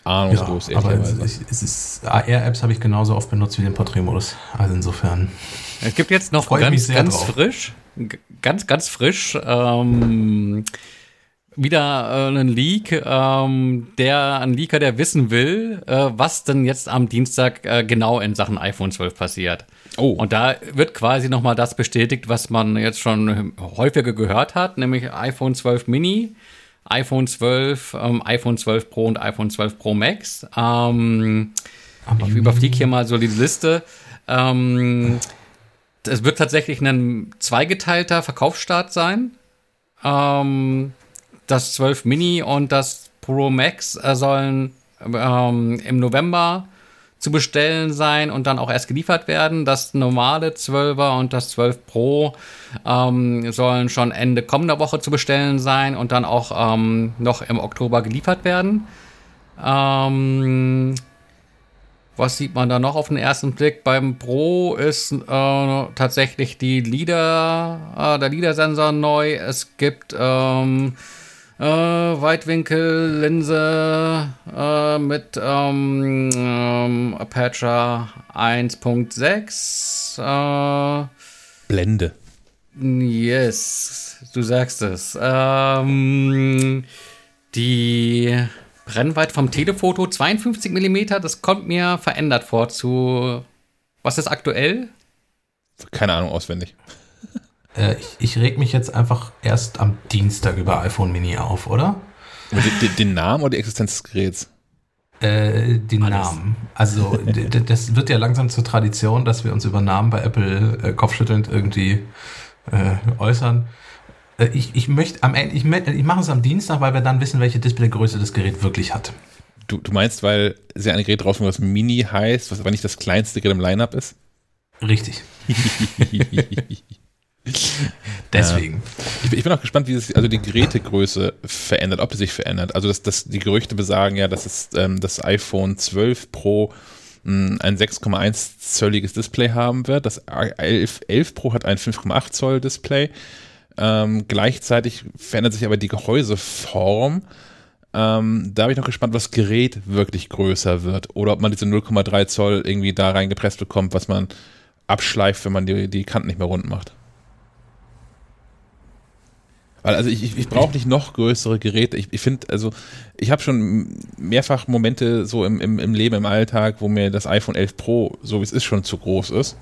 ahnungslos, aber es, ist, AR-Apps habe ich genauso oft benutzt wie den Porträtmodus. Also insofern. Es gibt jetzt noch ganz, sehr ganz drauf. frisch, ganz, ganz frisch, ähm, wieder äh, einen Leak, ähm, der, ein Leaker, der wissen will, äh, was denn jetzt am Dienstag äh, genau in Sachen iPhone 12 passiert. Oh, Und da wird quasi nochmal das bestätigt, was man jetzt schon häufiger gehört hat, nämlich iPhone 12 Mini, iPhone 12, ähm, iPhone 12 Pro und iPhone 12 Pro Max. Ähm, ich überfliege hier mal so die Liste. Ähm, es wird tatsächlich ein zweigeteilter Verkaufsstart sein. Ähm, das 12 Mini und das Pro Max äh, sollen ähm, im November zu bestellen sein und dann auch erst geliefert werden. Das normale 12er und das 12 Pro ähm, sollen schon Ende kommender Woche zu bestellen sein und dann auch ähm, noch im Oktober geliefert werden. Ähm, was sieht man da noch auf den ersten Blick? Beim Pro ist äh, tatsächlich die LIDAR, äh, der LIDAR-Sensor neu. Es gibt ähm, äh, Weitwinkellinse äh, mit ähm, ähm, Aperture 1.6. Äh, Blende. Yes, du sagst es. Ähm, die Brennweite vom Telefoto 52 mm, das kommt mir verändert vor zu. Was ist aktuell? Keine Ahnung, auswendig. Äh, ich, ich reg mich jetzt einfach erst am Dienstag über iPhone Mini auf, oder? Den, den- den Namen oder die Existenz des Geräts? Äh, die Alles. Namen. Also das wird ja langsam zur Tradition, dass wir uns über Namen bei Apple äh, kopfschüttelnd irgendwie äh, äußern. Äh, ich, ich möchte am Ende, ich, ich mache es am Dienstag, weil wir dann wissen, welche Displaygröße das Gerät wirklich hat. Du, du meinst, weil sie ein Gerät rausbringen, was Mini heißt, was aber nicht das kleinste Gerät im Lineup ist? Richtig. *laughs* *laughs* Deswegen. Ich, bin- ich bin auch gespannt, wie sich also die Gerätegröße verändert, ob sie sich verändert. Also das, das, die Gerüchte besagen ja, dass es, ähm, das iPhone 12 Pro mh, ein 6,1 zölliges Display haben wird. Das 11, 11 Pro hat ein 5,8 Zoll Display. Ähm, gleichzeitig verändert sich aber die Gehäuseform. Ähm, da bin ich noch gespannt, was Gerät wirklich größer wird. Oder ob man diese 0,3 Zoll irgendwie da reingepresst bekommt, was man abschleift, wenn man die, die Kanten nicht mehr rund macht. Weil also ich, ich, ich brauche nicht noch größere Geräte. Ich, ich finde, also ich habe schon mehrfach Momente so im, im, im Leben, im Alltag, wo mir das iPhone 11 Pro, so wie es ist, schon zu groß ist.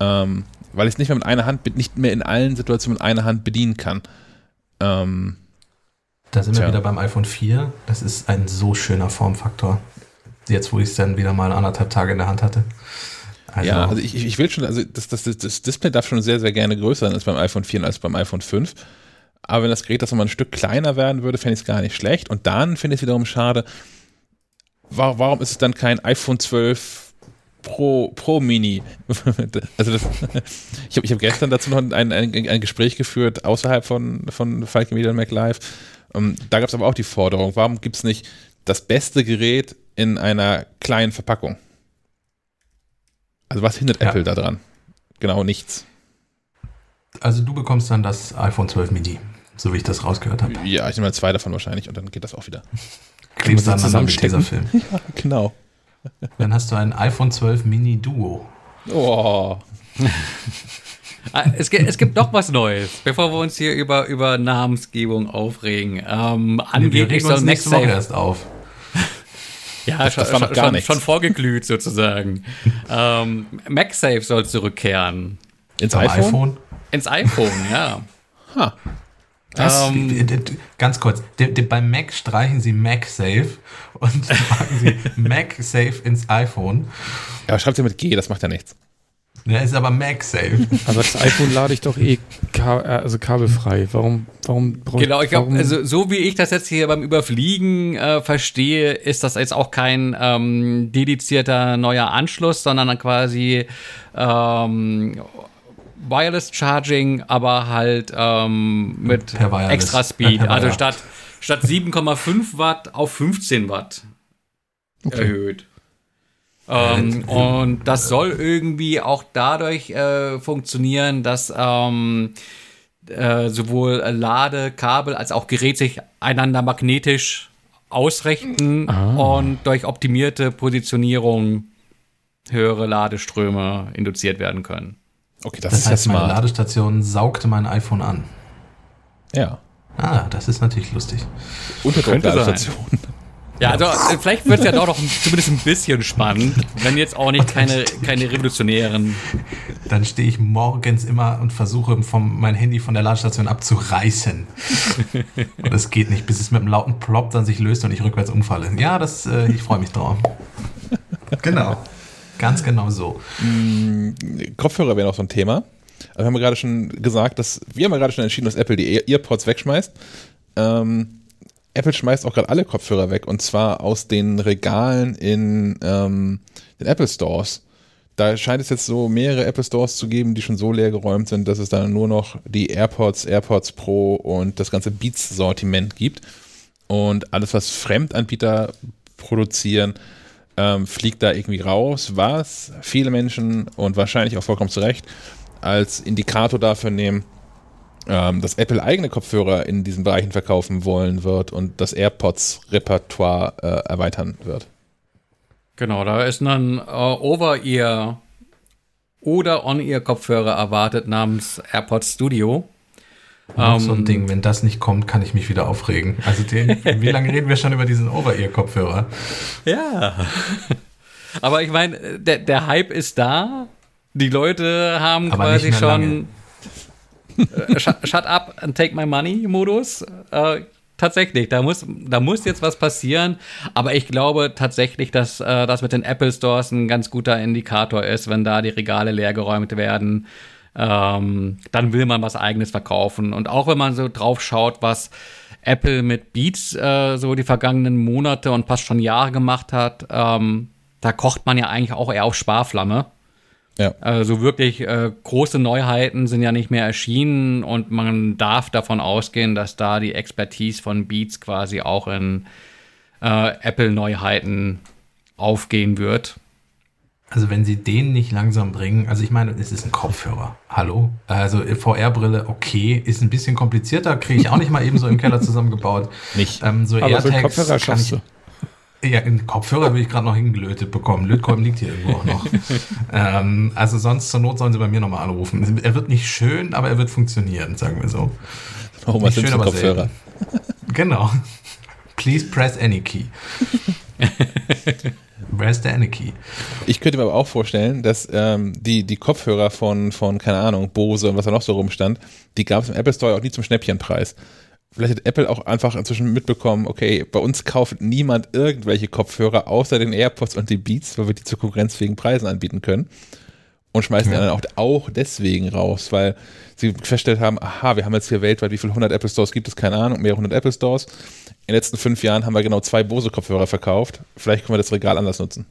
Ähm, weil ich es nicht mehr mit einer Hand, nicht mehr in allen Situationen mit einer Hand bedienen kann. Ähm, Da sind wir Tja. wieder beim iPhone 4. Das ist ein so schöner Formfaktor. Jetzt, wo ich es dann wieder mal anderthalb Tage in der Hand hatte. Also, ja, also ich, ich will schon, also das, das, das Display darf schon sehr, sehr gerne größer sein als beim iPhone 4 und als beim iPhone 5. Aber wenn das Gerät das nochmal ein Stück kleiner werden würde, fände ich es gar nicht schlecht. Und dann finde ich es wiederum schade, wa- warum ist es dann kein iPhone 12 Pro, Pro Mini? *laughs* also das, *laughs* ich habe ich hab gestern dazu noch ein, ein, ein Gespräch geführt außerhalb von, von Falcon Media und Mac Live. Um, da gab es aber auch die Forderung, warum gibt es nicht das beste Gerät in einer kleinen Verpackung? Also was hindert Ja. Apple da dran? Genau nichts. also du bekommst dann das iPhone 12 Mini, so wie ich das rausgehört habe. Ja, ich nehme mal zwei davon wahrscheinlich und dann geht das auch wieder. Klebst sie aneinander mit zusammenstecken? Tesafilm. *laughs* Genau. *laughs* Dann hast du ein iPhone 12 Mini Duo. Oh. *laughs* Ah, Es gibt, es gibt noch was Neues, bevor wir uns hier über, über Namensgebung aufregen. Ähm, wir angeblich regen soll uns nächste Woche erst auf. Ja, Das- schon, das war noch gar schon, nichts. schon vorgeglüht sozusagen. ähm, MagSafe soll zurückkehren. Ins iPhone? iPhone. Ins iPhone, ja. Ha. Das, Ähm, ganz kurz, d- d- beim Mac streichen sie MagSafe und *laughs* packen sie MagSafe ins iPhone. Ja, schreibt sie mit G, das macht ja nichts. Ja, ist aber MagSafe. *laughs* Aber das iPhone lade ich doch eh ka äh, also kabelfrei. Warum, warum brauche Genau, ich glaube, also so wie ich das jetzt hier beim Überfliegen äh, verstehe, ist das jetzt auch kein ähm, dedizierter neuer Anschluss, sondern dann quasi ähm, Wireless Charging, aber halt ähm, mit extra Äh, *laughs* Speed. also statt, statt 7,5 Watt auf 15 Watt erhöht. Ähm, und das soll irgendwie auch dadurch äh, funktionieren, dass ähm, äh, sowohl Ladekabel als auch Gerät sich einander magnetisch ausrichten und durch optimierte Positionierung höhere Ladeströme induziert werden können. Okay, das, Das ist heißt, ja meine. Ladestation saugte mein iPhone an. Ja. Ah, das ist natürlich lustig. Unterdruckladestation. Ja, also äh, vielleicht wird es ja doch noch zumindest ein bisschen spannend, wenn jetzt auch nicht keine, keine revolutionären. Dann stehe ich morgens immer und versuche, vom, mein Handy von der Ladestation abzureißen. und es geht nicht, bis es mit einem lauten Plop dann sich löst und ich rückwärts umfalle. Ja, das, äh, ich freue mich drauf. genau. Ganz genau so. Kopfhörer wäre noch so ein Thema. Wir haben gerade schon gesagt, dass wir haben gerade schon entschieden, dass Apple die Ear- Earpods wegschmeißt. Ähm, Apple schmeißt auch gerade alle Kopfhörer weg und zwar aus den Regalen in ähm, den Apple Stores. Da scheint es jetzt so mehrere Apple Stores zu geben, die schon so leer geräumt sind, dass es dann nur noch die AirPods, AirPods Pro und das ganze Beats-Sortiment gibt. Und alles, was Fremdanbieter produzieren, ähm, fliegt da irgendwie raus, was viele Menschen und wahrscheinlich auch vollkommen zu Recht als Indikator dafür nehmen, ähm, dass Apple eigene Kopfhörer in diesen Bereichen verkaufen wollen wird und das AirPods-Repertoire äh, erweitern wird. Genau, da ist dann äh, Over-Ear oder On-Ear-Kopfhörer erwartet namens AirPods Studio. Noch so ein Ähm, Ding, wenn das nicht kommt, kann ich mich wieder aufregen. Also den, wie lange reden wir schon über diesen Over-Ear-Kopfhörer? Ja. Aber ich meine, der, der Hype ist da. Die Leute haben Aber quasi schon äh, shut, shut up and take my money Modus. Äh, tatsächlich, da muss, da muss jetzt was passieren. Aber ich glaube tatsächlich, dass äh, das mit den Apple Stores ein ganz guter Indikator ist, wenn da die Regale leergeräumt werden. Ähm, dann will man was eigenes verkaufen. Und auch wenn man so drauf schaut, was Apple mit Beats äh, so die vergangenen Monate und fast schon Jahre gemacht hat, ähm, da kocht man ja eigentlich auch eher auf Sparflamme. Ja. Also wirklich äh, große Neuheiten sind ja nicht mehr erschienen und man darf davon ausgehen, dass da die Expertise von Beats quasi auch in äh, Apple-Neuheiten aufgehen wird. Also wenn sie den nicht langsam bringen, also ich meine, es ist ein Kopfhörer. Hallo? Also VR-Brille, okay, ist ein bisschen komplizierter, kriege ich auch nicht mal eben so im Keller zusammengebaut. *laughs* Nicht. Ähm, so Aber so AirTags Kopfhörer kann schaffst ich, du. Ja, einen Kopfhörer will ich gerade noch hingelötet bekommen. Lötkolben liegt hier irgendwo auch noch. *laughs* ähm, also sonst zur Not sollen sie bei mir nochmal anrufen. Er wird nicht schön, aber er wird funktionieren, sagen wir so. Homer Nicht Simpson aber Kopfhörer. selten. Genau. *laughs* Please press any key. Press the key. Ich könnte mir aber auch vorstellen, dass ähm, die, die Kopfhörer von, von, keine Ahnung, Bose und was da noch so rumstand, die gab es im Apple Store auch nie zum Schnäppchenpreis. Vielleicht hat Apple auch einfach inzwischen mitbekommen, okay, bei uns kauft niemand irgendwelche Kopfhörer außer den AirPods und den Beats, weil wir die zu konkurrenzfähigen Preisen anbieten können. Und schmeißen die anderen auch, auch deswegen raus, weil sie festgestellt haben, aha, wir haben jetzt hier weltweit, wie viele 100 Apple Stores gibt es, keine Ahnung, mehrere hundert Apple Stores. In den letzten fünf Jahren haben wir genau zwei Bose-Kopfhörer verkauft. Vielleicht können wir das Regal anders nutzen.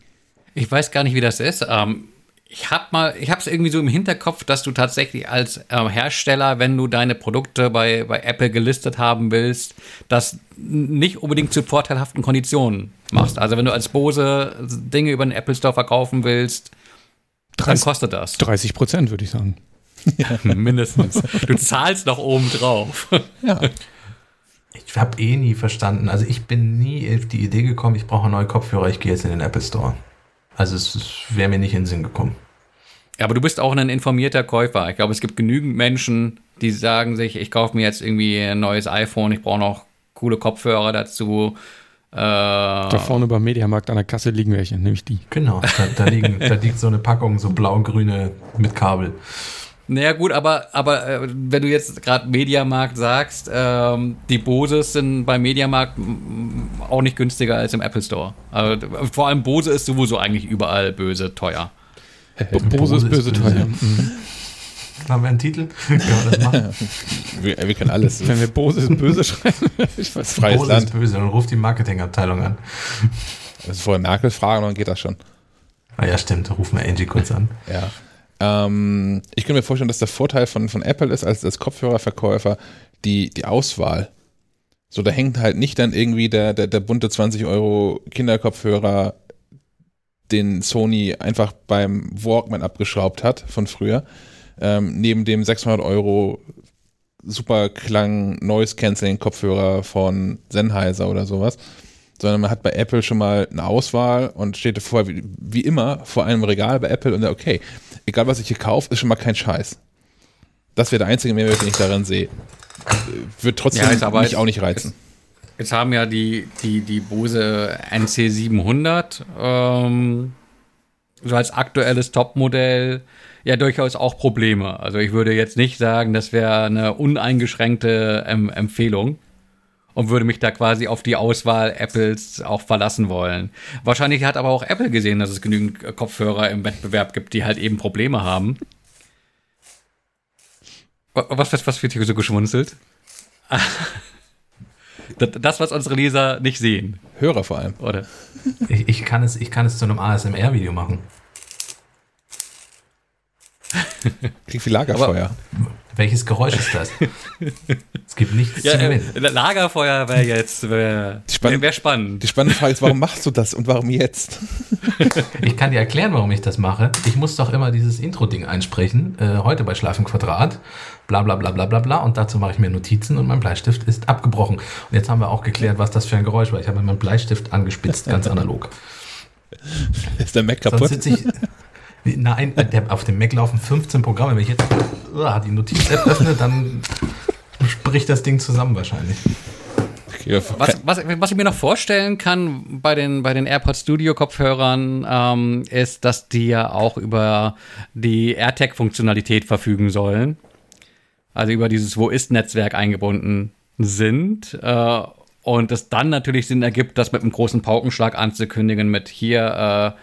Ich weiß gar nicht, wie das ist. Ähm, ich habe mal, ich habe es irgendwie so im Hinterkopf, dass du tatsächlich als ähm, Hersteller, wenn du deine Produkte bei, bei Apple gelistet haben willst, das nicht unbedingt zu vorteilhaften Konditionen machst. Also wenn du als Bose Dinge über den Apple Store verkaufen willst, dann 30, kostet das 30 Prozent, würde ich sagen. *laughs* mindestens. Du zahlst noch oben drauf. Ich habe eh nie verstanden. Also ich bin nie auf die Idee gekommen, ich brauche neue Kopfhörer, ich gehe jetzt in den Apple Store. Also es wäre mir nicht in den Sinn gekommen. Ja, aber du bist auch ein informierter Käufer. Ich glaube, es gibt genügend Menschen, die sagen sich, ich kaufe mir jetzt irgendwie ein neues iPhone, ich brauche noch coole Kopfhörer dazu. Äh, Da vorne beim Mediamarkt an der Kasse liegen welche, nämlich die. Genau, da, da, liegen, da liegt so eine Packung, so blau-grüne mit Kabel. Naja, gut, aber, aber äh, wenn du jetzt gerade Mediamarkt sagst, ähm, die Boses sind bei Mediamarkt auch nicht günstiger als im Apple Store. Also, vor allem Bose ist sowieso eigentlich überall böse teuer. Bose ist böse teuer. Mhm. Haben wir einen Titel? *laughs* Können wir das machen? *laughs* Wir, wir können alles. Wenn wir Bose ist böse schreiben, *laughs* ich weiß Freies Bose Land. ist böse, dann ruft die Marketingabteilung an. Also vorher Merkel fragen, dann geht das schon. Ah ja, stimmt, da rufen wir Angie kurz an. Ja. Ähm, ich kann mir vorstellen, dass der Vorteil von, von Apple ist, als, als Kopfhörerverkäufer, die, die Auswahl. So, da hängt halt nicht dann irgendwie der, der, der bunte 20 Euro Kinderkopfhörer, den Sony einfach beim Walkman abgeschraubt hat von früher, ähm, neben dem 600 Euro Superklang Noise Cancelling Kopfhörer von Sennheiser oder sowas, sondern man hat bei Apple schon mal eine Auswahl und steht vorher wie, wie immer vor einem Regal bei Apple und sagt, okay, egal was ich hier kaufe, ist schon mal kein Scheiß. Das wäre der einzige Mehrwert, den ich darin sehe. Wird trotzdem Ja, mich jetzt- auch nicht reizen. Jetzt haben ja die, die, die Bose NC700 ähm, so als aktuelles Topmodell ja durchaus auch Probleme. Also ich würde jetzt nicht sagen, das wäre eine uneingeschränkte ähm, Empfehlung und würde mich da quasi auf die Auswahl Apples auch verlassen wollen. Wahrscheinlich hat aber auch Apple gesehen, dass es genügend äh, Kopfhörer im Wettbewerb gibt, die halt eben Probleme haben. Wa- Was, was, was wird hier so geschmunzelt? *laughs* Das, das, was unsere Leser nicht sehen, Hörer vor allem. oder? Ich, ich, kann es, ich kann es zu einem ASMR-Video machen. *laughs* Klingt wie Lagerfeuer. Welches Geräusch ist das? *laughs* es gibt nichts Ja, zu äh, gewinnen. Wäre wäre jetzt wär, Spannend. wär, wär spannend. Die spannende Frage ist, warum machst du das und warum jetzt? *laughs* Ich kann dir erklären, warum ich das mache. Ich muss doch immer dieses Intro-Ding einsprechen. Äh, heute bei Schlaf im Quadrat. Bla bla bla bla bla bla. Und dazu mache ich mir Notizen und mein Bleistift ist abgebrochen. Und jetzt haben wir auch geklärt, was das für ein Geräusch war. Ich habe meinen Bleistift angespitzt, ganz analog. Ist der Mac Sonst kaputt? sitze ich. Nein, der, auf dem Mac laufen 15 Programme. Wenn ich jetzt uh, die Notiz-App öffne, dann bricht das Ding zusammen wahrscheinlich. Was, was, was ich mir noch vorstellen kann bei den, bei den AirPods Studio Kopfhörern, ähm, ist, dass die ja auch über die AirTag-Funktionalität verfügen sollen. Also über dieses Wo ist Netzwerk eingebunden sind. Äh, und es dann natürlich Sinn ergibt, das mit einem großen Paukenschlag anzukündigen, mit hier, äh,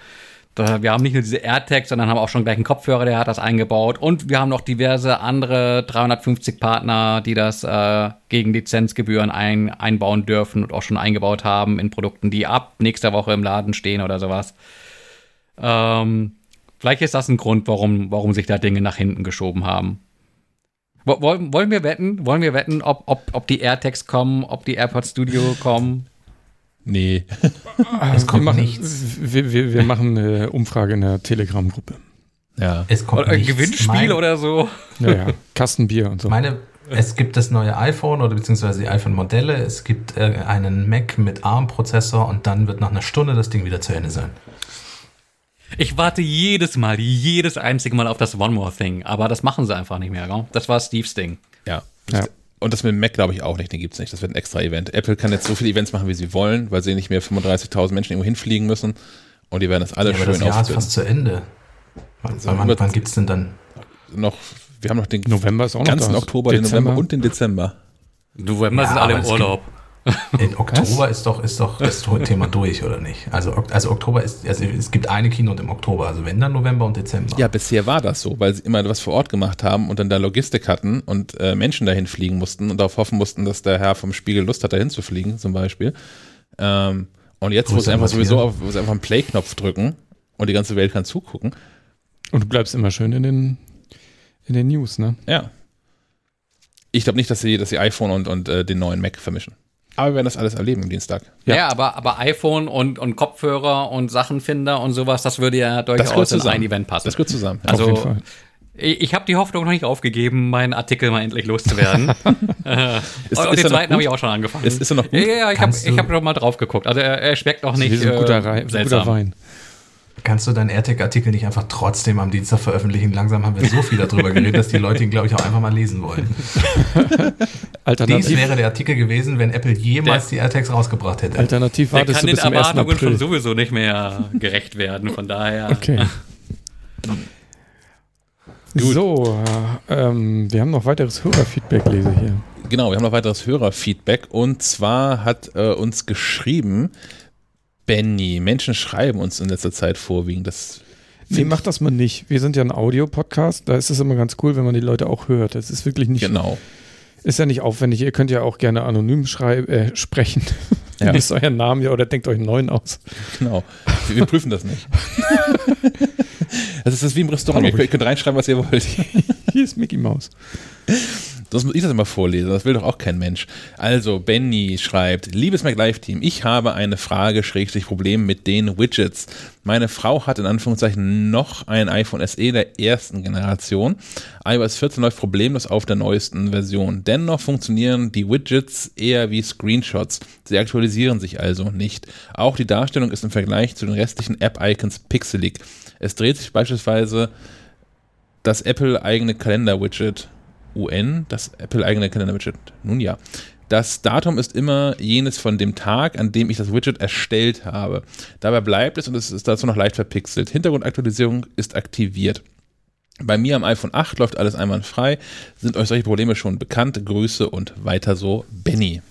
wir haben nicht nur diese AirTags, sondern haben auch schon gleich einen Kopfhörer, der hat das eingebaut. Und wir haben noch diverse andere 350 Partner, die das äh, gegen Lizenzgebühren ein, einbauen dürfen und auch schon eingebaut haben in Produkten, die ab nächster Woche im Laden stehen oder sowas. Ähm, vielleicht ist das ein Grund, warum, warum sich da Dinge nach hinten geschoben haben. Wo- Wollen, wollen wir wetten? Wollen wir wetten, ob, ob, ob die AirTags kommen, ob die AirPods Studio kommen? Nee. Es kommt wir machen, nichts. Wir, wir, wir machen eine Umfrage in der Telegram-Gruppe. Ja. Es kommt Oder ein nichts. Gewinnspiel Mein- oder so? Ja, ja. Kastenbier und so. Meine, es gibt das neue iPhone oder beziehungsweise die iPhone-Modelle. Es gibt äh, einen Mac mit ARM-Prozessor und dann wird nach einer Stunde das Ding wieder zu Ende sein. Ich warte jedes Mal, jedes einzige Mal auf das One More Thing, aber das machen sie einfach nicht mehr. Gell? Das war Steves Ding. Ja. Ja. Und das mit dem Mac glaube ich auch nicht, den gibt's nicht. Das wird ein extra Event. Apple kann jetzt so viele Events machen, wie sie wollen, weil sie nicht mehr 35.000 Menschen irgendwo hinfliegen müssen. Und die werden das alle Ja, aber schön das Jahr ist fast zu Ende. Wann, So, wann, wann, wann gibt's denn dann? Noch, wir haben noch den November ist auch noch ganzen da. Oktober, den Dezember. November und den Dezember. November Ja, sind alle aber im es Urlaub. *laughs* In Oktober ist doch, ist doch das Thema *laughs* durch, oder nicht? Also, also Oktober ist, also es gibt eine Keynote im Oktober, also wenn dann November und Dezember. Ja, bisher war das so, weil sie immer was vor Ort gemacht haben und dann da Logistik hatten und äh, Menschen dahin fliegen mussten und darauf hoffen mussten, dass der Herr vom Spiegel Lust hat, dahin zu fliegen, zum Beispiel. Ähm, und jetzt, sie einfach sowieso auf, sie einfach einen Play-Knopf drücken und die ganze Welt kann zugucken. Und du bleibst immer schön in den, in den News, ne? Ja. Ich glaube nicht, dass sie, dass sie iPhone und, und äh, den neuen Mac vermischen. Aber wir werden das alles erleben am Dienstag. Ja. Ja, aber, aber iPhone und, und Kopfhörer und Sachenfinder und sowas, das würde ja durchaus in ein Event passen. Das gehört zusammen. Auf jeden Also, Fall. ich, ich habe die Hoffnung noch nicht aufgegeben, meinen Artikel mal endlich loszuwerden. *laughs* äh, Ist- und ist den zweiten habe ich auch schon angefangen. Ist- ist er noch gut? Ja, ja, ich habe hab noch mal drauf geguckt. Also er, er schmeckt noch nicht Wie so ein guter, äh, Rei- guter seltsam. Wein. Kannst du deinen AirTag-Artikel nicht einfach trotzdem am Dienstag veröffentlichen? Langsam haben wir so viel darüber geredet, dass die Leute ihn, glaube ich, auch einfach mal lesen wollen. *laughs* Dies Alternativ, wäre der Artikel gewesen, wenn Apple jemals die AirTags rausgebracht hätte. alternativ Der wartest kann du den bis zum 1. Erwartungen schon April. sowieso nicht mehr gerecht werden. Von daher. Okay. *laughs* So, äh, ähm, wir haben noch weiteres Hörerfeedback, lese ich hier. Genau, wir haben noch weiteres Hörerfeedback und zwar hat äh, uns geschrieben Benny. Menschen schreiben uns in letzter Zeit vorwiegend. Das Nee, macht das mal nicht. Wir sind ja ein Audio-Podcast, da ist es immer ganz cool, wenn man die Leute auch hört. Das ist wirklich nicht, genau. ist ja nicht aufwendig. Ihr könnt ja auch gerne anonym schreiben, äh, sprechen. Ja. *laughs* Lest euren Namen ja oder denkt euch einen neuen aus. Genau. Wir, wir prüfen das nicht. *laughs* Das ist das wie im Restaurant. Ihr könnt, ihr könnt reinschreiben, was ihr wollt. *laughs* Hier ist Mickey Mouse. Sonst muss ich das immer vorlesen. Das will doch auch kein Mensch. Also, Benny schreibt, liebes MacLife-Team, ich habe eine Frage, Schrägstrich Problem mit den Widgets. Meine Frau hat in Anführungszeichen noch ein iPhone SE der ersten Generation. iOS 14 läuft problemlos auf der neuesten Version. Dennoch funktionieren die Widgets eher wie Screenshots. Sie aktualisieren sich also nicht. Auch die Darstellung ist im Vergleich zu den restlichen App-Icons pixelig. Es dreht sich beispielsweise das Apple-eigene Kalender-Widget UN, das Apple-eigene Kalender-Widget. Nun ja. Das Datum ist immer jenes von dem Tag, an dem ich das Widget erstellt habe. Dabei bleibt es und es ist dazu noch leicht verpixelt. Hintergrundaktualisierung ist aktiviert. Bei mir am iPhone 8 läuft alles einwandfrei. Sind euch solche Probleme schon bekannt? Grüße und weiter so, Benny.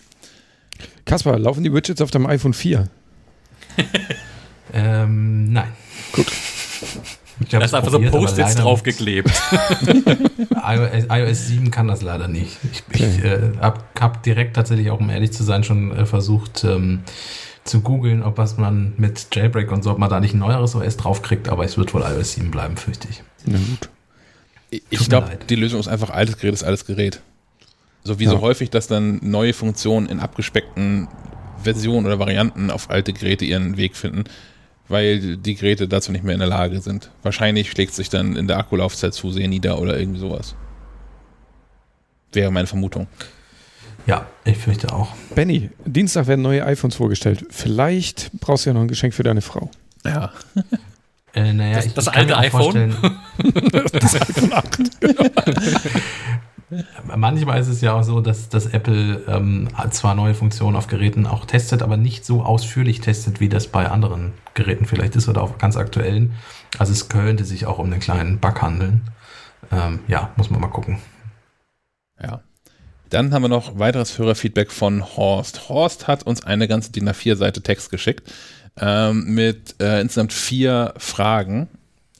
Kaspar, laufen die Widgets auf deinem iPhone 4? *laughs* Ähm, nein. Gut. Ich Da hab's ist einfach so Post-its draufgeklebt. iOS, iOS 7 kann das leider nicht. Ich, ich äh, habe hab direkt tatsächlich auch, um ehrlich zu sein, schon äh, versucht ähm, zu googeln, ob was man mit Jailbreak und so, ob man da nicht ein neueres OS draufkriegt, aber es wird wohl iOS 7 bleiben, fürchte ich. Na gut. Ich Tut mir glaube, die Lösung ist einfach altes Gerät ist alles Gerät. So wie Ja. so häufig, dass dann neue Funktionen in abgespeckten Versionen oder Varianten auf alte Geräte ihren Weg finden, weil die Geräte dazu nicht mehr in der Lage sind. Wahrscheinlich schlägt sich dann in der Akkulaufzeit zu sehr nieder oder irgendwie sowas. Wäre meine Vermutung. Ja, ich fürchte auch. Benny, Dienstag werden neue iPhones vorgestellt. Vielleicht brauchst du ja noch ein Geschenk für deine Frau. Ja. Äh, naja, Das- ich, das alte mir auch iPhone? vorstellen- *laughs* *laughs* *laughs* Manchmal ist es ja auch so, dass, dass Apple ähm, zwar neue Funktionen auf Geräten auch testet, aber nicht so ausführlich testet, wie das bei anderen Geräten vielleicht ist oder auch ganz aktuellen. Also es könnte sich auch um einen kleinen Bug handeln. Ähm, ja, muss man mal gucken. Ja. Dann haben wir noch weiteres Hörerfeedback von Horst. Horst hat uns eine ganze DIN A4-Seite Text geschickt ähm, mit äh, insgesamt vier Fragen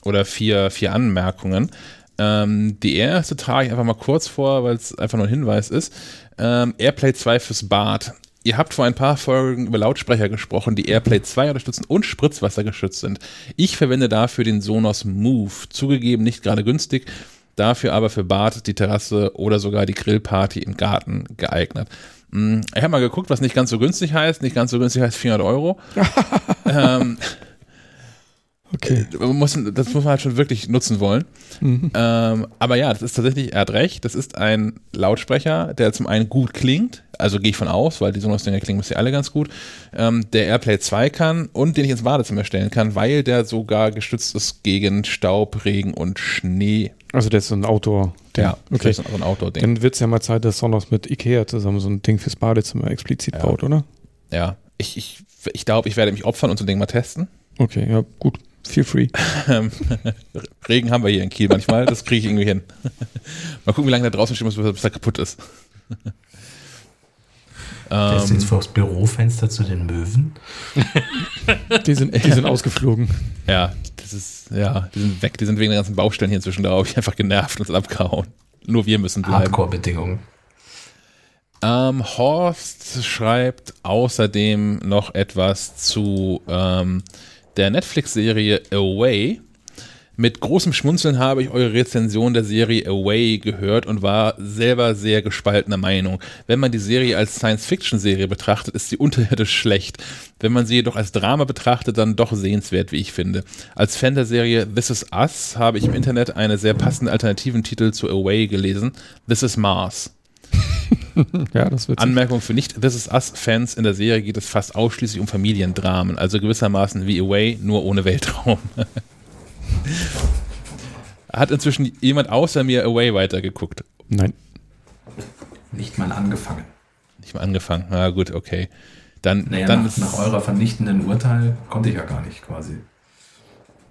oder vier, vier Anmerkungen. Ähm, die erste trage ich einfach mal kurz vor, weil es einfach nur ein Hinweis ist. Ähm, Airplay 2 fürs Bad. Ihr habt vor ein paar Folgen über Lautsprecher gesprochen, die Airplay 2 unterstützen und Spritzwasser geschützt sind. Ich verwende dafür den Sonos Move. Zugegeben nicht gerade günstig, dafür aber für Bad, die Terrasse oder sogar die Grillparty im Garten geeignet. Hm, Ich habe mal geguckt, was nicht ganz so günstig heißt. Nicht ganz so günstig heißt 400 Euro. *laughs* ähm, Okay. muss, das muss man halt schon wirklich nutzen wollen. Mhm. Ähm, aber ja, das ist tatsächlich, er hat recht, das ist ein Lautsprecher, der zum einen gut klingt, also gehe ich von aus, weil die Sonos-Dinger klingen bisher alle ganz gut, ähm, der AirPlay 2 kann und den ich ins Badezimmer stellen kann, weil der sogar gestützt ist gegen Staub, Regen und Schnee. Also der ist so ein Outdoor. Ja, okay. ist ein Outdoor-Ding. Dann wird es ja mal Zeit, dass Sonos mit Ikea zusammen so ein Ding fürs Badezimmer explizit Ja. baut, oder? Ja, ich, ich, ich glaube, ich werde mich opfern und so ein Ding mal testen. Okay, ja, gut. Feel free. Ähm, Regen haben wir hier in Kiel manchmal, das kriege ich irgendwie hin. Mal gucken, wie lange da draußen stehen muss, bis er kaputt ist. Der ist ähm, jetzt vors Bürofenster zu den Möwen. Die sind, die sind ausgeflogen. ja, das ist, ja, die sind weg, die sind wegen der ganzen Baustellen hier inzwischen, glaube ich, einfach genervt und sind abgehauen. Nur wir müssen bleiben. Hardcore-Bedingungen. Ähm, Horst schreibt außerdem noch etwas zu ähm, der Netflix-Serie Away. Mit großem Schmunzeln habe ich eure Rezension der Serie Away gehört und war selber sehr gespaltener Meinung. Wenn man die Serie als Science-Fiction-Serie betrachtet, ist sie unterirdisch schlecht. Wenn man sie jedoch als Drama betrachtet, dann doch sehenswert, wie ich finde. Als Fan der Serie This Is Us habe ich im Internet eine sehr passende alternativen Titel zu Away gelesen. This Is Mars. *laughs* Ja, das wird Anmerkung für nicht This Is Us-Fans, in der Serie geht es fast ausschließlich um Familiendramen, also gewissermaßen wie Away, nur ohne Weltraum. *laughs* Hat inzwischen jemand außer mir Away weitergeguckt? Nein. Nicht mal angefangen. Nicht mal angefangen. Na gut, okay. Dann, Naja, dann nach, ist, nach eurer vernichtenden Urteil konnte ich ja gar nicht quasi.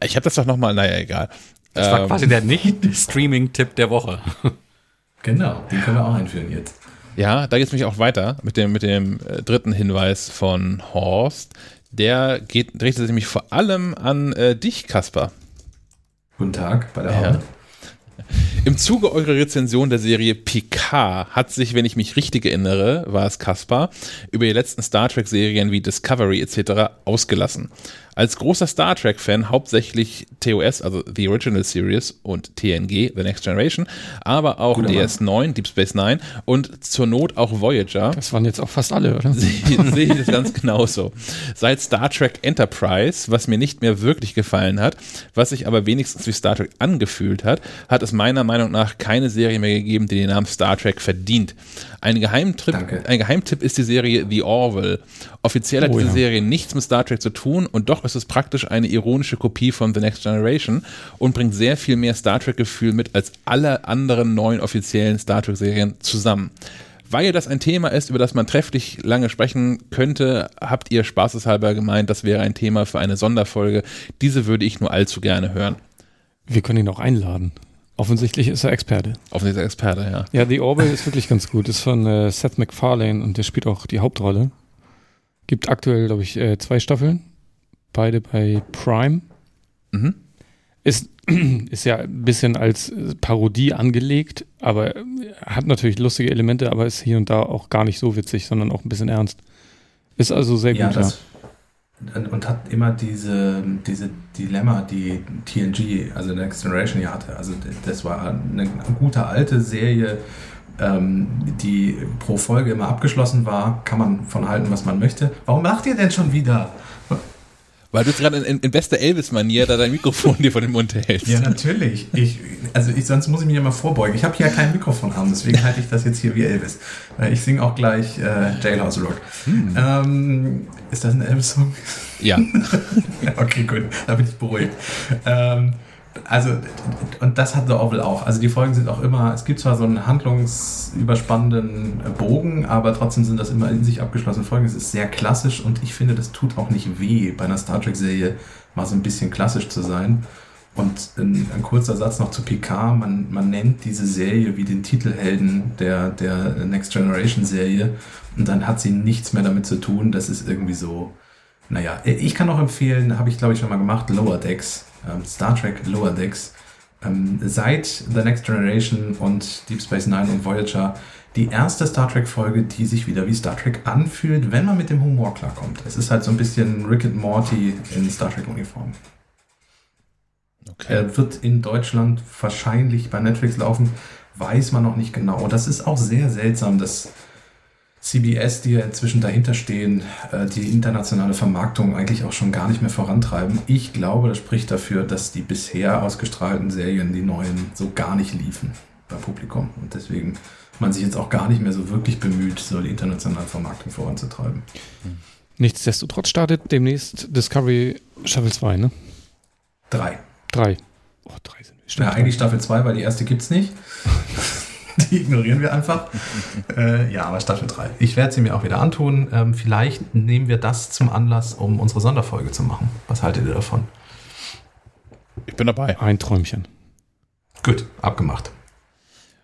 ich habe das doch nochmal, naja, egal. Das war Ähm, quasi der *laughs* Nicht-Streaming-Tipp der Woche. Genau, den können wir auch einführen jetzt. Ja, da geht es mich auch weiter mit dem, mit dem äh, dritten Hinweis von Horst. Der geht, richtet sich nämlich vor allem an äh, dich, Kasper. Guten Tag bei der Ja. Arbeit. Im Zuge eurer Rezension der Serie Picard hat sich, wenn ich mich richtig erinnere, war es Kaspar, über die letzten Star Trek-Serien wie Discovery etc. ausgelassen. Als großer Star Trek-Fan hauptsächlich TOS, also The Original Series und TNG, The Next Generation, aber auch Guter Mann. DS9, Deep Space Nine und zur Not auch Voyager Das waren jetzt auch fast alle, oder? *laughs* sehe sehe ich das ganz genauso. Seit Star Trek Enterprise, was mir nicht mehr wirklich gefallen hat, was sich aber wenigstens wie Star Trek angefühlt hat, hat es meiner Meinung nach keine Serie mehr gegeben, die den Namen Star Trek verdient. Ein Geheimtipp, Danke. ein Geheimtipp ist die Serie The Orville. Offiziell hat Oh diese ja. Serie nichts mit Star Trek zu tun und doch ist es praktisch eine ironische Kopie von The Next Generation und bringt sehr viel mehr Star Trek-Gefühl mit als alle anderen neuen offiziellen Star Trek-Serien zusammen. Weil das ein Thema ist, über das man trefflich lange sprechen könnte, habt ihr spaßeshalber gemeint, das wäre ein Thema für eine Sonderfolge. Diese würde ich nur allzu gerne hören. Wir können ihn auch einladen. Offensichtlich ist er Experte. Offensichtlich Experte, ja. Ja, The Orville ist wirklich ganz gut. Ist von äh, Seth MacFarlane und der spielt auch die Hauptrolle. Gibt aktuell, glaube ich, äh, zwei Staffeln. Beide bei Prime. Mhm. Ist, *clears throat* ist ja ein bisschen als äh, Parodie angelegt, aber äh, hat natürlich lustige Elemente, aber ist hier und da auch gar nicht so witzig, sondern auch ein bisschen ernst. Ist also sehr Ja, gut, ja. Und hat immer diese, diese Dilemma, die TNG, also Next Generation ja hatte. Also das war eine gute alte Serie, ähm, die pro Folge immer abgeschlossen war. Kann man von halten, was man möchte. Warum macht ihr denn schon wieder? Weil du jetzt gerade in, in bester Elvis-Manier da dein Mikrofon *laughs* dir vor den Mund hältst. Ja, natürlich. Ich, also ich, sonst muss ich mich ja mal vorbeugen. Ich habe hier ja kein Mikrofon haben, deswegen halte ich das jetzt hier wie Elvis. Äh, Ich singe auch gleich äh, Jailhouse Rock. Ähm, ist das ein Elvis-Song? Ja. *laughs* okay, gut, da bin ich beruhigt. Ähm, also, und das hat The Orville auch. Also die Folgen sind auch immer, es gibt zwar so einen handlungsüberspannenden Bogen, aber trotzdem sind das immer in sich abgeschlossene Folgen. Es ist sehr klassisch und ich finde, das tut auch nicht weh, bei einer Star Trek-Serie mal so ein bisschen klassisch zu sein. Und ein, ein kurzer Satz noch zu Picard. Man, man nennt diese Serie wie den Titelhelden der, der Next Generation Serie. Und dann hat sie nichts mehr damit zu tun. Das ist irgendwie so. Naja, ich kann auch empfehlen, habe ich glaube ich schon mal gemacht, Lower Decks. Ähm, Star Trek Lower Decks. Ähm, seit The Next Generation und Deep Space Nine und Voyager die erste Star Trek-Folge, die sich wieder wie Star Trek anfühlt, wenn man mit dem Humor klarkommt. Es ist halt so ein bisschen Rick and Morty in Star Trek-Uniform. Okay. Er wird in Deutschland wahrscheinlich bei Netflix laufen, weiß man noch nicht genau. Das ist auch sehr seltsam, dass CBS, die ja inzwischen dahinter stehen, äh, die internationale Vermarktung eigentlich auch schon gar nicht mehr vorantreiben. Ich glaube, das spricht dafür, dass die bisher ausgestrahlten Serien, die neuen, so gar nicht liefen beim Publikum. Und deswegen man sich jetzt auch gar nicht mehr so wirklich bemüht, so die internationale Vermarktung voranzutreiben. Nichtsdestotrotz startet demnächst Discovery Staffel 2, ne? Drei. Drei. Oh, drei sind wir. Ja, eigentlich Staffel 2, weil die erste gibt's nicht. *laughs* *laughs* die ignorieren wir einfach. äh, ja, aber Staffel 3. Ich werde sie mir auch wieder antun. Ähm, vielleicht nehmen wir das zum Anlass, um unsere Sonderfolge zu machen. Was haltet ihr davon? Ich bin dabei. Ein Träumchen. Gut, abgemacht.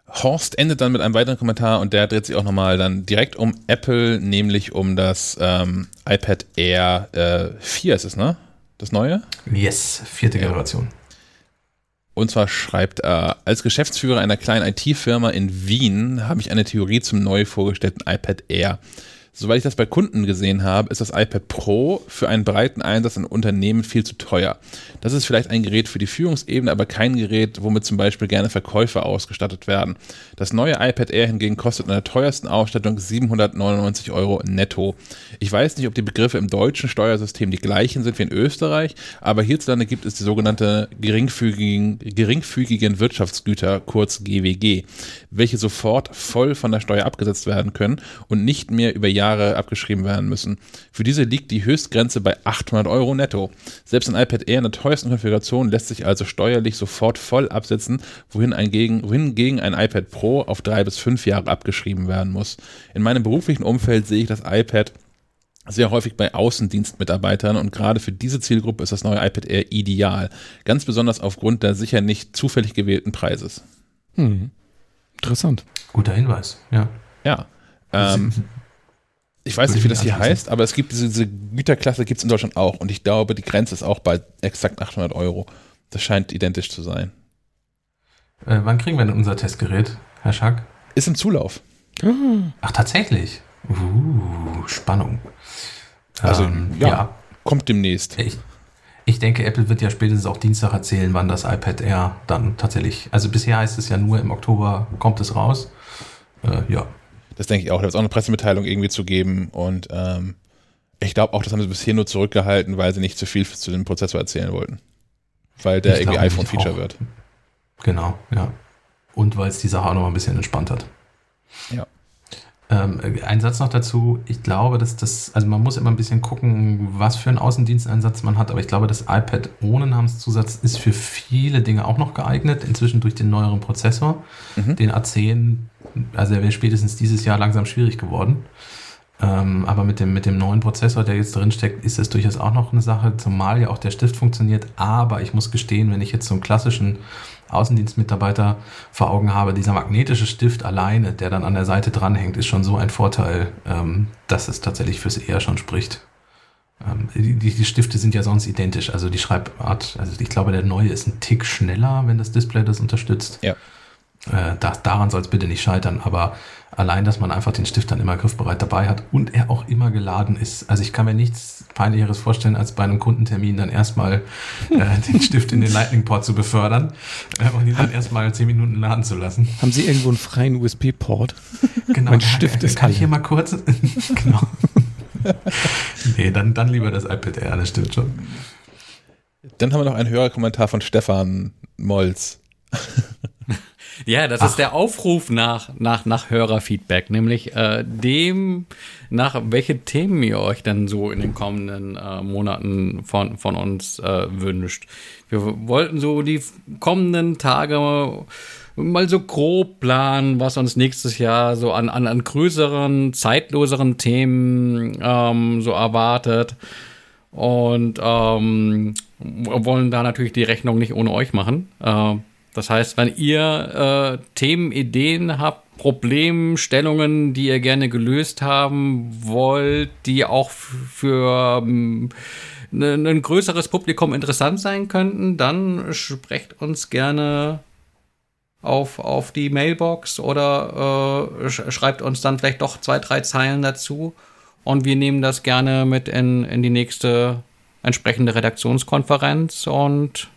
Horst endet dann mit einem weiteren Kommentar und der dreht sich auch nochmal dann direkt um Apple, nämlich um das ähm, iPad Air äh, 4 ist es, ne? Das neue? Yes, vierte Ja. Generation. Und zwar schreibt er, als Geschäftsführer einer kleinen IT-Firma in Wien habe ich eine Theorie zum neu vorgestellten iPad Air. Soweit ich das bei Kunden gesehen habe, ist das iPad Pro für einen breiten Einsatz in Unternehmen viel zu teuer. Das ist vielleicht ein Gerät für die Führungsebene, aber kein Gerät, womit zum Beispiel gerne Verkäufer ausgestattet werden. Das neue iPad Air hingegen kostet in der teuersten Ausstattung 799 Euro netto. Ich weiß nicht, ob die Begriffe im deutschen Steuersystem die gleichen sind wie in Österreich, aber hierzulande gibt es die sogenannte geringfügigen, geringfügigen Wirtschaftsgüter, kurz GWG, welche sofort voll von der Steuer abgesetzt werden können und nicht mehr über Jahre abgeschrieben werden müssen. Für diese liegt die Höchstgrenze bei 800 Euro netto. Selbst ein iPad Air in der teuersten Konfiguration lässt sich also steuerlich sofort voll absetzen, wohin ein gegen, wohingegen ein iPad Pro auf drei bis fünf Jahre abgeschrieben werden muss. In meinem beruflichen Umfeld sehe ich das iPad sehr häufig bei Außendienstmitarbeitern und gerade für diese Zielgruppe ist das neue iPad Air ideal. Ganz besonders aufgrund der sicher nicht zufällig gewählten Preises. Hm. Interessant. Guter Hinweis, ja. Ja. Ähm, *laughs* ich weiß nicht, wie das hier anschließen. heißt, aber es gibt diese, diese Güterklasse gibt es in Deutschland auch und ich glaube, die Grenze ist auch bei exakt 800 Euro. Das scheint identisch zu sein. Äh, wann kriegen wir denn unser Testgerät, Herr Schack? Ist im Zulauf. Ach, tatsächlich. Uh, Spannung. Also, Ähm, ja. Kommt demnächst. Ich, ich denke, Apple wird ja spätestens auch Dienstag erzählen, wann das iPad Air dann tatsächlich. Also bisher heißt es ja nur im Oktober kommt es raus. Äh, ja. Das denke ich auch. Da wird es auch eine Pressemitteilung irgendwie zu geben und ähm, ich glaube auch, das haben sie bisher nur zurückgehalten, weil sie nicht zu viel zu dem Prozessor erzählen wollten. Weil der Ich irgendwie iPhone-Feature wird. Genau, ja. Und weil es die Sache auch noch ein bisschen entspannt hat. Ja. Ähm, ein Satz noch dazu. Ich glaube, dass das, also man muss immer ein bisschen gucken, was für einen Außendiensteinsatz man hat, aber ich glaube, das iPad ohne Namenszusatz ist für viele Dinge auch noch geeignet, inzwischen durch den neueren Prozessor. Mhm. Den A10, also der wäre spätestens dieses Jahr langsam schwierig geworden. Ähm, aber mit dem, mit dem neuen Prozessor, der jetzt drin steckt, ist das durchaus auch noch eine Sache, zumal ja auch der Stift funktioniert. Aber ich muss gestehen, wenn ich jetzt so einen klassischen Außendienstmitarbeiter vor Augen habe, dieser magnetische Stift alleine, der dann an der Seite dranhängt, ist schon so ein Vorteil, ähm, dass es tatsächlich fürs eher schon spricht. Ähm, die, die die Stifte sind ja sonst identisch, also die Schreibart, also ich glaube, der neue ist ein Tick schneller, wenn das Display das unterstützt. Ja. Äh, da, daran soll es bitte nicht scheitern, aber allein, dass man einfach den Stift dann immer griffbereit dabei hat und er auch immer geladen ist. Also ich kann mir nichts peinlicheres vorstellen, als bei einem Kundentermin dann erstmal äh, *laughs* den Stift in den Lightning-Port zu befördern äh, und ihn dann erstmal zehn Minuten laden zu lassen. Haben Sie irgendwo einen freien USB-Port? *laughs* Genau, Mein Stift ist Kann ich hier mal kurz? *laughs* genau. nee, dann, dann lieber das iPad Air, das stimmt schon. Dann haben wir noch einen Hörerkommentar von Stefan Molz. Ja, das ist der Aufruf nach, nach, nach Hörerfeedback, nämlich äh, dem, nach welche Themen ihr euch dann so in den kommenden äh, Monaten von, von uns äh, wünscht. Wir wollten so die kommenden Tage mal so grob planen, was uns nächstes Jahr so an, an, an größeren, zeitloseren Themen ähm, so erwartet. Und ähm, wollen da natürlich die Rechnung nicht ohne euch machen. Äh, das heißt, wenn ihr äh, Themen, Ideen habt, Problemstellungen, die ihr gerne gelöst haben wollt, die auch für ähm, ein größeres Publikum interessant sein könnten, dann sprecht uns gerne auf, auf die Mailbox oder äh, sch schreibt uns dann vielleicht doch zwei, drei Zeilen dazu. Und wir nehmen das gerne mit in, in die nächste entsprechende Redaktionskonferenz und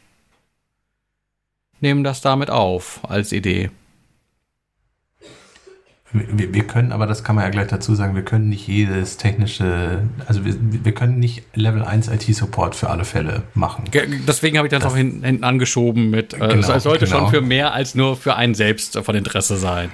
nehmen das damit auf als Idee. Wir, wir können, aber das kann man ja gleich dazu sagen, wir können nicht jedes technische, also wir, wir können nicht Level 1 IT-Support für alle Fälle machen. Ge- Deswegen habe ich das, Das- hin, hinten angeschoben mit, äh, Genau, es sollte genau. schon für mehr als nur für einen selbst von Interesse sein.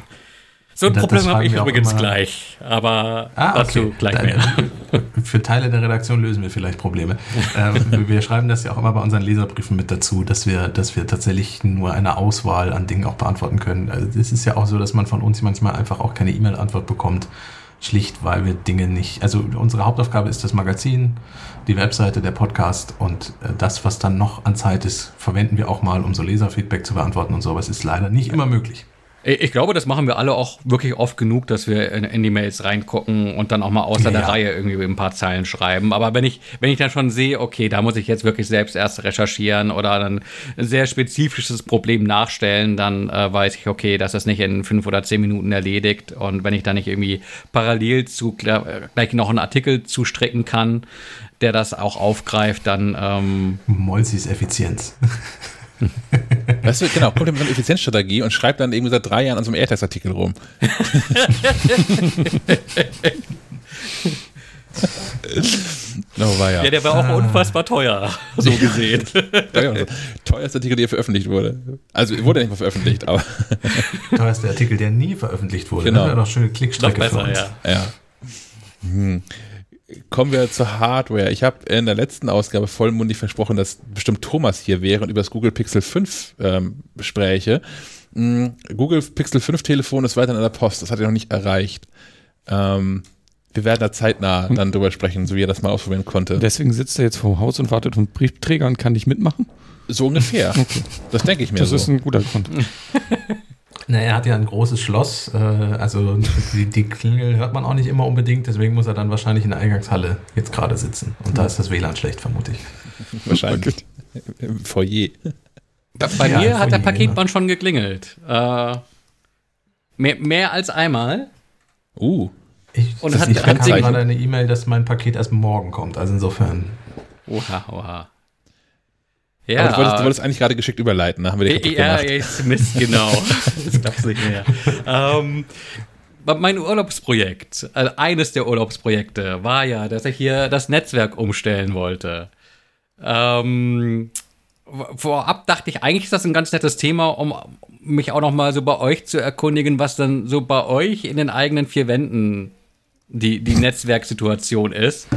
So ein Das- Problem habe ich übrigens gleich, aber Ah, dazu okay. gleich mehr. *laughs* Für Teile der Redaktion lösen wir vielleicht Probleme. ähm, *laughs* wir schreiben das ja auch immer bei unseren Leserbriefen mit dazu, dass wir, dass wir tatsächlich nur eine Auswahl an Dingen auch beantworten können. Also es ist ja auch so, dass man von uns manchmal einfach auch keine E-Mail-Antwort bekommt. Schlicht, weil wir Dinge nicht. Also unsere Hauptaufgabe ist das Magazin, die Webseite, der Podcast und äh, das, was dann noch an Zeit ist, verwenden wir auch mal, um so Leserfeedback zu beantworten und so. Aber es ist leider nicht immer möglich. Ich glaube, das machen wir alle auch wirklich oft genug, dass wir in, die Mails reingucken und dann auch mal außer Ja, der. Reihe irgendwie ein paar Zeilen schreiben. Aber wenn ich, wenn ich dann schon sehe, okay, da muss ich jetzt wirklich selbst erst recherchieren oder dann ein sehr spezifisches Problem nachstellen, dann äh, weiß ich, okay, das ist nicht in fünf oder zehn Minuten erledigt. Und wenn ich dann nicht irgendwie parallel zu äh, gleich noch einen Artikel zustricken kann, der das auch aufgreift, dann ähm, Molzis Effizienz. *laughs* *laughs* Weißt du, genau, kommt mit so einer Effizienzstrategie und schreibt dann irgendwie seit drei Jahren an so einem Airtags-Artikel rum. *laughs* no, war ja. ja, der war auch unfassbar teuer, *laughs* so gesehen. Teuerster Artikel, der veröffentlicht wurde. Also wurde nicht mal veröffentlicht, aber Teuerste Artikel, der nie veröffentlicht wurde. Genau. Ne? Wäre doch schöne Noch Klickstrecke für besser, uns. ja. ja. Hm. Kommen wir zur Hardware. Ich habe in der letzten Ausgabe vollmundig versprochen, dass bestimmt Thomas hier wäre und über das Google Pixel 5 ähm, spräche. Hm, Google Pixel 5 Telefon ist weiter in der Post. Das hat er noch nicht erreicht. Ähm, wir werden da zeitnah dann drüber sprechen, so wie er das mal ausprobieren konnte. Deswegen sitzt er jetzt vor dem Haus und wartet auf Briefträger und kann nicht mitmachen. So ungefähr. Das denke ich mir Das so. ist ein guter Grund. *laughs* Na, er hat ja ein großes Schloss, äh, also die, die Klingel hört man auch nicht immer unbedingt, deswegen muss er dann wahrscheinlich in der Eingangshalle jetzt gerade sitzen. Und da ist das WLAN schlecht, vermute ich. Wahrscheinlich. Im Foyer. Bei Ja, mir hat der vorhin, Paketbahn schon geklingelt. Äh, mehr, mehr als einmal. Uh. Ich, Und hat- ich hat gerade eine E-Mail, dass mein Paket erst morgen kommt, also insofern. Oha, oha. Aber du wolltest, du wolltest eigentlich gerade geschickt überleiten, da haben wir dich kaputt ja, gemacht. jetzt Mist, genau. *laughs* das gab's nicht mehr. ähm, mein Urlaubsprojekt, also eines der Urlaubsprojekte, war ja, dass ich hier das Netzwerk umstellen wollte. Ähm, vorab dachte ich, eigentlich ist das ein ganz nettes Thema, um mich auch noch mal so bei euch zu erkundigen, was dann so bei euch in den eigenen vier Wänden die, die Netzwerksituation ist.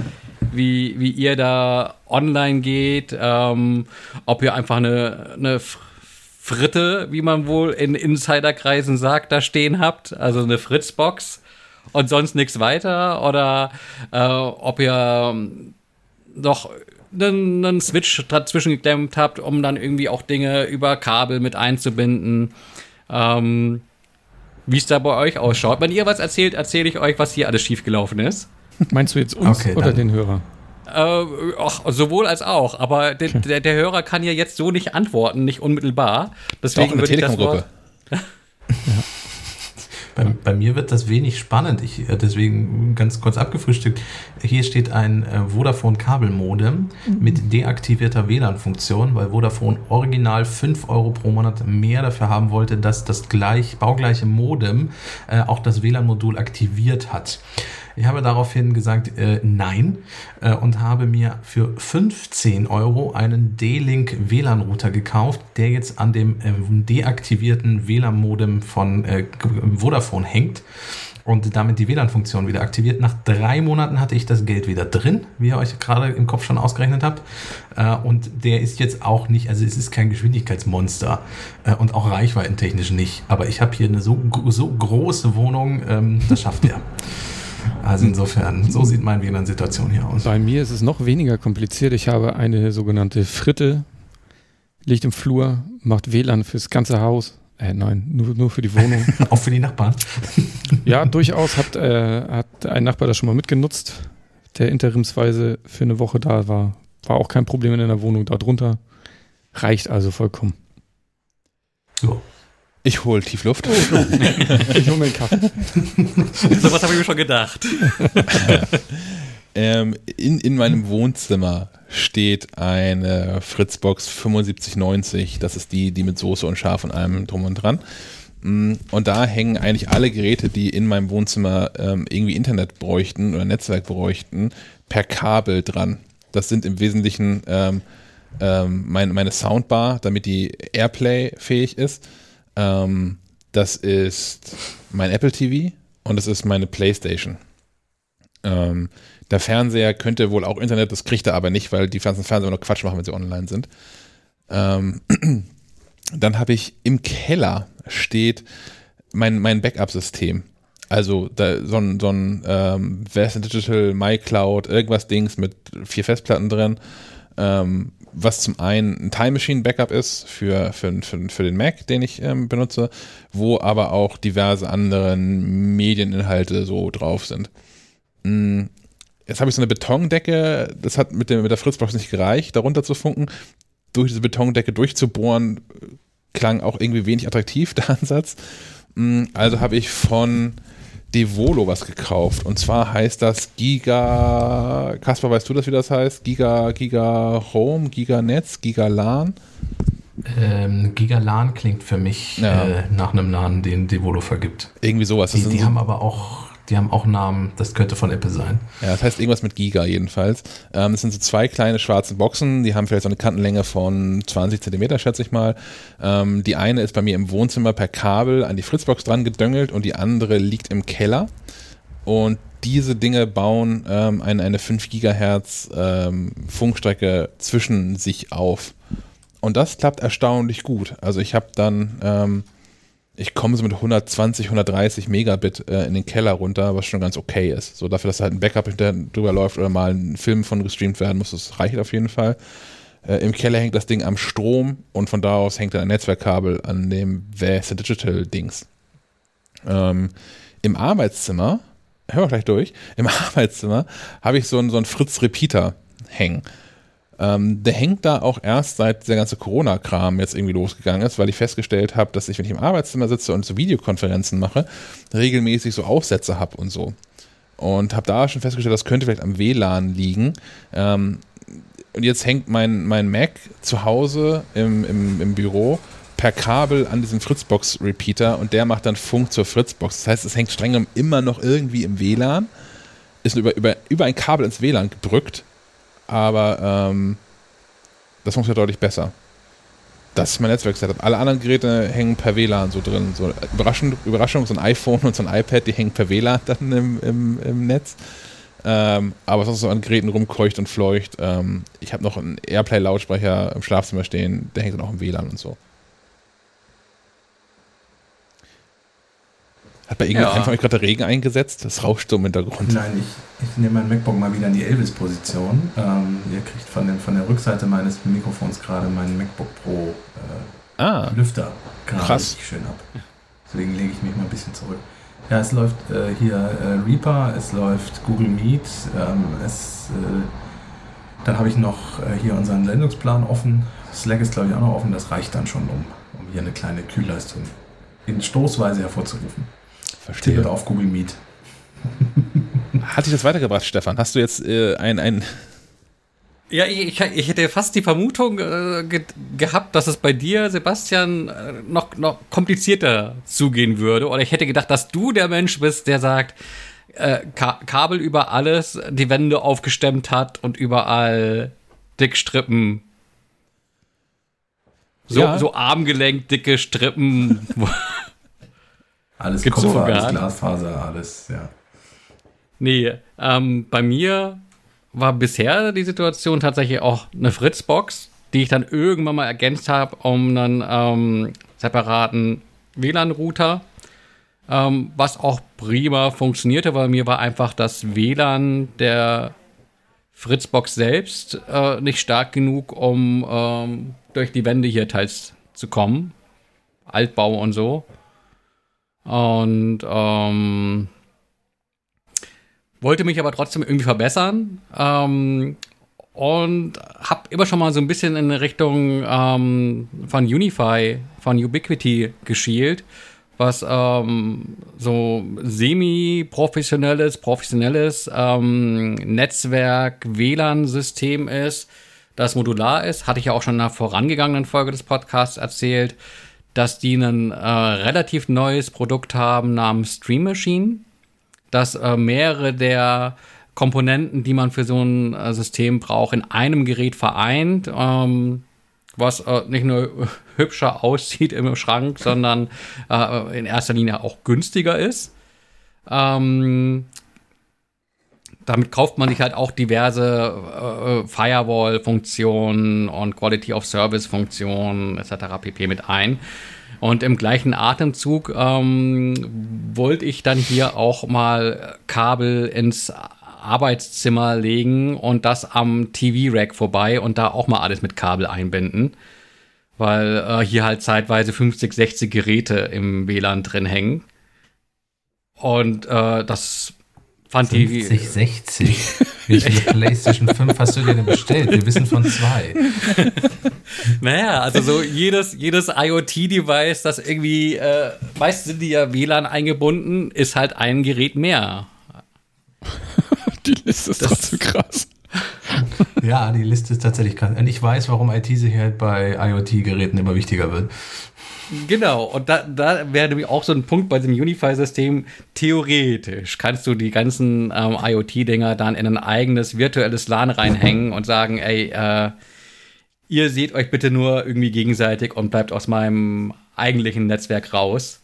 Wie, wie ihr da online geht, ähm, ob ihr einfach eine, eine Fritte, wie man wohl in Insiderkreisen sagt, da stehen habt, also eine Fritzbox und sonst nichts weiter, oder äh, ob ihr noch einen, einen Switch dazwischen geklemmt habt, um dann irgendwie auch Dinge über Kabel mit einzubinden. Ähm, wie es da bei euch ausschaut. Wenn ihr was erzählt, erzähle ich euch, was hier alles schiefgelaufen ist. Meinst du jetzt uns Okay, oder dann- den Hörer? Äh, ach, sowohl als auch. Aber der, der, der Hörer kann ja jetzt so nicht antworten, nicht unmittelbar. Doch Deswegen in der würde ich das Telekom-Gruppe. Wort. *laughs* Bei, bei mir wird das wenig spannend. Ich, äh, deswegen ganz kurz abgefrühstückt. Hier steht ein äh, Vodafone Kabelmodem mit deaktivierter WLAN-Funktion, weil Vodafone original 5 Euro pro Monat mehr dafür haben wollte, dass das gleich, baugleiche Modem äh, auch das WLAN-Modul aktiviert hat. Ich habe daraufhin gesagt, äh, nein, äh, und habe mir für 15 Euro einen D-Link WLAN-Router gekauft, der jetzt an dem äh, deaktivierten WLAN-Modem von äh, Vodafone hängt und damit die WLAN-Funktion wieder aktiviert. Nach drei Monaten hatte ich das Geld wieder drin, wie ihr euch gerade im Kopf schon ausgerechnet habt. Äh, und der ist jetzt auch nicht, also es ist kein Geschwindigkeitsmonster äh, und auch reichweitentechnisch nicht. Aber ich habe hier eine so, so große Wohnung, ähm, das schafft er. *laughs* Also insofern, so sieht meine WLAN-Situation hier aus. Bei mir ist es noch weniger kompliziert. Ich habe eine sogenannte Fritte, liegt im Flur, macht WLAN fürs ganze Haus. Äh, nein, nur, nur für die Wohnung. *laughs* Auch für die Nachbarn. *laughs* ja, durchaus hat, äh, hat ein Nachbar das schon mal mitgenutzt, der interimsweise für eine Woche da war. War auch kein Problem in der Wohnung darunter. Reicht also vollkommen. So. Ich hole Tiefluft. *laughs* Ich hole mir einen Kaffee. *laughs* So was habe ich mir schon gedacht. *laughs* ähm, in, in meinem Wohnzimmer steht eine Fritzbox 7590. Das ist die, die mit Soße und Schaf und allem drum und dran. Mm, Und da hängen eigentlich alle Geräte, die in meinem Wohnzimmer ähm, irgendwie Internet bräuchten oder Netzwerk bräuchten, per Kabel dran. Das sind im Wesentlichen ähm, ähm, mein, meine Soundbar, damit die Airplay-fähig ist. Ähm, das ist mein Apple TV und das ist meine Playstation. Ähm, der Fernseher könnte wohl auch Internet, das kriegt er aber nicht, weil die ganzen Fernseher nur Quatsch machen, wenn sie online sind. Ähm, *clears throat* dann habe ich im Keller steht mein, mein Backup-System. Also da, so ein, so ein ähm, Western Digital, MyCloud, irgendwas Dings mit vier Festplatten drin, ähm, was zum einen ein Time Machine Backup ist für, für, für, für den Mac, den ich ähm, benutze, wo aber auch diverse andere Medieninhalte so drauf sind. Mm, Jetzt habe ich so eine Betondecke, das hat mit, dem, mit der Fritzbox nicht gereicht, darunter zu funken. Durch diese Betondecke durchzubohren, klang auch irgendwie wenig attraktiv, *laughs* der Ansatz. Mm, Also habe ich von Devolo was gekauft. Und zwar heißt das Giga. Kaspar, weißt du das, wie das heißt? Giga, Giga Home, Giga Netz, Giga LAN. Ähm, Gigalan klingt für mich Ja. äh, nach einem Namen, den Devolo vergibt. Irgendwie sowas. Das Die, die so- haben aber auch, die haben auch Namen, das könnte von Apple sein. Ja, das heißt irgendwas mit Giga jedenfalls. Ähm, das sind so zwei kleine schwarze Boxen, die haben vielleicht so eine Kantenlänge von 20 Zentimeter, schätze ich mal. Ähm, die eine ist bei mir im Wohnzimmer per Kabel an die Fritzbox dran gedöngelt und die andere liegt im Keller. Und diese Dinge bauen ähm, eine, eine 5 Gigahertz ähm, Funkstrecke zwischen sich auf. Und das klappt erstaunlich gut. Also ich habe dann, ähm, ich komme so mit 120, 130 Megabit äh, in den Keller runter, was schon ganz okay ist. So dafür, dass halt ein Backup drüber läuft oder mal ein Film von gestreamt werden muss, das reicht auf jeden Fall. Äh, Im Keller hängt das Ding am Strom und von da aus hängt dann ein Netzwerkkabel an dem Western Digital Dings. Ähm, Im Arbeitszimmer, hören wir gleich durch, im *laughs* Arbeitszimmer habe ich so einen, so einen Fritz Repeater hängen. Ähm, der hängt da auch erst seit der ganze Corona-Kram jetzt irgendwie losgegangen ist, weil ich festgestellt habe, dass ich, wenn ich im Arbeitszimmer sitze und so Videokonferenzen mache, regelmäßig so Aufsätze habe und so. Und habe da schon festgestellt, das könnte vielleicht am WLAN liegen. Ähm, und jetzt hängt mein, mein Mac zu Hause im, im, im Büro per Kabel an diesem Fritzbox-Repeater und der macht dann Funk zur Fritzbox. Das heißt, es hängt streng immer noch irgendwie im WLAN, ist über, über, über ein Kabel ins WLAN gedrückt, aber ähm, das funktioniert deutlich besser. Das ist mein Netzwerk-Setup. Alle anderen Geräte hängen per WLAN so drin. So, Überraschung, Überraschung, so ein iPhone und so ein iPad, die hängen per WLAN dann im, im, im Netz. Ähm, aber sonst so an Geräten rumkreucht und fleucht. Ähm, ich habe noch einen Airplay-Lautsprecher im Schlafzimmer stehen, der hängt dann auch im WLAN und so. Hat bei irgendjemand Ja. euch gerade der Regen eingesetzt? Das rauscht so im Hintergrund. Nein, ich, ich nehme mein MacBook mal wieder in die Elvis-Position. Ähm, ihr kriegt von, dem, von der Rückseite meines Mikrofons gerade meinen MacBook Pro äh, Ah, Lüfter gerade schön ab. Deswegen lege ich mich mal ein bisschen zurück. Ja, es läuft äh, hier äh, Reaper, es läuft Google Meet, ähm, es, äh, dann habe ich noch äh, hier unseren Sendungsplan offen. Slack ist glaube ich auch noch offen, das reicht dann schon, um, um hier eine kleine Kühlleistung in Stoßweise hervorzurufen. Verstehe. Tippet auf Google Meet. Hat dich das weitergebracht, Stefan? Hast du jetzt äh, ein, ein. Ja, ich, ich hätte fast die Vermutung äh, ge gehabt, dass es bei dir, Sebastian, äh, noch, noch komplizierter zugehen würde. Oder ich hätte gedacht, dass du der Mensch bist, der sagt, äh, Ka Kabel über alles, die Wände aufgestemmt hat und überall Dickstrippen. So, Ja. so armgelenkt, dicke Strippen. *laughs* Alles Gibt's Kupfer, sogar. alles Glasfaser, alles, ja. Nee, ähm, bei mir war bisher die Situation tatsächlich auch eine Fritzbox, die ich dann irgendwann mal ergänzt habe um einen ähm, separaten WLAN-Router. ähm, was auch prima funktionierte, weil mir war einfach das WLAN der Fritzbox selbst äh, nicht stark genug, um ähm, durch die Wände hier teils zu kommen. Altbau und so. Und ähm, wollte mich aber trotzdem irgendwie verbessern. Ähm, und habe immer schon mal so ein bisschen in Richtung ähm, von Unify, von Ubiquity geschielt, was ähm, so semi-professionelles, professionelles ähm, Netzwerk-WLAN-System ist, das modular ist. Hatte ich ja auch schon in einer vorangegangenen Folge des Podcasts erzählt, dass die ein äh, relativ neues Produkt haben namens Stream Machine, das äh, mehrere der Komponenten, die man für so ein äh, System braucht, in einem Gerät vereint, ähm, was äh, nicht nur *laughs* hübscher aussieht im Schrank, sondern äh, in erster Linie auch günstiger ist. Ähm, damit kauft man sich halt auch diverse äh, Firewall-Funktionen und Quality of Service-Funktionen etc. pp. mit ein. Und im gleichen Atemzug ähm, wollte ich dann hier auch mal Kabel ins Arbeitszimmer legen und das am TV-Rack vorbei und da auch mal alles mit Kabel einbinden. Weil äh, hier halt zeitweise 50, 60 Geräte im WLAN drin hängen. Und äh, das fand 50, die. 60. Wie viele *laughs* PlayStation 5 hast du dir denn bestellt? Wir wissen von zwei. *laughs* Naja, also so jedes, jedes IoT-Device, das irgendwie, äh, meist sind die ja WLAN eingebunden, ist halt ein Gerät mehr. *laughs* Die Liste ist trotzdem krass. *laughs* Ja, die Liste ist tatsächlich krass. Und ich weiß, warum IT-Sicherheit bei IoT-Geräten immer wichtiger wird. Genau, und da, da wäre nämlich auch so ein Punkt bei dem Unify-System. Theoretisch kannst du die ganzen ähm, IoT-Dinger dann in ein eigenes virtuelles LAN reinhängen und sagen, ey, äh, ihr seht euch bitte nur irgendwie gegenseitig und bleibt aus meinem eigentlichen Netzwerk raus.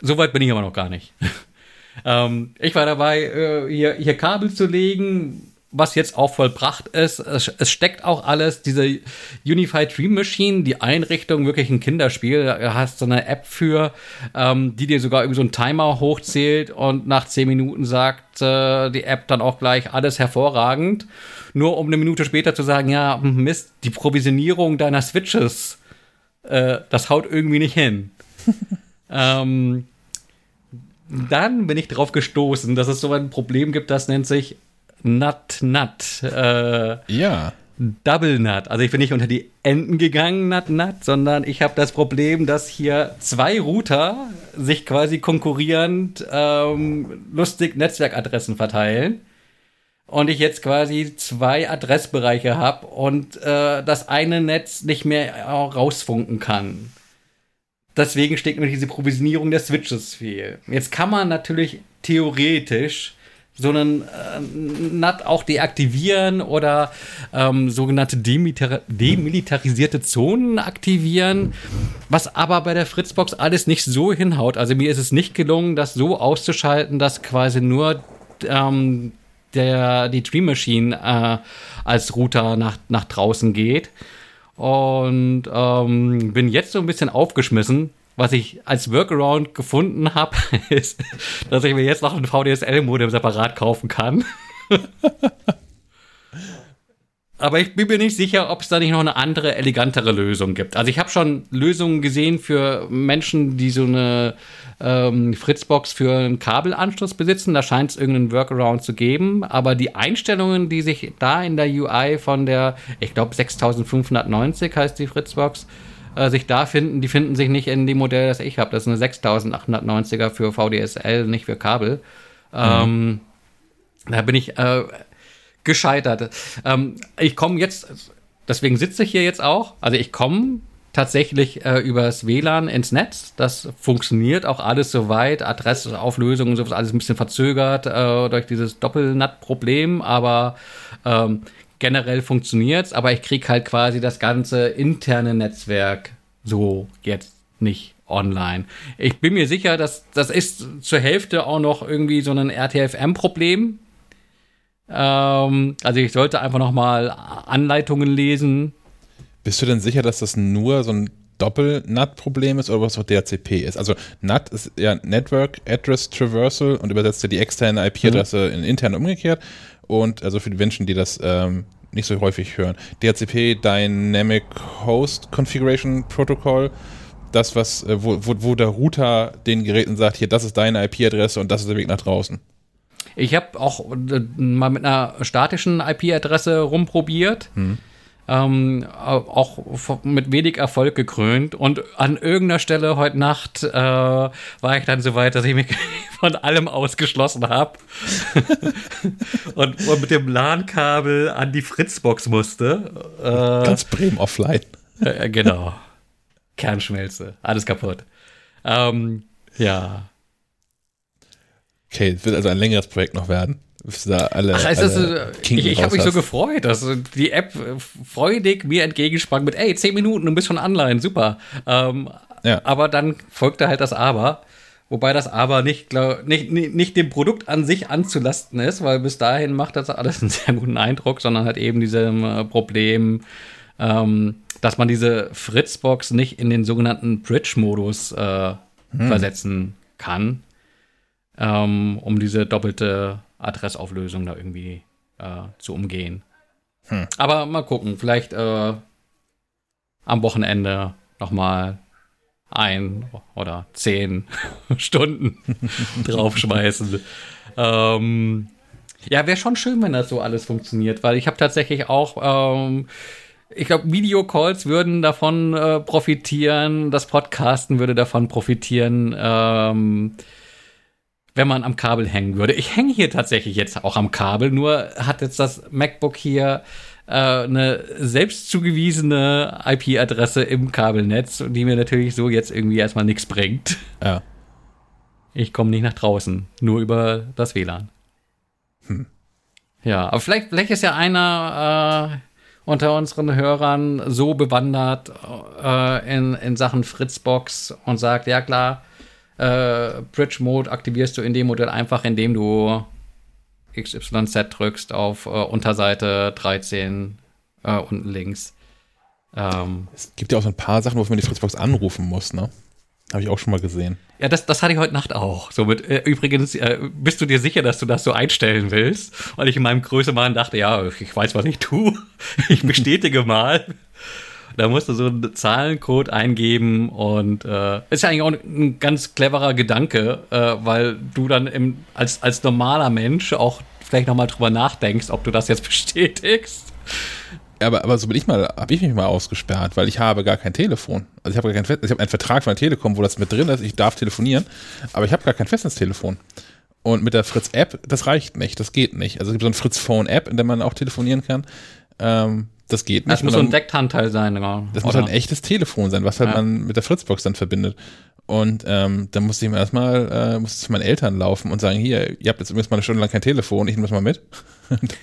Soweit bin ich aber noch gar nicht. *laughs* ähm, ich war dabei, äh, hier, hier Kabel zu legen, was jetzt auch vollbracht ist. Es, es steckt auch alles, diese Unified Dream Machine, die Einrichtung, wirklich ein Kinderspiel. Du hast so eine App für, ähm, die dir sogar irgendwie so einen Timer hochzählt und nach zehn Minuten sagt äh, die App dann auch gleich alles hervorragend. Nur um eine Minute später zu sagen, ja, Mist, die Provisionierung deiner Switches, äh, das haut irgendwie nicht hin. *laughs* ähm, dann bin ich drauf gestoßen, dass es so ein Problem gibt, das nennt sich Nut Nut. Äh, Ja. Double Nut. Also ich bin nicht unter die Enden gegangen, Nut Nut, sondern ich habe das Problem, dass hier zwei Router sich quasi konkurrierend ähm, lustig Netzwerkadressen verteilen. Und ich jetzt quasi zwei Adressbereiche habe und äh, das eine Netz nicht mehr rausfunken kann. Deswegen steht mir diese Provisionierung der Switches fehl. Jetzt kann man natürlich theoretisch so einen äh, NAT auch deaktivieren oder ähm, sogenannte demilita demilitarisierte Zonen aktivieren, was aber bei der Fritzbox alles nicht so hinhaut. Also mir ist es nicht gelungen, das so auszuschalten, dass quasi nur ähm, der, die Dream Machine äh, als Router nach, nach draußen geht. Und ähm, bin jetzt so ein bisschen aufgeschmissen. Was ich als Workaround gefunden habe, *laughs* ist, dass ich mir jetzt noch ein VDSL-Modem separat kaufen kann. *laughs* Aber ich bin mir nicht sicher, ob es da nicht noch eine andere, elegantere Lösung gibt. Also ich habe schon Lösungen gesehen für Menschen, die so eine ähm, Fritzbox für einen Kabelanschluss besitzen. Da scheint es irgendeinen Workaround zu geben. Aber die Einstellungen, die sich da in der UI von der, ich glaube 6590 heißt die Fritzbox, äh, sich da finden, die finden sich nicht in dem Modell, das ich habe. Das ist eine 6890er für VDSL, nicht für Kabel. Ähm, da bin ich äh, gescheitert. Ähm, ich komme jetzt, deswegen sitze ich hier jetzt auch. Also ich komme tatsächlich äh, übers WLAN ins Netz. Das funktioniert auch alles soweit. Adressauflösung und sowas alles ein bisschen verzögert äh, durch dieses Doppelnut-Problem, aber ähm, generell funktioniert's. Aber ich krieg halt quasi das ganze interne Netzwerk so jetzt nicht online. Ich bin mir sicher, dass das ist zur Hälfte auch noch irgendwie so ein RTFM-Problem. Ähm, also ich sollte einfach noch mal Anleitungen lesen. Bist du denn sicher, dass das nur so ein Doppel-NAT-Problem ist oder was auch DHCP ist. Also NAT ist ja Network Address Traversal und übersetzt ja die externe IP-Adresse in intern umgekehrt. Und also für die Menschen, die das ähm, nicht so häufig hören. DHCP Dynamic Host Configuration Protocol. Das, was, äh, wo, wo, wo der Router den Geräten sagt, hier, das ist deine IP-Adresse und das ist der Weg nach draußen. Ich habe auch äh, mal mit einer statischen IP-Adresse rumprobiert. Ähm, auch mit wenig Erfolg gekrönt. Und an irgendeiner Stelle heute Nacht äh, war ich dann so weit, dass ich mich *laughs* von allem ausgeschlossen habe. *laughs* und, und mit dem LAN-Kabel an die Fritzbox musste. Äh, Ganz Bremen offline. äh, genau. Kernschmelze. Alles kaputt. Ähm, ja. Okay, es wird also ein längeres Projekt noch werden. Da alle, Ach, alle Kinken ich ich habe mich so gefreut, dass die App freudig mir entgegensprang mit, ey, 10 Minuten, du bist schon online, super. Ähm, Ja. Aber dann folgte halt das Aber. Wobei das Aber nicht, glaub, nicht, nicht, nicht dem Produkt an sich anzulasten ist, weil bis dahin macht das alles einen *laughs* sehr guten Eindruck, sondern halt eben diesem äh, Problem, ähm, dass man diese Fritzbox nicht in den sogenannten Bridge-Modus äh, versetzen kann, ähm, um diese doppelte Adressauflösung da irgendwie äh, zu umgehen. Aber mal gucken, vielleicht äh, am Wochenende noch mal ein oder zehn *laughs* Stunden *laughs* draufschmeißen. ähm, ja, wäre schon schön, wenn das so alles funktioniert, weil ich habe tatsächlich auch, ähm, ich glaube, Videocalls würden davon äh, profitieren, das Podcasten würde davon profitieren, ähm, wenn man am Kabel hängen würde. Ich hänge hier tatsächlich jetzt auch am Kabel, nur hat jetzt das MacBook hier äh, eine selbst zugewiesene IP-Adresse im Kabelnetz, die mir natürlich so jetzt irgendwie erstmal nichts bringt. Ja. Ich komme nicht nach draußen, nur über das WLAN. Ja, aber vielleicht, vielleicht ist ja einer äh, unter unseren Hörern so bewandert äh, in, in Sachen Fritzbox und sagt, ja klar, äh, Bridge Mode aktivierst du in dem Modell einfach, indem du XYZ drückst auf äh, Unterseite 13 äh, unten links. Ähm, Es gibt ja auch so ein paar Sachen, wofür man die Fritzbox anrufen muss, ne? Habe ich auch schon mal gesehen. Ja, das, das hatte ich heute Nacht auch. So mit, äh, übrigens, äh, bist du dir sicher, dass du das so einstellen willst? Weil ich in meinem Größenwahn dachte, ja, ich weiß, was ich tue. *laughs* Ich bestätige mal. Da musst du so einen Zahlencode eingeben und äh, ist ja eigentlich auch ein ganz cleverer Gedanke, äh, weil du dann im, als, als normaler Mensch auch vielleicht nochmal drüber nachdenkst, ob du das jetzt *laughs* bestätigst. Aber, aber so bin ich mal, habe ich mich mal ausgesperrt, weil ich habe gar kein Telefon. Also ich habe gar kein ich habe einen Vertrag von der Telekom, wo das mit drin ist, ich darf telefonieren, aber ich habe gar kein Festnetztelefon. Und mit der Fritz-App, das reicht nicht, das geht nicht. Also es gibt so eine Fritz-Phone-App, in der man auch telefonieren kann. Ähm, das geht nicht. Das muss so ein Deckhandteil sein. Ja. Das muss Oder- halt ein echtes Telefon sein, was halt Ja. man mit der Fritzbox dann verbindet. Und ähm, dann musste ich mir erstmal, äh, musste zu meinen Eltern laufen und sagen, hier, ihr habt jetzt übrigens mal eine Stunde lang kein Telefon, ich nehme das mal mit. *laughs* und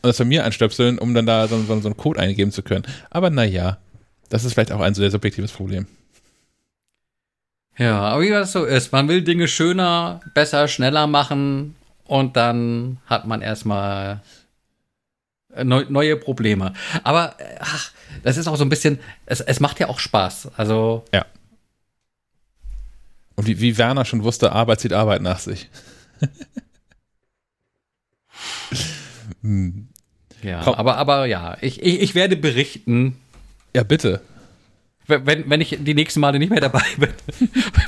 das von mir anstöpseln, um dann da so, so, so einen Code eingeben zu können. Aber naja, das ist vielleicht auch ein so sehr subjektives Problem. Ja, aber wie das so ist, man will Dinge schöner, besser, schneller machen und dann hat man erstmal neu, neue Probleme. Aber äh, ach, das ist auch so ein bisschen, es, es macht ja auch Spaß. Also, Und wie, wie Werner schon wusste, Arbeit zieht Arbeit nach sich. *laughs* Hm. ja, Komm. aber, aber ja, ich, ich, ich werde berichten, Ja, bitte. wenn, wenn ich die nächsten Male nicht mehr dabei *laughs* bin,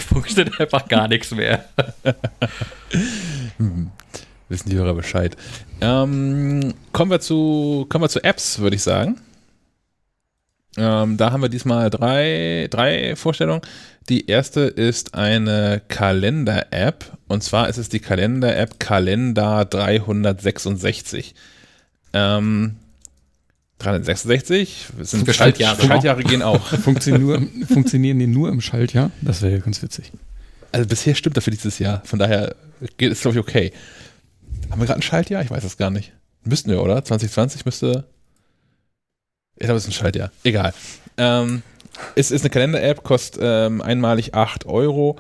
funktioniert einfach gar nichts mehr. *laughs* Wissen die Hörer Bescheid. Ähm, kommen, wir zu, kommen wir zu Apps, würde ich sagen. Ähm, da haben wir diesmal drei, drei Vorstellungen. Die erste ist eine Kalender-App. Und zwar ist es die Kalender-App Kalender 366. Ähm, 366 sind Schaltjahre. Schaltjahre gehen auch. *laughs* Funktionieren, *laughs* funktionieren die nur im Schaltjahr? Das wäre ja ganz witzig. Also bisher stimmt das für dieses Jahr. Von daher geht es, glaube ich, okay. Haben wir gerade ein Schaltjahr? Ich weiß es gar nicht. Müssten wir, oder? 2020 müsste. Ich glaube, es ist ein Schaltjahr. Egal. Ähm, es ist eine Kalender-App, kostet ähm, einmalig 8 Euro.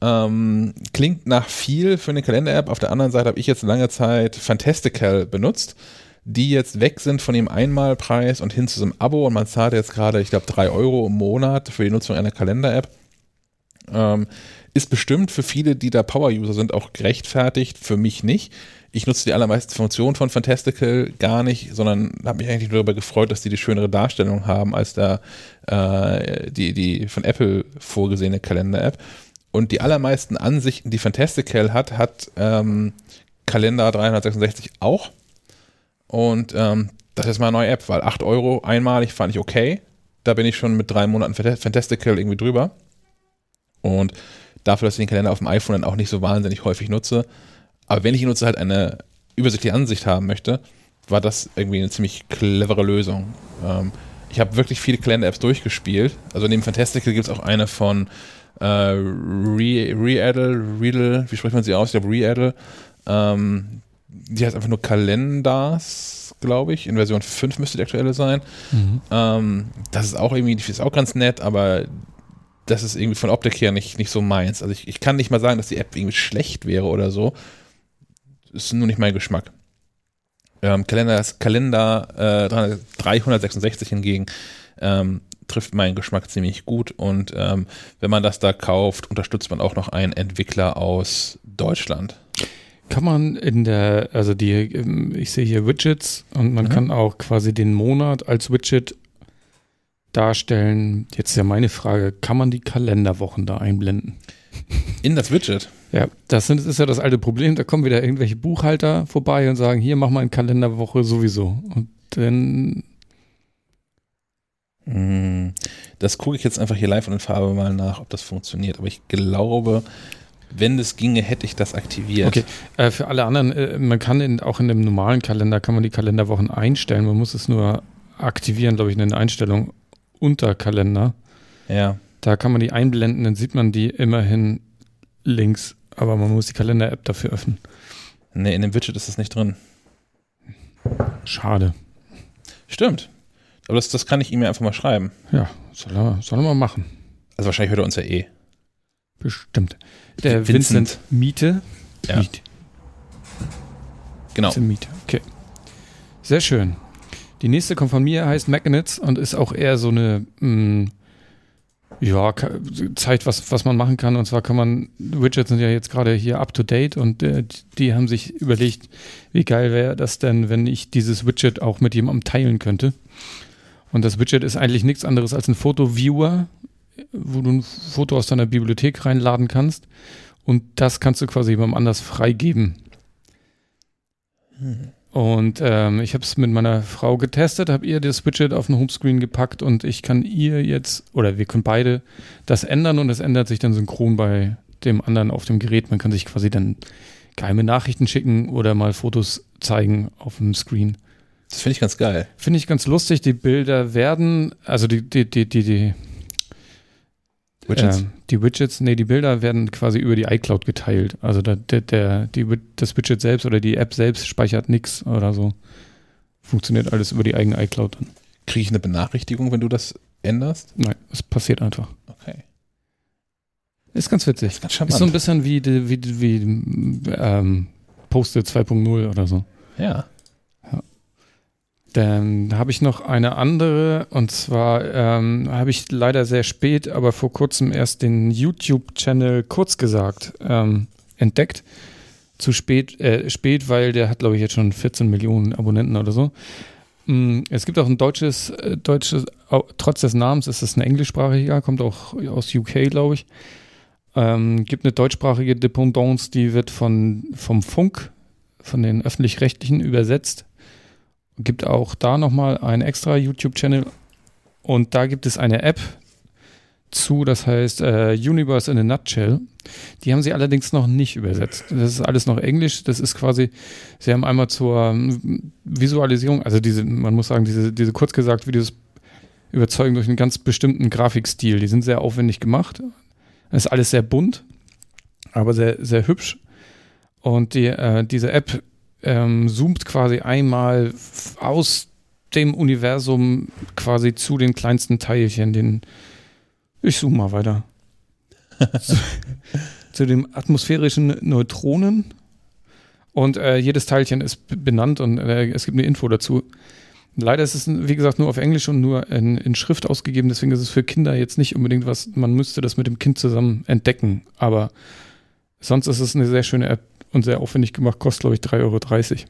Ähm, klingt nach viel für eine Kalender-App. Auf der anderen Seite habe ich jetzt lange Zeit Fantastical benutzt. die jetzt weg sind von dem Einmalpreis und hin zu so einem Abo und man zahlt jetzt gerade, ich glaube, drei Euro im Monat für die Nutzung einer Kalender-App. Ähm, ist bestimmt für viele, die da Power-User sind, auch gerechtfertigt, für mich nicht. Ich nutze die allermeisten Funktionen von Fantastical gar nicht, sondern habe mich eigentlich nur darüber gefreut, dass die die schönere Darstellung haben als da äh, die, die von Apple vorgesehene Kalender-App. Und die allermeisten Ansichten, die Fantastical hat, hat ähm, Kalender 366 auch. Und ähm, das ist mal eine neue App, weil 8 Euro einmalig fand ich okay. Da bin ich schon mit drei Monaten Fantastical irgendwie drüber. Und dafür, dass ich den Kalender auf dem iPhone dann auch nicht so wahnsinnig häufig nutze. Aber wenn ich ihn nutze, halt eine übersichtliche Ansicht haben möchte, war das irgendwie eine ziemlich clevere Lösung. Ähm, ich habe wirklich viele Kalender-Apps durchgespielt. Also neben Fantastical gibt es auch eine von äh, Re Readdle, Readle, wie spricht man sie aus? Ich glaube Readdle. Ähm, die heißt einfach nur Kalendars, glaube ich. In Version 5 müsste die aktuelle sein. Mhm. Ähm, das ist auch irgendwie, die ist auch ganz nett, aber das ist irgendwie von Optik her nicht, nicht so meins. Also ich, ich kann nicht mal sagen, dass die App irgendwie schlecht wäre oder so. Ist nur nicht mein Geschmack. Ähm, Kalender, Kalender äh, 366 hingegen ähm, trifft meinen Geschmack ziemlich gut und ähm, wenn man das da kauft, unterstützt man auch noch einen Entwickler aus Deutschland. Kann man in der, also die, ähm, ich sehe hier Widgets und man Mhm. kann auch quasi den Monat als Widget darstellen. Jetzt ist ja meine Frage, kann man die Kalenderwochen da einblenden? In das Widget. Ja, das ist ja das alte Problem. Da kommen wieder irgendwelche Buchhalter vorbei und sagen, hier, mach mal eine Kalenderwoche sowieso. Und dann, Hm, Das gucke ich jetzt einfach hier live und in Farbe mal nach, ob das funktioniert. Aber ich glaube, wenn das ginge, hätte ich das aktiviert. okay, äh, für alle anderen, äh, man kann in, auch in dem normalen Kalender, kann man die Kalenderwochen einstellen. Man muss es nur aktivieren, glaube ich, in den Einstellungen unter Kalender. Ja. Da kann man die einblenden, dann sieht man die immerhin links, aber man muss die Kalender-App dafür öffnen. Nee, in dem Widget ist das nicht drin. Schade. Stimmt. Aber das, das kann ich ihm ja einfach mal schreiben. Ja, soll er, soll er mal machen. Also wahrscheinlich hört er uns ja eh. Bestimmt. Der Vincent. Vincent, Miete. Ja. Miete. Genau. Vincent Miete. Okay. Sehr schön. Die nächste kommt von mir, heißt Magnets und ist auch eher so eine, mh, ja, zeigt, was, was man machen kann. Und zwar kann man, Widgets sind ja jetzt gerade hier up to date und äh, die haben sich überlegt, wie geil wäre das denn, wenn ich dieses Widget auch mit jemandem teilen könnte. Und das Widget ist eigentlich nichts anderes als ein Foto-Viewer, wo du ein Foto aus deiner Bibliothek reinladen kannst. Und das kannst du quasi jemandem anders freigeben. Und ähm, ich habe es mit meiner Frau getestet, habe ihr das Widget auf den Homescreen gepackt und ich kann ihr jetzt, oder wir können beide das ändern und es ändert sich dann synchron bei dem anderen auf dem Gerät. Man kann sich quasi dann geheime Nachrichten schicken oder mal Fotos zeigen auf dem Screen. Das finde ich ganz geil. Finde ich ganz lustig. Die Bilder werden, also die, die, die, die, die Widgets. ähm, die Widgets, nee, die Bilder werden quasi über die iCloud geteilt. Also der, der, der, die, das Widget selbst oder die App selbst speichert nichts oder so. Funktioniert alles über die eigene iCloud dann. Kriege ich eine Benachrichtigung, wenn du das änderst? Nein, es passiert einfach. Okay. Ist ganz witzig. Ganz Ist so ein bisschen wie, wie, wie ähm, Post-it 2.0 oder so. Ja. Dann habe ich noch eine andere und zwar ähm, habe ich leider sehr spät, aber vor kurzem erst den YouTube-Channel kurz gesagt ähm, entdeckt. Zu spät, äh, spät, weil der hat, glaube ich, jetzt schon 14 Millionen Abonnenten oder so. Mm, Es gibt auch ein deutsches, äh, deutsches, trotz des Namens ist es ein englischsprachiger, kommt auch aus UK, glaube ich. Ähm, gibt eine deutschsprachige Dependance, die wird von, vom Funk, von den öffentlich-rechtlichen übersetzt gibt auch da nochmal einen extra YouTube-Channel und da gibt es eine App zu, das heißt äh, Universe in a Nutshell. Die haben sie allerdings noch nicht übersetzt. Das ist alles noch Englisch. Das ist quasi, sie haben einmal zur ähm, Visualisierung, also diese, man muss sagen, diese, diese kurz gesagt Videos überzeugen durch einen ganz bestimmten Grafikstil. Die sind sehr aufwendig gemacht. Es ist alles sehr bunt, aber sehr, sehr hübsch. Und die, äh, diese App ähm, zoomt quasi einmal aus dem Universum quasi zu den kleinsten Teilchen, den ich zoome mal weiter. *laughs* zu, zu den atmosphärischen Neutronen Und äh, jedes Teilchen ist benannt und äh, es gibt eine Info dazu. Leider ist es, wie gesagt, nur auf Englisch und nur in, in Schrift ausgegeben, deswegen ist es für Kinder jetzt nicht unbedingt was, man müsste das mit dem Kind zusammen entdecken. Aber sonst ist es eine sehr schöne App und sehr aufwendig gemacht, kostet, glaube ich, 3,30 Euro.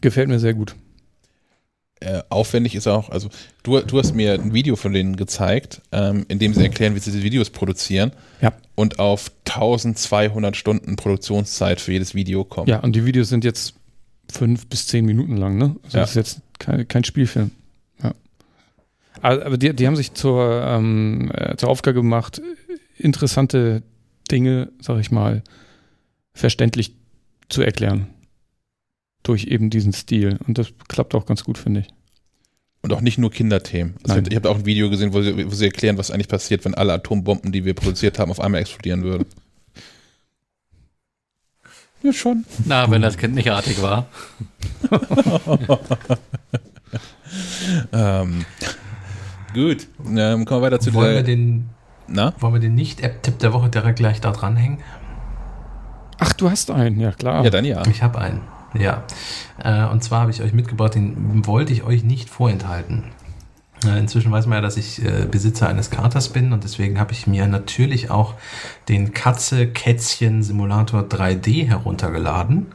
Gefällt mir sehr gut. Äh, aufwendig ist auch, also du, du hast mir ein Video von denen gezeigt, ähm, in dem sie erklären, wie sie diese Videos produzieren Ja. und auf 1200 Stunden Produktionszeit für jedes Video kommen. Ja, und die Videos sind jetzt fünf bis zehn Minuten lang, ne? Also Ja. das ist jetzt kein, kein Spielfilm. Ja. Aber die, die haben sich zur, ähm, äh, zur Aufgabe gemacht, interessante Dinge, sag ich mal, verständlich zu erklären. Durch eben diesen Stil. Und das klappt auch ganz gut, finde ich. Und auch nicht nur Kinderthemen. Also Nein. ich habe auch ein Video gesehen, wo sie, wo sie erklären, was eigentlich passiert, wenn alle Atombomben, die wir produziert haben, auf einmal explodieren würden. *laughs* Ja, schon. Na, wenn das Kind nicht artig war. *laughs* Ähm, gut. Ähm, kommen wir weiter zu Wollen wir der. den, Na? wollen wir den Nicht-App-Tipp der Woche direkt gleich da dranhängen? Ach, du hast einen, ja klar. Ja, dann ja. Ich habe einen. Ja. Äh, und zwar habe ich euch mitgebracht, den wollte ich euch nicht vorenthalten. Äh, Inzwischen weiß man ja, dass ich äh, Besitzer eines Katers bin und deswegen habe ich mir natürlich auch den Katze-Kätzchen-Simulator 3D heruntergeladen.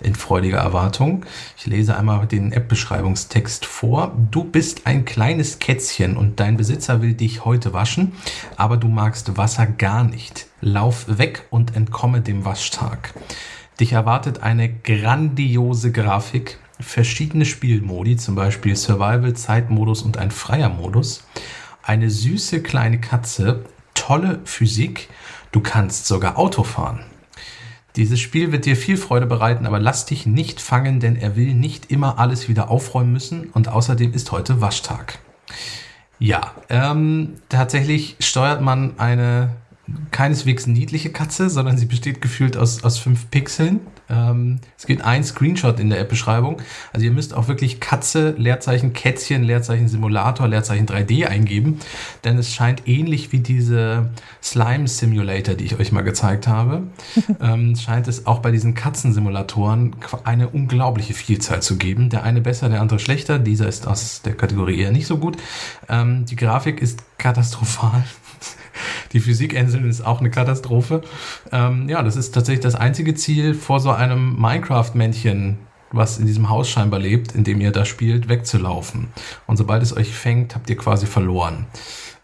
In freudiger Erwartung. Ich lese einmal den App-Beschreibungstext vor. Du bist ein kleines Kätzchen und dein Besitzer will dich heute waschen, aber du magst Wasser gar nicht. Lauf weg und entkomme dem Waschtag. Dich erwartet eine grandiose Grafik, verschiedene Spielmodi, zum Beispiel Survival, Zeitmodus und ein freier Modus, eine süße kleine Katze, tolle Physik, du kannst sogar Auto fahren. Dieses Spiel wird dir viel Freude bereiten, aber lass dich nicht fangen, denn er will nicht immer alles wieder aufräumen müssen und außerdem ist heute Waschtag. Ja, ähm, tatsächlich steuert man eine keineswegs niedliche Katze, sondern sie besteht gefühlt aus, aus fünf Pixeln. Ähm, es gibt ein Screenshot in der App-Beschreibung. Also ihr müsst auch wirklich Katze, Leerzeichen, Kätzchen, Leerzeichen Simulator, Leerzeichen 3D eingeben, denn es scheint ähnlich wie diese Slime Simulator, die ich euch mal gezeigt habe, *laughs* ähm, scheint es auch bei diesen Katzensimulatoren eine unglaubliche Vielzahl zu geben. Der eine besser, der andere schlechter. Dieser ist aus der Kategorie eher nicht so gut. Ähm, die Grafik ist katastrophal. Die Physikengine ist auch eine Katastrophe. Ähm, ja, das ist tatsächlich das einzige Ziel vor so einem Minecraft-Männchen, was in diesem Haus scheinbar lebt, in dem ihr da spielt, wegzulaufen. Und sobald es euch fängt, habt ihr quasi verloren.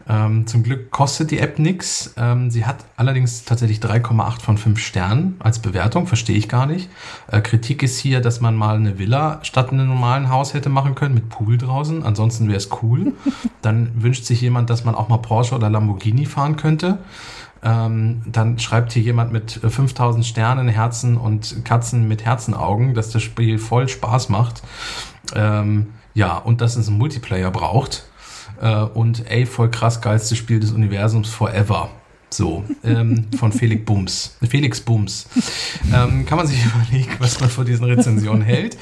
Ähm, zum Glück kostet die App nichts. Ähm, sie hat allerdings tatsächlich 3,8 von 5 Sternen als Bewertung, verstehe ich gar nicht. Äh, Kritik ist hier, dass man mal eine Villa statt einem normalen Haus hätte machen können mit Pool draußen. Ansonsten wäre es cool. *laughs* Dann wünscht sich jemand, dass man auch mal Porsche oder Lamborghini fahren könnte. Ähm, dann schreibt hier jemand mit äh, 5000 Sternen, Herzen und Katzen mit Herzenaugen, dass das Spiel voll Spaß macht. Ähm, ja, und dass es einen Multiplayer braucht. Äh, und ey, voll krass geilstes Spiel des Universums forever. So, ähm, von Felix Bums. Felix Bums. Ähm, kann man sich *laughs* überlegen, was man von diesen Rezensionen hält.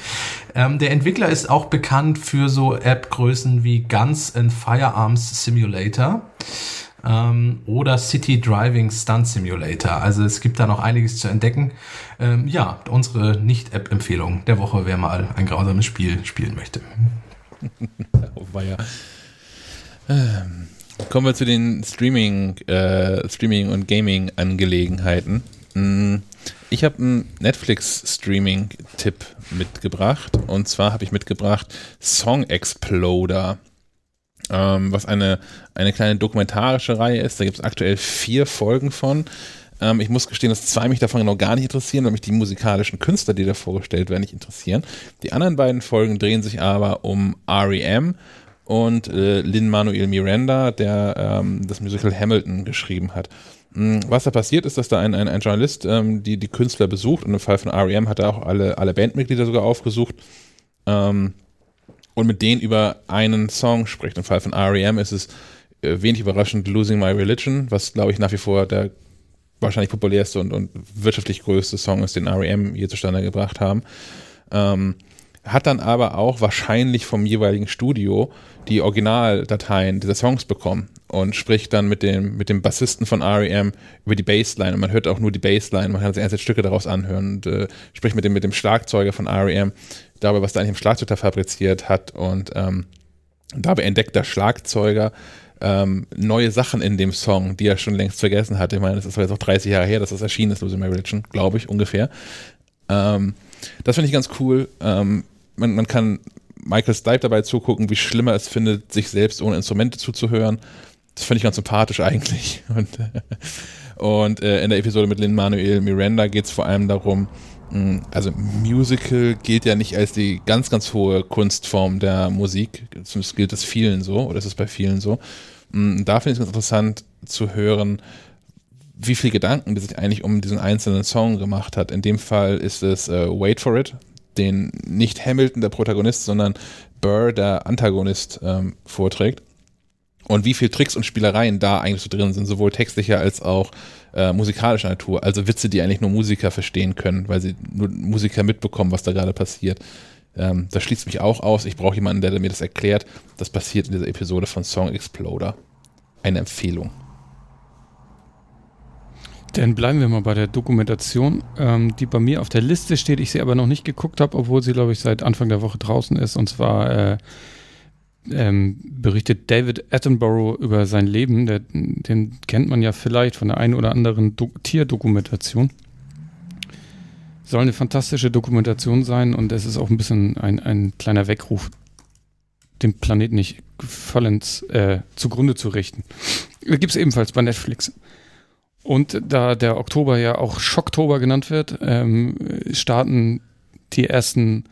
Ähm, der Entwickler ist auch bekannt für so App-Größen wie Guns and Firearms Simulator ähm, oder City Driving Stunt Simulator. Also es gibt da noch einiges zu entdecken. Ähm, ja, unsere Nicht-App-Empfehlung der Woche, wer mal ein grausames Spiel spielen möchte. *laughs* Oh, weia. Ähm, kommen wir zu den Streaming, äh, Streaming und Gaming-Angelegenheiten. Mm, Ich habe einen Netflix-Streaming-Tipp mitgebracht. Und zwar habe ich mitgebracht Song Exploder, ähm, was eine, eine kleine dokumentarische Reihe ist. Da gibt es aktuell vier Folgen von. Ähm, ich muss gestehen, dass zwei mich davon genau gar nicht interessieren, weil mich die musikalischen Künstler, die da vorgestellt werden, nicht interessieren. Die anderen beiden Folgen drehen sich aber um REM und äh, Lin-Manuel Miranda, der ähm, das Musical Hamilton geschrieben hat. Mm, Was da passiert ist, dass da ein, ein, ein Journalist ähm, die, die Künstler besucht und im Fall von REM hat er auch alle, alle Bandmitglieder sogar aufgesucht ähm, und mit denen über einen Song spricht. Im Fall von REM ist es äh, wenig überraschend Losing My Religion, was glaube ich nach wie vor der wahrscheinlich populärste und, und wirtschaftlich größte Song ist, den REM je zustande gebracht haben. Ähm, hat dann aber auch wahrscheinlich vom jeweiligen Studio die Originaldateien dieser Songs bekommen und spricht dann mit dem, mit dem Bassisten von REM über die Bassline und man hört auch nur die Bassline, man kann sich einzelne Stücke daraus anhören und äh, spricht mit dem, mit dem Schlagzeuger von REM darüber, was da eigentlich im Schlagzeug da fabriziert hat und ähm, dabei entdeckt der Schlagzeuger ähm, neue Sachen in dem Song, die er schon längst vergessen hat. Ich meine, das ist jetzt auch 30 Jahre her, dass das erschienen ist, Losing My Religion, glaube ich, ungefähr. Ähm, das finde ich ganz cool. Ähm, man, man kann Michael Stipe dabei zugucken, wie schlimm er es findet, sich selbst ohne Instrumente zuzuhören. Das finde ich ganz sympathisch eigentlich. *laughs* Und, und äh, in der Episode mit Lin Manuel Miranda geht es vor allem darum, mh, also Musical gilt ja nicht als die ganz, ganz hohe Kunstform der Musik. Zumindest gilt es vielen so, oder ist es bei vielen so. Mh, da finde ich es ganz interessant zu hören, wie viel Gedanken die sich eigentlich um diesen einzelnen Song gemacht hat. In dem Fall ist es äh, Wait for It, den nicht Hamilton, der Protagonist, sondern Burr, der Antagonist, ähm, vorträgt. Und wie viel Tricks und Spielereien da eigentlich so drin sind, sowohl textlicher als auch äh, musikalischer Natur. Also Witze, die eigentlich nur Musiker verstehen können, weil sie nur Musiker mitbekommen, was da gerade passiert. Ähm, das schließt mich auch aus. Ich brauche jemanden, der mir das erklärt. Das passiert in dieser Episode von Song Exploder. Eine Empfehlung. Dann bleiben wir mal bei der Dokumentation, ähm, die bei mir auf der Liste steht, ich sie aber noch nicht geguckt habe, obwohl sie, glaube ich, seit Anfang der Woche draußen ist. Und zwar äh, ähm, berichtet David Attenborough über sein Leben. Der, den kennt man ja vielleicht von der einen oder anderen Do Tierdokumentation. Soll eine fantastische Dokumentation sein und es ist auch ein bisschen ein, ein kleiner Weckruf, den Planeten nicht vollends äh, zugrunde zu richten. Gibt es ebenfalls bei Netflix. Und da der Oktober ja auch Schocktober genannt wird, ähm, starten die ersten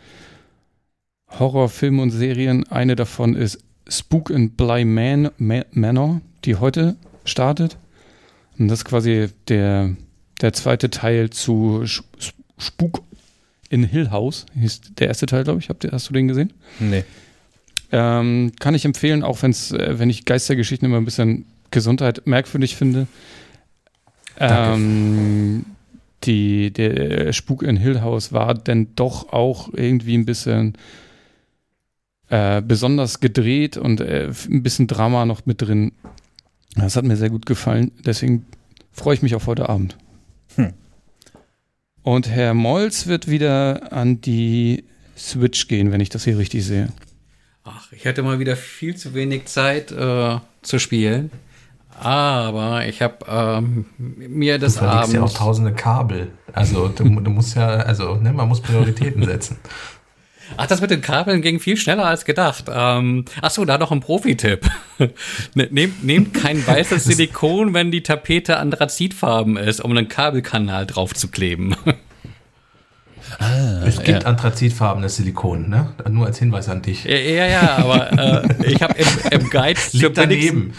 Horrorfilme und Serien. Eine davon ist Spook in Bly Man Ma Manor, die heute startet. Und das ist quasi der, der zweite Teil zu Spuk in Hill House. Hieß der erste Teil, glaube ich. Hast du den gesehen? Nee. Ähm, kann ich empfehlen, auch wenn's, äh, wenn ich Geistergeschichten immer ein bisschen Gesundheit merkwürdig finde. Ähm, die, der Spuk in Hill House war denn doch auch irgendwie ein bisschen äh, besonders gedreht und äh, ein bisschen Drama noch mit drin. Das hat mir sehr gut gefallen. Deswegen freue ich mich auf heute Abend. Hm. Und Herr Molz wird wieder an die Switch gehen, wenn ich das hier richtig sehe. Ach, ich hatte mal wieder viel zu wenig Zeit äh, zu spielen. Aber ich habe ähm, mir das Du verlegst ja auch tausende Kabel. Also du, du musst ja, also ne, man muss Prioritäten setzen. Ach, das mit den Kabeln ging viel schneller als gedacht. Ähm, ach so, da noch ein Profi-Tipp. *laughs* Ne- nehmt, nehmt kein weißes *laughs* Silikon, wenn die Tapete anthrazitfarben ist, um einen Kabelkanal drauf zu kleben. *laughs* Es gibt anthrazitfarbenes Silikon, ne? Nur als Hinweis an dich. ja, ja, ja, aber äh, ich habe im, im Guide zur Liegt daneben.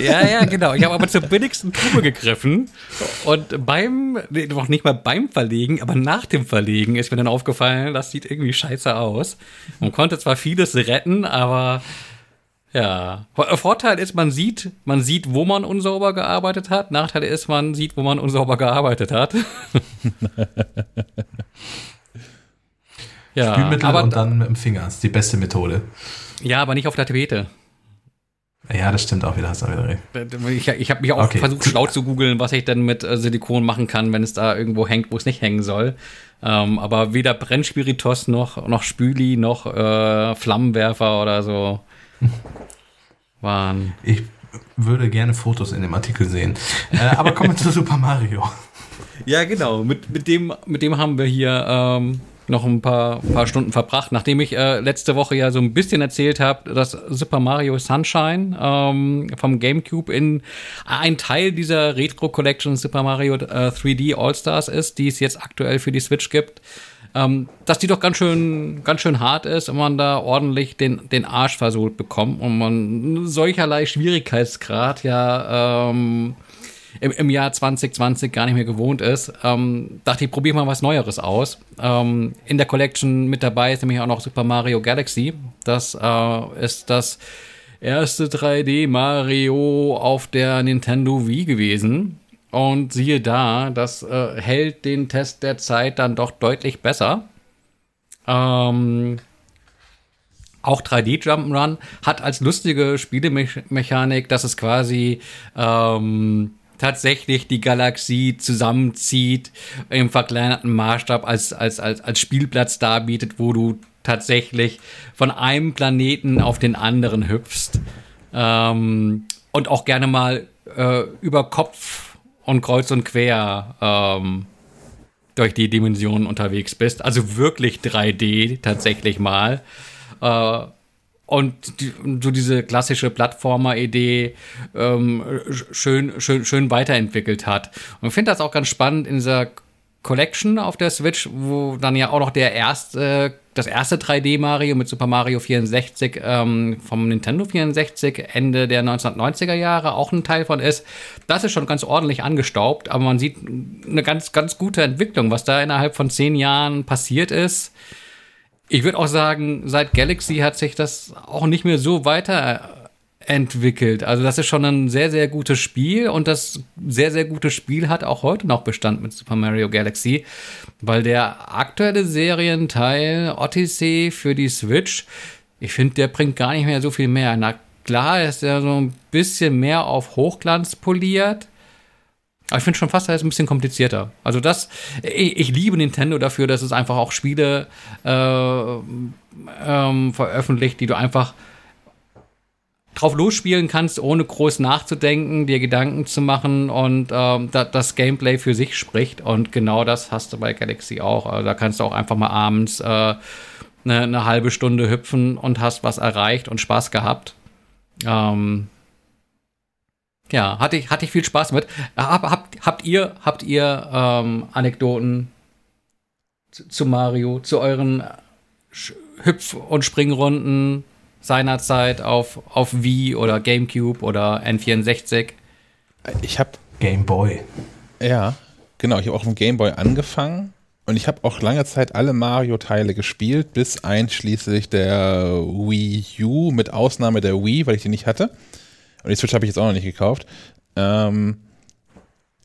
Ja, ja, genau. Ich habe aber zur billigsten Tube gegriffen und beim, noch nicht mal beim Verlegen, aber nach dem Verlegen ist mir dann aufgefallen, das sieht irgendwie scheiße aus. Man konnte zwar vieles retten, aber ja. Vor- Vorteil ist, man sieht, man sieht, wo man unsauber gearbeitet hat. Nachteil ist, man sieht, wo man unsauber gearbeitet hat. *laughs* ja, Spülmittel aber, und dann mit dem Finger. ist die beste Methode. ja, aber nicht auf der Tapete. Ja, das stimmt auch wieder, hast du wieder recht. Ich, ich habe mich auch Okay. versucht, schlau zu googeln, was ich denn mit äh, Silikon machen kann, wenn es da irgendwo hängt, wo es nicht hängen soll. Ähm, aber weder Brennspiritus noch, noch Spüli noch äh, Flammenwerfer oder so *laughs* waren. Ich würde gerne Fotos in dem Artikel sehen. Äh, aber kommen wir zu Super Mario. *laughs* Ja, genau. Mit, mit, dem, mit dem haben wir hier ähm, noch ein paar, paar Stunden verbracht, nachdem ich äh, letzte Woche ja so ein bisschen erzählt habe, dass Super Mario Sunshine ähm, vom GameCube in ein Teil dieser Retro Collection Super Mario äh, 3D All-Stars ist, die es jetzt aktuell für die Switch gibt. Ähm, dass die doch ganz schön, ganz schön hart ist und man da ordentlich den, den Arsch versohlt bekommt und man solcherlei Schwierigkeitsgrad ja ähm, im, im Jahr 2020 gar nicht mehr gewohnt ist, ähm, dachte ich, probiere mal was Neueres aus. Ähm, in der Collection mit dabei ist nämlich auch noch Super Mario Galaxy. Das äh, ist das erste 3D Mario auf der Nintendo Wii gewesen. Und siehe da, das äh, hält den Test der Zeit dann doch deutlich besser. Ähm, auch 3D Jump'n'Run, hat als lustige Spielemechanik, dass es quasi ähm, tatsächlich die Galaxie zusammenzieht, im verkleinerten Maßstab als, als, als, als Spielplatz darbietet, wo du tatsächlich von einem Planeten auf den anderen hüpfst. Ähm, und auch gerne mal äh, über Kopf und kreuz und quer ähm, durch die Dimensionen unterwegs bist. Also wirklich 3D tatsächlich mal. Äh, und die, so diese klassische Plattformer-Idee ähm, schön, schön, schön weiterentwickelt hat. Und ich finde das auch ganz spannend in dieser Collection auf der Switch, wo dann ja auch noch der erste, das erste 3D Mario mit Super Mario 64 ähm, vom Nintendo 64 Ende der 1990er Jahre auch ein Teil von ist. Das ist schon ganz ordentlich angestaubt, aber man sieht eine ganz, ganz gute Entwicklung, was da innerhalb von zehn Jahren passiert ist. Ich würde auch sagen, seit Galaxy hat sich das auch nicht mehr so weiterentwickelt. Also das ist schon ein sehr, sehr gutes Spiel und das sehr, sehr gute Spiel hat auch heute noch Bestand mit Super Mario Galaxy, weil der aktuelle Serienteil Odyssey für die Switch, ich finde, der bringt gar nicht mehr so viel mehr. Na klar ist er so ein bisschen mehr auf Hochglanz poliert, aber ich finde schon fast, er ist ein bisschen komplizierter. Also das, ich, ich, liebe Nintendo dafür, dass es einfach auch Spiele äh, ähm, veröffentlicht, die du einfach drauf losspielen kannst, ohne groß nachzudenken, dir Gedanken zu machen und ähm, da, das Gameplay für sich spricht. Und genau das hast du bei Galaxy auch. Also da kannst du auch einfach mal abends äh, eine, eine halbe Stunde hüpfen und hast was erreicht und Spaß gehabt. Ähm, ja, hatte ich, hatte ich viel Spaß mit. Hab, habt, habt ihr, habt ihr ähm, Anekdoten zu, zu, Mario, zu euren Hüpf- und Springrunden seinerzeit auf, auf Wii oder GameCube oder N64? Ich habe Game Boy. Ja, genau. Ich habe auch auf dem Game Boy angefangen und ich habe auch lange Zeit alle Mario-Teile gespielt, bis einschließlich der Wii U, mit Ausnahme der Wii, weil ich die nicht hatte. Und die Switch habe ich jetzt auch noch nicht gekauft. Ähm,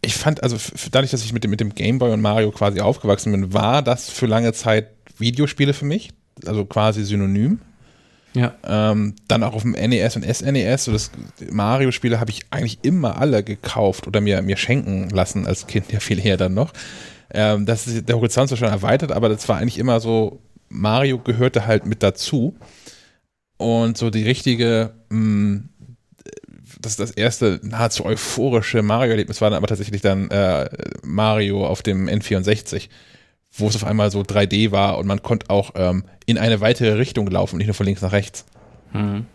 ich fand, also dadurch, dass ich mit dem, mit dem Game Boy und Mario quasi aufgewachsen bin, war das für lange Zeit Videospiele für mich. Also quasi synonym. Ja. Ähm, dann auch auf dem NES und SNES. So das Mario-Spiele habe ich eigentlich immer alle gekauft oder mir, mir schenken lassen als Kind, *laughs* ja viel eher dann noch. Ähm, das ist, der Horizont ist schon erweitert, aber das war eigentlich immer so, Mario gehörte halt mit dazu. Und so die richtige mh, mm, das, das erste nahezu euphorische Mario-Erlebnis war dann aber tatsächlich dann äh, Mario auf dem N64, wo es auf einmal so 3D war und man konnte auch ähm, in eine weitere Richtung laufen, nicht nur von links nach rechts. Mhm.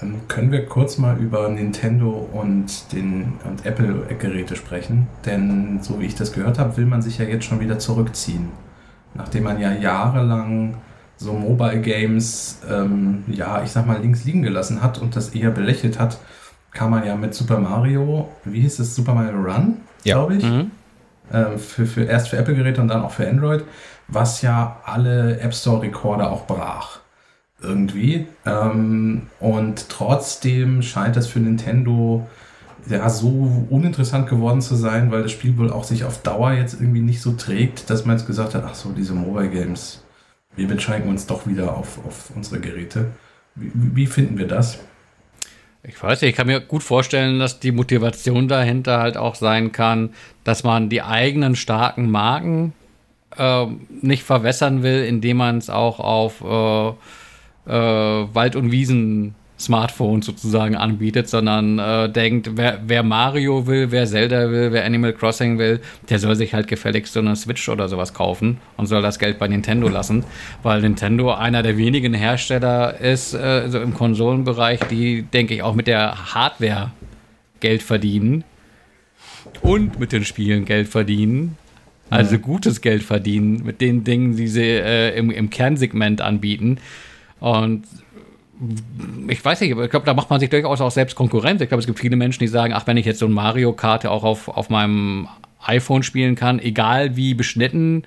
Ähm, können wir kurz mal über Nintendo und den und Apple-Geräte sprechen? Denn so wie ich das gehört habe, will man sich ja jetzt schon wieder zurückziehen. Nachdem man ja jahrelang so Mobile Games, ähm, ja, ich sag mal, links liegen gelassen hat und das eher belächelt hat, kam man ja mit Super Mario, wie hieß es, Super Mario Run, ja. glaube ich, mhm. Äh, für, für, erst für Apple-Geräte und dann auch für Android, was ja alle App Store-Rekorde auch brach. Irgendwie. Ähm, und trotzdem scheint das für Nintendo ja so uninteressant geworden zu sein, weil das Spiel wohl auch sich auf Dauer jetzt irgendwie nicht so trägt, dass man jetzt gesagt hat, ach so, diese Mobile Games, wir beschränken uns doch wieder auf, auf unsere Geräte. Wie, wie, finden wir das? Ich weiß nicht, ich kann mir gut vorstellen, dass die Motivation dahinter halt auch sein kann, dass man die eigenen starken Marken äh, nicht verwässern will, indem man es auch auf äh, äh, Wald- und Wiesen Smartphone sozusagen anbietet, sondern äh, denkt, wer, wer, Mario will, wer Zelda will, wer Animal Crossing will, der soll sich halt gefälligst so eine Switch oder sowas kaufen und soll das Geld bei Nintendo lassen, *laughs* weil Nintendo einer der wenigen Hersteller ist, äh, so im Konsolenbereich, die, denke ich, auch mit der Hardware Geld verdienen und mit den Spielen Geld verdienen. Also gutes Geld verdienen mit den Dingen, die sie äh, im, im Kernsegment anbieten. Und ich weiß nicht, aber ich glaube, da macht man sich durchaus auch selbst Konkurrenz. Ich glaube, es gibt viele Menschen, die sagen, ach, wenn ich jetzt so ein Mario Kart auch auf, auf meinem iPhone spielen kann, egal wie beschnitten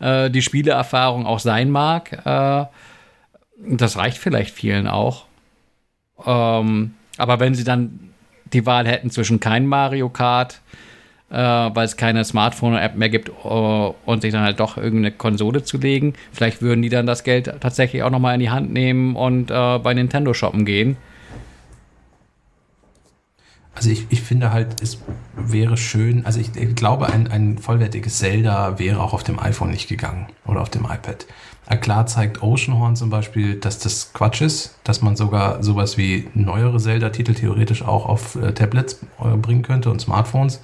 äh, die Spieleerfahrung auch sein mag, äh, das reicht vielleicht vielen auch. Ähm, aber wenn sie dann die Wahl hätten zwischen kein Mario Kart, äh, weil es keine Smartphone-App mehr gibt äh, und sich dann halt doch irgendeine Konsole zu legen. Vielleicht würden die dann das Geld tatsächlich auch nochmal in die Hand nehmen und äh, bei Nintendo shoppen gehen. Also ich, ich finde halt, es wäre schön, also ich, ich glaube, ein, ein vollwertiges Zelda wäre auch auf dem iPhone nicht gegangen oder auf dem iPad. Klar zeigt Oceanhorn zum Beispiel, dass das Quatsch ist, dass man sogar sowas wie neuere Zelda-Titel theoretisch auch auf äh, Tablets äh, bringen könnte und Smartphones.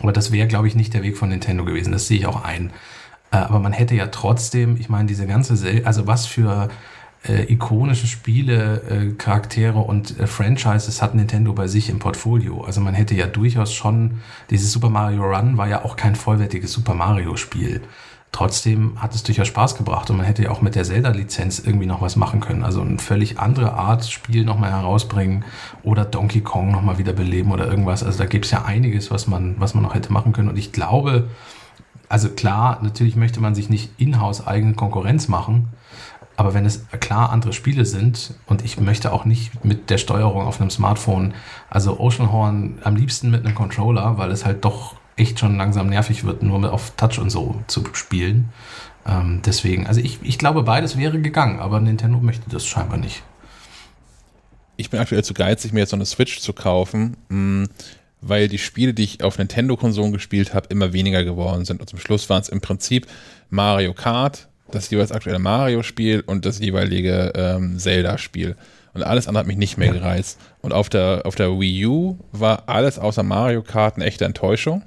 Aber das wäre, glaube ich, nicht der Weg von Nintendo gewesen. Das sehe ich auch ein. Äh, aber man hätte ja trotzdem, ich meine, diese ganze, Sel also was für äh, ikonische Spiele, äh, Charaktere und äh, Franchises hat Nintendo bei sich im Portfolio. Also man hätte ja durchaus schon, dieses Super Mario Run war ja auch kein vollwertiges Super Mario Spiel. Trotzdem hat es durchaus Spaß gebracht und man hätte ja auch mit der Zelda-Lizenz irgendwie noch was machen können. Also eine völlig andere Art Spiel nochmal herausbringen oder Donkey Kong nochmal wieder beleben oder irgendwas. Also da gibt es ja einiges, was man, was man noch hätte machen können. Und ich glaube, also klar, natürlich möchte man sich nicht in-house eigene Konkurrenz machen, aber wenn es klar andere Spiele sind und ich möchte auch nicht mit der Steuerung auf einem Smartphone, also Oceanhorn am liebsten mit einem Controller, weil es halt doch echt schon langsam nervig wird, nur auf Touch und so zu spielen. Ähm, deswegen, also ich, ich glaube, beides wäre gegangen, aber Nintendo möchte das scheinbar nicht. Ich bin aktuell zu geizig, mir jetzt so eine Switch zu kaufen, mh, weil die Spiele, die ich auf Nintendo-Konsolen gespielt habe, immer weniger geworden sind. Und zum Schluss waren es im Prinzip Mario Kart, das jeweils aktuelle Mario-Spiel und das jeweilige ähm, Zelda-Spiel. Und alles andere hat mich nicht mehr gereizt. Und auf der, auf der Wii U war alles außer Mario Kart eine echte Enttäuschung.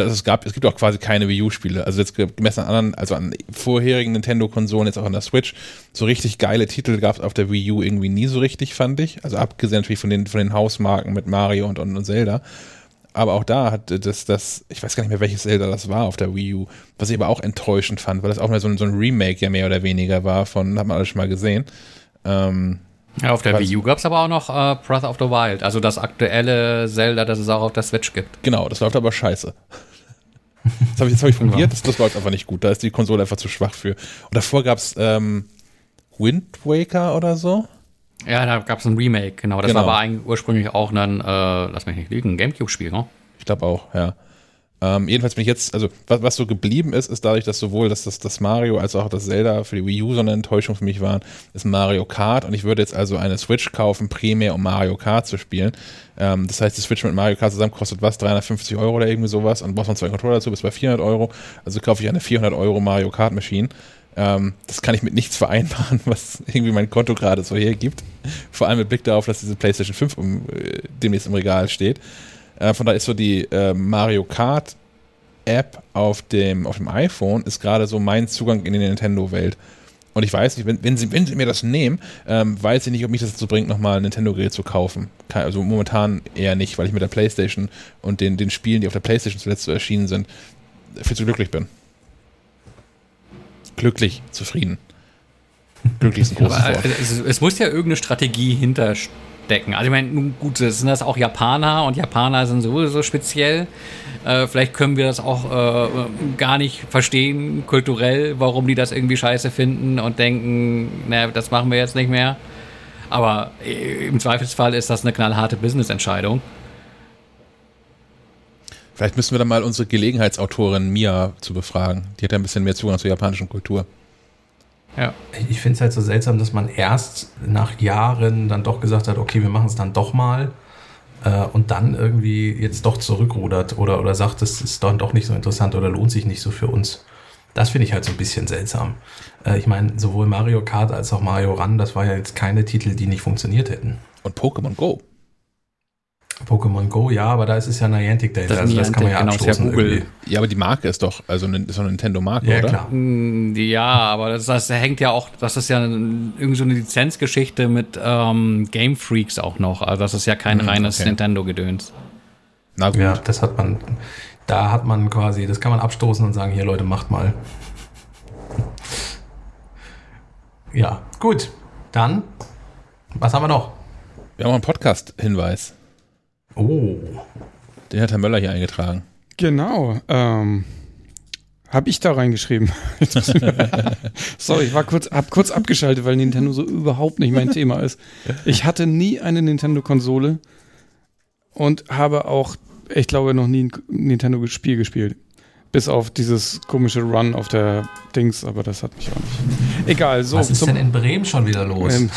Und es, gab, es gibt auch quasi keine Wii U-Spiele. Also jetzt gemessen an anderen, also an vorherigen Nintendo-Konsolen, jetzt auch an der Switch, so richtig geile Titel gab es auf der Wii U irgendwie nie so richtig, fand ich. Also abgesehen natürlich von den, von den Hausmarken mit Mario und, und, und Zelda. Aber auch da hat das, das, ich weiß gar nicht mehr, welches Zelda das war auf der Wii U, was ich aber auch enttäuschend fand, weil das auch mal so ein, so ein Remake ja mehr oder weniger war von, hat man alles schon mal gesehen. Ähm, Ja, auf der Wii U gab es aber auch noch äh, Breath of the Wild, also das aktuelle Zelda, das es auch auf der Switch gibt. genau, das läuft aber scheiße. *laughs* Das habe ich, das hab ich probiert, das, das läuft einfach nicht gut. Da ist die Konsole einfach zu schwach für. Und davor gab es ähm, Wind Waker oder so. Ja, da gab es ein Remake, genau. Das Genau. war aber eigentlich ursprünglich auch ein, äh, lass mich nicht lügen, ein Gamecube-Spiel, ne? Ich glaube auch, ja. Ähm, jedenfalls bin ich jetzt, also was, was so geblieben ist, ist dadurch, dass sowohl das, das, das Mario als auch das Zelda für die Wii U so eine Enttäuschung für mich waren, ist Mario Kart und ich würde jetzt also eine Switch kaufen, primär um Mario Kart zu spielen. Ähm, das heißt, die Switch mit Mario Kart zusammen kostet was? 350 Euro oder irgendwie sowas und braucht man zwei Controller dazu, bis bei 400 Euro. Also kaufe ich eine 400 Euro Mario Kart Maschine. Ähm, das kann ich mit nichts *laughs* vereinbaren, was irgendwie mein Konto gerade so hergibt. Vor allem mit Blick darauf, dass diese PlayStation 5 um, äh, demnächst im Regal steht. Äh, von daher ist so die äh, Mario Kart App auf dem, auf dem iPhone ist gerade so mein Zugang in die Nintendo-Welt. Und ich weiß nicht, wenn, wenn, sie, wenn sie mir das nehmen, ähm, weiß ich nicht, ob mich das dazu bringt, nochmal ein Nintendo-Gerät zu kaufen. Also momentan eher nicht, weil ich mit der Playstation und den, den Spielen, die auf der Playstation zuletzt so erschienen sind, viel zu glücklich bin. Glücklich, zufrieden. Glücklich ist ein großes Wort. äh, es, muss ja irgendeine Strategie hinterstecken. Also ich meine, nun gut, das sind das auch Japaner und Japaner sind sowieso speziell. Äh, vielleicht können wir das auch äh, gar nicht verstehen, kulturell, warum die das irgendwie scheiße finden und denken, naja, das machen wir jetzt nicht mehr. Aber äh, im Zweifelsfall ist das eine knallharte Business-Entscheidung. Vielleicht müssen wir dann mal unsere Gelegenheitsautorin Mia zu befragen. Die hat ja ein bisschen mehr Zugang zur japanischen Kultur. Ja. Ich- Ich finde es halt so seltsam, dass man erst nach Jahren dann doch gesagt hat, okay, wir machen es dann doch mal äh, und dann irgendwie jetzt doch zurückrudert oder, oder sagt, das ist dann doch nicht so interessant oder lohnt sich nicht so für uns. Das finde ich halt so ein bisschen seltsam. Äh, ich meine, sowohl Mario Kart als auch Mario Run, das war ja jetzt keine Titel, die nicht funktioniert hätten. Und Pokémon Go. Pokémon Go, ja, aber da ist es ja Niantic dahinter, Das also das kann man ja Niantic, genau, ist ja abstoßen Google. irgendwie. Ja, aber die Marke ist doch, also eine, doch eine Nintendo-Marke, Ja, oder? klar. Mm, Ja, aber das, das hängt ja auch, das ist ja irgendwie so eine Lizenzgeschichte mit ähm, Game Freaks auch noch. Also das ist ja kein Hm, reines okay. Nintendo-Gedöns. Na gut. Ja, das hat man, da hat man quasi, das kann man abstoßen und sagen, hier Leute, macht mal. Ja, gut. Dann, was haben wir noch? Wir haben auch einen Podcast-Hinweis. Oh, Den hat Herr Möller hier eingetragen. Genau. Ähm, habe ich da reingeschrieben. *laughs* Sorry, ich war kurz, hab kurz abgeschaltet, weil Nintendo so überhaupt nicht mein Thema ist. Ich hatte nie eine Nintendo-Konsole und habe auch ich glaube, noch nie ein Nintendo-Spiel gespielt. Bis auf dieses komische Run auf der Dings, aber das hat mich auch nicht. Egal, so. Was ist denn in Bremen schon wieder los? ähm,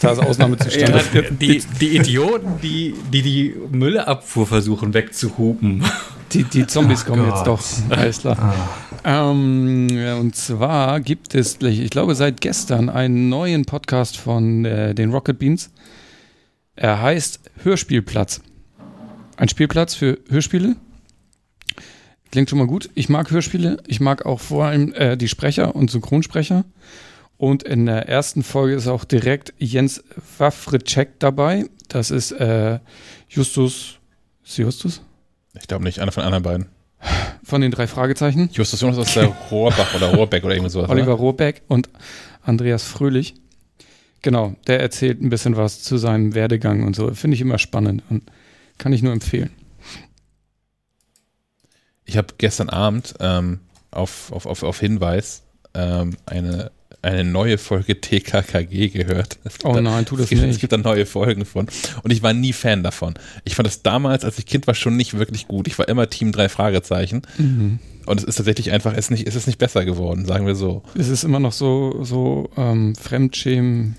da ist Ausnahmezustand. *laughs* Ja, die, die Idioten, die, die die Müllabfuhr versuchen wegzuhupen. Die, die Zombies Ach kommen Gott. jetzt doch. Alles klar. Ähm, ja, und zwar gibt es, ich glaube, seit gestern einen neuen Podcast von äh, den Rocket Beans. Er heißt Hörspielplatz. Ein Spielplatz für Hörspiele. Klingt schon mal gut. Ich mag Hörspiele. Ich mag auch vor allem äh, die Sprecher und Synchronsprecher. Und in der ersten Folge ist auch direkt Jens Wawritschek dabei. Das ist äh, Justus. Ist Justus? Ich glaube nicht, einer von den anderen beiden. Von den drei Fragezeichen. Justus Jonas aus der Rohrbach oder Rohrbeck oder irgendwas sowas. Oliver oder? Rohrbeck und Andreas Fröhlich. Genau, der erzählt ein bisschen was zu seinem Werdegang und so. Finde ich immer spannend und kann ich nur empfehlen. Ich habe gestern Abend ähm, auf, auf, auf, auf Hinweis ähm, eine, eine neue Folge *laughs* TKKG gehört. Oh nein, tu das es gibt, Es nicht. gibt da neue Folgen von. Und ich war nie Fan davon. Ich fand das damals, als ich Kind war, schon nicht wirklich gut. Ich war immer Team drei Fragezeichen. Mhm. Und es ist tatsächlich einfach, es ist nicht, es ist nicht besser geworden, sagen wir so. Es ist immer noch so, so ähm, Fremdschämen.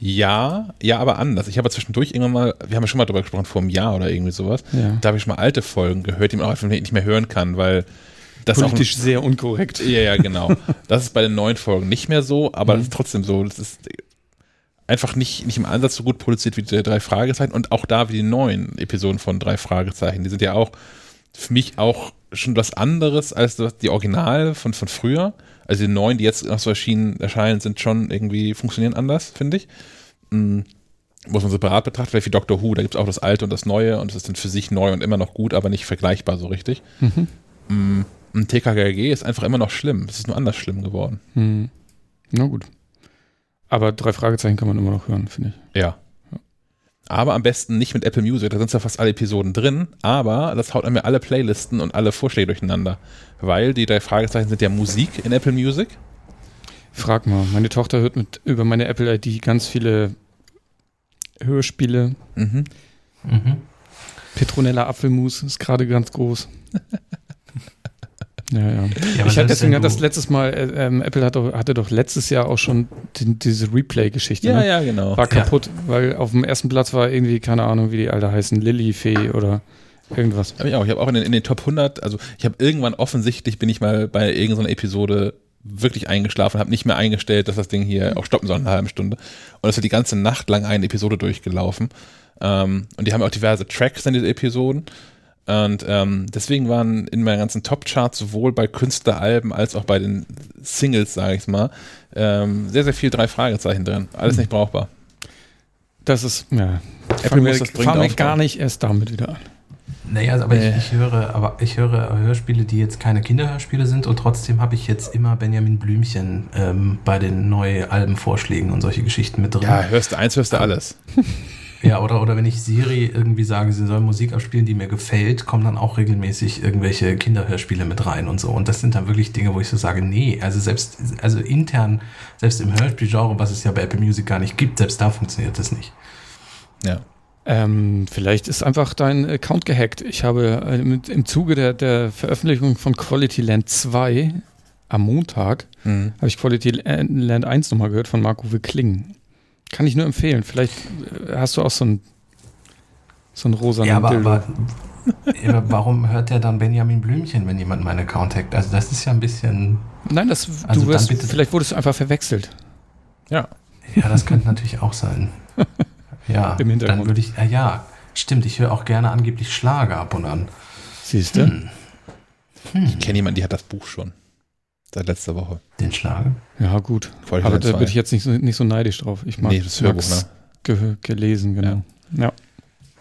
Ja, ja, aber anders. Ich habe zwischendurch irgendwann mal, wir haben ja schon mal drüber gesprochen, vor einem Jahr oder irgendwie sowas. Ja. Da habe ich schon mal alte Folgen gehört, die man auch einfach nicht mehr hören kann, weil das auch Politisch sehr unkorrekt. Ja, ja, genau. *laughs* Das ist bei den neuen Folgen nicht mehr so, aber Mhm. das ist trotzdem so. Das ist einfach nicht, nicht im Ansatz so gut produziert wie die drei Fragezeichen und auch da wie die neuen Episoden von drei Fragezeichen. Die sind ja auch für mich auch schon was anderes als das- die Original von, von früher. Also die neuen, die jetzt noch so erschienen, erscheinen, sind schon irgendwie, funktionieren anders, finde ich. Mm, Muss man separat betrachten, vielleicht wie Doctor Who, da gibt es auch das Alte und das Neue und es ist dann für sich neu und immer noch gut, aber nicht vergleichbar so richtig. Mhm. Mm, Und TKKG ist einfach immer noch schlimm. Es ist nur anders schlimm geworden. Hm. Na gut. Aber drei Fragezeichen kann man immer noch hören, finde ich. Ja. Aber am besten nicht mit Apple Music, da sind zwar fast alle Episoden drin, aber das haut mir alle Playlisten und alle Vorschläge durcheinander. Weil die drei Fragezeichen sind ja Musik in Apple Music. Frag mal, meine Tochter hört mit über meine Apple ID ganz viele Hörspiele. Mhm. Mhm. Petronella Apfelmus ist gerade ganz groß. *laughs* ja, ja. Ja, ich hatte deswegen hat das letztes Mal, äh, ähm, Apple hat doch, hatte doch letztes Jahr auch schon die, diese Replay-Geschichte. ne? ja, genau. War kaputt, weil auf dem ersten Platz war irgendwie, keine Ahnung, wie die alle heißen, Lilly-Fee oder irgendwas. Hab ich auch. Ich habe auch in den, in den Top 100, also ich habe irgendwann offensichtlich bin ich mal bei irgendeiner Episode wirklich eingeschlafen, habe nicht mehr eingestellt, dass das Ding hier auch stoppen soll in einer halben Stunde. Und es wird die ganze Nacht lang eine Episode durchgelaufen. Ähm, und die haben auch diverse Tracks in diese Episoden. Und ähm, deswegen waren in meinen ganzen Top-Charts sowohl bei Künstleralben als auch bei den Singles, sage ich mal, ähm, sehr, sehr viel drei Fragezeichen drin. Alles nicht brauchbar. Das ist, ja. Apple muss das dringend aufbauen. gar nicht erst damit wieder an. Naja, aber Nee. ich, ich höre, aber ich höre Hörspiele, die jetzt keine Kinderhörspiele sind und trotzdem habe ich jetzt immer Benjamin Blümchen ähm, bei den neuen Albenvorschlägen und solche Geschichten mit drin. Ja, hörst du eins, hörst du alles. *laughs* Ja, oder, oder wenn ich Siri irgendwie sage, sie soll Musik abspielen, die mir gefällt, kommen dann auch regelmäßig irgendwelche Kinderhörspiele mit rein und so. Und das sind dann wirklich Dinge, wo ich so sage, nee, also selbst, also intern, selbst im Hörspielgenre, was es ja bei Apple Music gar nicht gibt, selbst da funktioniert das nicht. Ja. Ähm, vielleicht ist einfach dein Account gehackt. Ich habe äh, mit, im Zuge der, der Veröffentlichung von Quality Land 2 am Montag Mhm. habe ich Quality Land 1 nochmal gehört von Marco Kling. Kann ich nur empfehlen. Vielleicht äh, hast du auch so ein so ein rosa Ja, aber, aber warum hört der dann Benjamin Blümchen, wenn jemand meinen Account hackt? Also das ist ja ein bisschen, Nein, das, Also du dann wirst, bitte- vielleicht wurdest du einfach verwechselt. Ja. ja, das könnte natürlich auch sein. *laughs* Ja, Im Hintergrund. dann würde ich, ja, ja, stimmt, ich höre auch gerne angeblich Schlager ab und an. Siehst du? Hm. Ich kenne jemanden, die hat das Buch schon. Seit letzter Woche. Den Schlager? Ja, gut. Quality aber da 2. bin ich jetzt nicht so, nicht so neidisch drauf. Ich mag Nee, das Hörbuch, ne? ge gelesen, genau. Ja.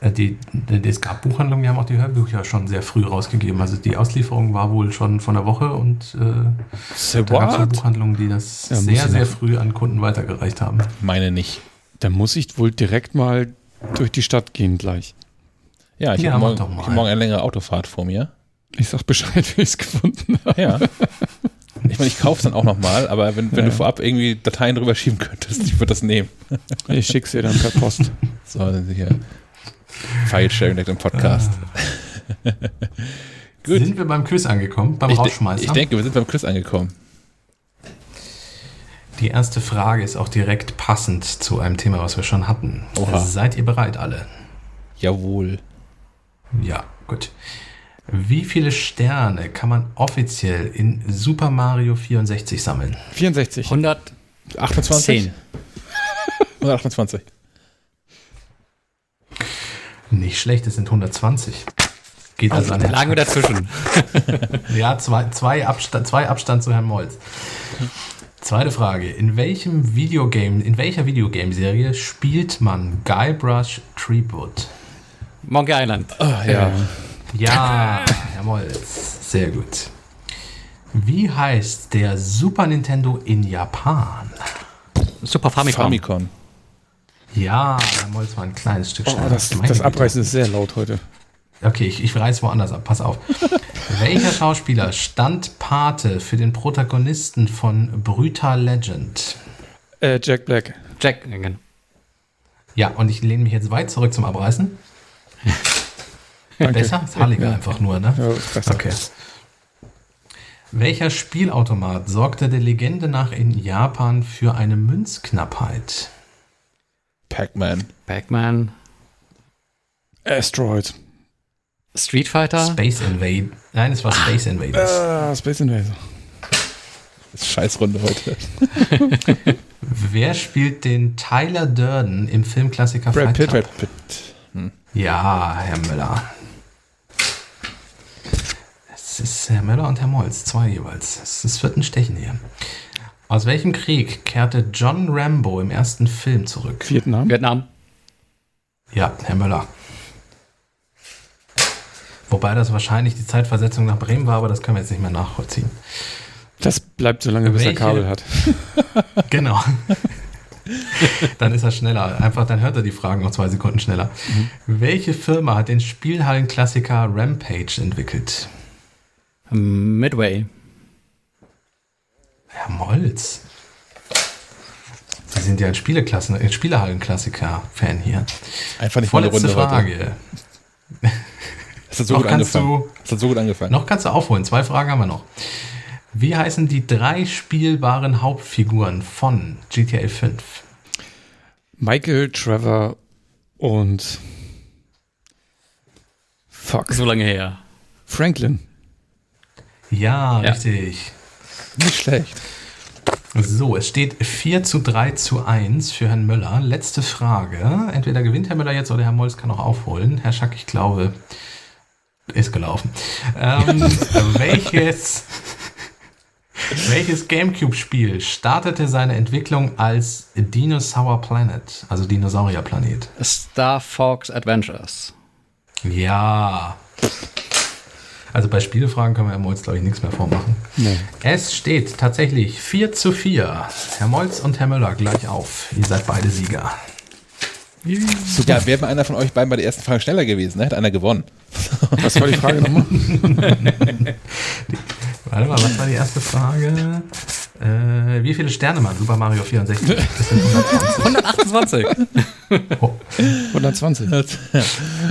Äh, Die, die, die es gab Buchhandlungen, die haben auch die Hörbücher schon sehr früh rausgegeben. Also die Auslieferung war wohl schon von der Woche und äh, So da gab es? Buchhandlungen, die das Ja, sehr, sehr noch- früh an Kunden weitergereicht haben. Meine nicht. Da muss ich wohl direkt mal durch die Stadt gehen gleich. Ja, ich Ja, habe morgen, doch mal. ich hab morgen eine längere Autofahrt vor mir. Ich sag Bescheid, *laughs* wie ich es gefunden habe. Ja. Ich meine, ich kaufe es dann auch nochmal, aber wenn, wenn Ja. du vorab irgendwie Dateien drüber schieben könntest, ich würde das nehmen. Ich schick's dir dann per Post. *laughs* So, dann hier File-Sharing direkt im Podcast. *laughs* Gut. Sind wir beim Quiz angekommen, beim Ich, Rausschmeißer? ich denke, wir sind beim Quiz angekommen. Die erste Frage ist auch direkt passend zu einem Thema, was wir schon hatten. Oha. Seid ihr bereit alle? Jawohl. Ja, gut. Wie viele Sterne kann man offiziell in Super Mario 64 sammeln? 64. 110. 28? 128. Nicht schlecht, es sind 120. Geht also an Da den lagen wir dazwischen. *laughs* Ja, zwei, zwei, Abstand, zwei Abstand zu Herrn Molz. Zweite Frage. In welchem Videogame, in welcher Videogame-Serie spielt man Guybrush Threepwood? Monkey Island. Ah, ja. Ja, Herr Molz. Sehr gut. Wie heißt der Super Nintendo in Japan? Super Famicom. Famicom. Ja, Herr Molz war ein kleines Stück Oh, schneller. das, Meine das Güte. Abreißen ist sehr laut heute. Okay, ich, ich reiß woanders ab. Pass auf. *laughs* Welcher Schauspieler stand Pate für den Protagonisten von Brutal Legend? Äh, Jack Black. Jack. äh, genau. Ja, und ich lehne mich jetzt weit zurück zum Abreißen. *laughs* Danke. Besser? Ist Halliger einfach nur, ne? Ja, ist besser. Okay. Welcher Spielautomat sorgte der Legende nach in Japan für eine Münzknappheit? Pac-Man. Pac-Man. Asteroid. Street Fighter. Space Invade. Nein, es war Space Invaders. Ah, Space Invader. Das ist Scheißrunde heute. *laughs* Wer spielt den Tyler Durden im Filmklassiker Brad Fight Pitt. Club? Brad Pitt. Ja, Herr Müller. Es ist Herr Müller und Herr Molz, zwei jeweils. Es ist wird ein Stechen hier. Aus welchem Krieg kehrte John Rambo im ersten Film zurück? Vietnam. Vietnam. Ja, Herr Müller. Wobei das wahrscheinlich die Zeitversetzung nach Bremen war, aber das können wir jetzt nicht mehr nachvollziehen. Das bleibt so lange, bis er Kabel hat. *laughs* *laughs* Genau. dann ist er schneller. Einfach, dann hört er die Fragen noch zwei Sekunden schneller. Welche Firma hat den Spielhallenklassiker Rampage entwickelt? Midway. Herr Molz. Sie sind ja ein Spieleklassen, ein Spielehallenklassiker-Fan hier. Einfach nicht mal eine Vorletzte Runde heute. Frage. *laughs* Das hat so Noch gut kannst angefangen. du- Das hat so gut angefangen. Noch kannst du aufholen. Zwei Fragen haben wir noch. Wie heißen die drei spielbaren Hauptfiguren von GTA 5? Michael, Trevor und Fuck. So lange her. Franklin. Ja, Ja. richtig. Nicht schlecht. So, es steht 4 zu 3 zu 1 für Herrn Müller. Letzte Frage. Entweder gewinnt Herr Müller jetzt oder Herr Molz kann auch aufholen. Herr Schack, ich glaube, ist gelaufen. Ähm, *laughs* welches welches Gamecube-Spiel startete seine Entwicklung als Dinosaur Planet, also Dinosaurierplanet? Star Fox Adventures. Ja. Also bei Spielefragen können wir Herr Molz, glaube ich, nichts mehr vormachen. Nee. Es steht tatsächlich 4 zu 4. Herr Molz und Herr Müller gleich auf. Ihr seid beide Sieger. Ja, wäre einer von euch beiden bei der ersten Frage schneller gewesen, ne? Hätte einer gewonnen. *laughs* Was war die Frage nochmal? *laughs* Warte mal, was war die erste Frage? Äh, wie viele Sterne man Super Mario 64? *laughs* Das sind 120. 128. 120.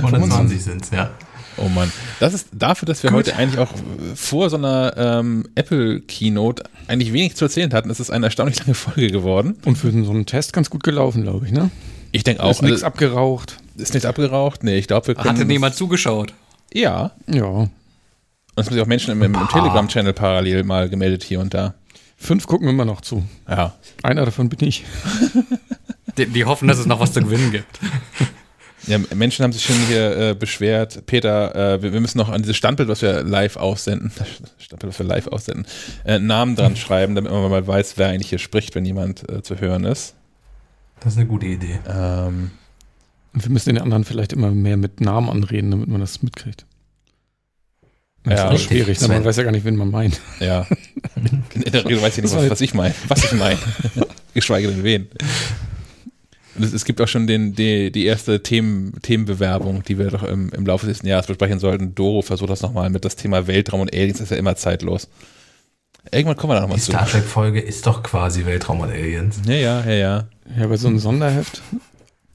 120 sind es, ja. Oh Mann. Das ist dafür, dass wir heute eigentlich auch vor so einer ähm, Apple Keynote eigentlich wenig zu erzählen hatten, ist es eine erstaunlich lange Folge geworden. Und für so einen Test ganz gut gelaufen, glaube ich, ne? Ich denke Auch auch. ist nichts also, abgeraucht. ist nichts abgeraucht? Nee, ich glaube, wir können. Hatte niemand zugeschaut. Ja. Ja. Und es haben sich auch Menschen im, im, im Telegram-Channel parallel mal gemeldet hier und da. Fünf gucken immer noch zu. Ja. Einer davon bin ich. Die, die hoffen, dass es noch was zu gewinnen gibt. *laughs* Ja, Menschen haben sich schon hier äh, beschwert, Peter, äh, wir, wir müssen noch an dieses Standbild, was wir live aussenden, *laughs* Standbild, was wir live aussenden, äh, Namen dran *laughs* schreiben, damit man mal weiß, wer eigentlich hier spricht, wenn jemand äh, zu hören ist. Das ist eine gute Idee. Ähm, Und wir müssen den anderen vielleicht immer mehr mit Namen anreden, damit man das mitkriegt. Das Ja, ist schwierig, ne? Man weiß ja gar nicht, wen man meint. ja. *laughs* In der Regel weiß ich nicht, was, was ich meine, was ich meine. Geschweige denn wen. Und es, es gibt auch schon den, die, die erste Themen, Themenbewerbung, die wir doch im, im Laufe des nächsten Jahres besprechen sollten. Doro versucht das nochmal mit das Thema Weltraum und Aliens, ist ja immer zeitlos. Irgendwann kommen wir da nochmal Die zu. Star Trek-Folge ist doch quasi Weltraum und Aliens. Ja, ja, ja, ja. Ja, bei so einem Sonderheft,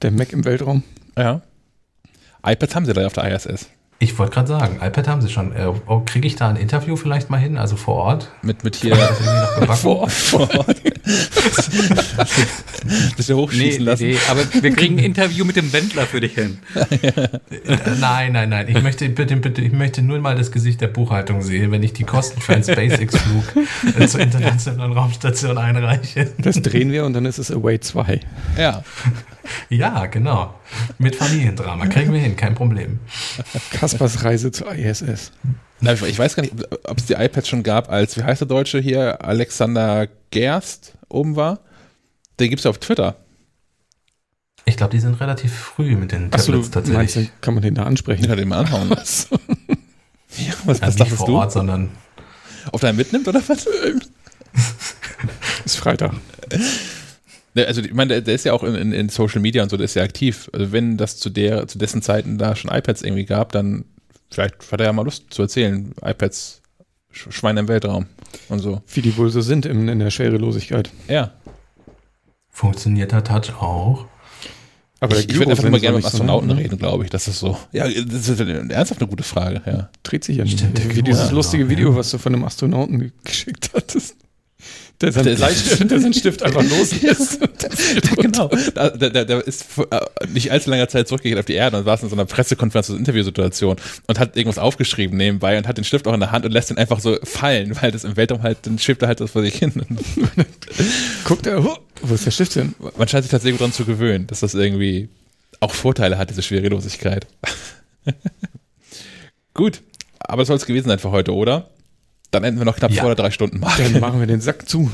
der Mac im Weltraum. Ja. iPads haben sie da auf der ISS. Ich wollte gerade sagen, iPad haben sie schon. Äh, oh, Kriege ich da ein Interview vielleicht mal hin, also vor Ort? Mit, mit hier noch gebacken? *laughs* vor, vor Ort. *laughs* Bisschen hochschießen lassen. nee, aber wir kriegen ein Interview mit dem Wendler für dich hin. *laughs* Nein, nein, nein. Ich möchte bitte, bitte, ich möchte nur mal das Gesicht der Buchhaltung sehen, wenn ich die Kosten für einen SpaceX-Flug zur internationalen Raumstation einreiche. Das drehen wir und dann ist es Away 2. Ja. Ja, genau. Mit Familiendrama. Kriegen wir hin, kein Problem. Kaspers Reise zur ISS. Na, ich weiß gar nicht, ob es die iPads schon gab, als, wie heißt der Deutsche hier, Alexander Gerst oben war. Den gibt's ja auf Twitter. Ich glaube, die sind relativ früh mit den Tablets du meinst, tatsächlich. kann man den da ansprechen? Kann den mal anhauen. *laughs* Ja, was, Also was nicht vor du? Ort, sondern Auf deinen mitnimmt oder was? *laughs* Ist Freitag. Ne, Also ich meine, der, der ist ja auch in, in, in Social Media und so, der ist ja aktiv. Also wenn das zu der, zu dessen Zeiten da schon iPads irgendwie gab, dann vielleicht hat er ja mal Lust zu erzählen. iPads, Sch- Schweine im Weltraum und so. Wie die wohl so sind in, in der Schwerelosigkeit. Ja. funktioniert der Touch auch. Aber ich ich würde einfach immer Gyrosensor gerne mit nicht so, Astronauten ne? reden, glaube ich. Das ist so. Ja, das ist ernsthaft eine gute Frage, ja. Dreht sich ja nicht. Stimmt, Wie dieses lustige. Video, was du von einem Astronauten *laughs* geschickt hattest. Der sein, Der ist- Bleistift, *laughs* der seinen Stift einfach loslässt. *laughs* *laughs* genau. Da, da, da ist vor, äh, nicht allzu langer Zeit zurückgekehrt auf die Erde und war in so einer Pressekonferenz, so einer Interviewsituation und hat irgendwas aufgeschrieben nebenbei und hat den Stift auch in der Hand und lässt ihn einfach so fallen, weil das im Weltraum halt, dann schwebt er halt das vor sich hin. Guckt er, oh, wo ist der Stift hin? Man scheint sich tatsächlich dran zu gewöhnen, dass das irgendwie auch Vorteile hat, diese Schwerelosigkeit. Gut, aber das soll es gewesen sein für heute, oder? Dann enden wir noch knapp Ja. vor der drei Stunden Mark. Dann machen wir den Sack zu.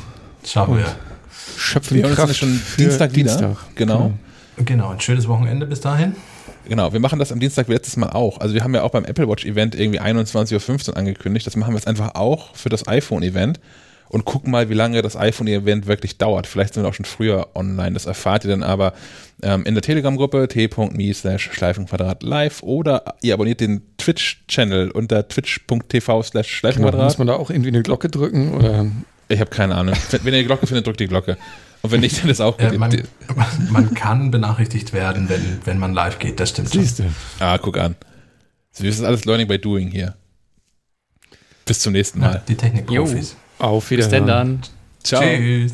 Schauen wir. Schöpfen Wir uns Kraft dann schon für Dienstag wieder. Dienstag. Genau. Genau, ein schönes Wochenende bis dahin. Genau, wir machen das am Dienstag wie letztes Mal auch. Also wir haben ja auch beim Apple Watch Event irgendwie 21.15 Uhr angekündigt. Das machen wir jetzt einfach auch für das iPhone Event und gucken mal, wie lange das iPhone Event wirklich dauert. Vielleicht sind wir auch schon früher online. Das erfahrt ihr dann aber ähm, in der Telegram-Gruppe t.me slash Schleifenquadrat live oder ihr abonniert den Twitch-Channel unter twitch.tv slash Genau, Schleifenquadrat. muss man da auch irgendwie eine Glocke drücken? Oder? ich habe keine Ahnung. Wenn wenn ihr die Glocke findet, drückt die Glocke. Und wenn nicht, dann ist auch gut. Äh, man, man kann benachrichtigt werden, wenn, wenn man live geht. Das stimmt. Siehst du. ah, guck an. So, das ist alles Learning by Doing hier. Bis zum nächsten Mal. Ja, die Technikprofis. Auf Bis denn Wiederhören. dann. Ciao. Tschüss.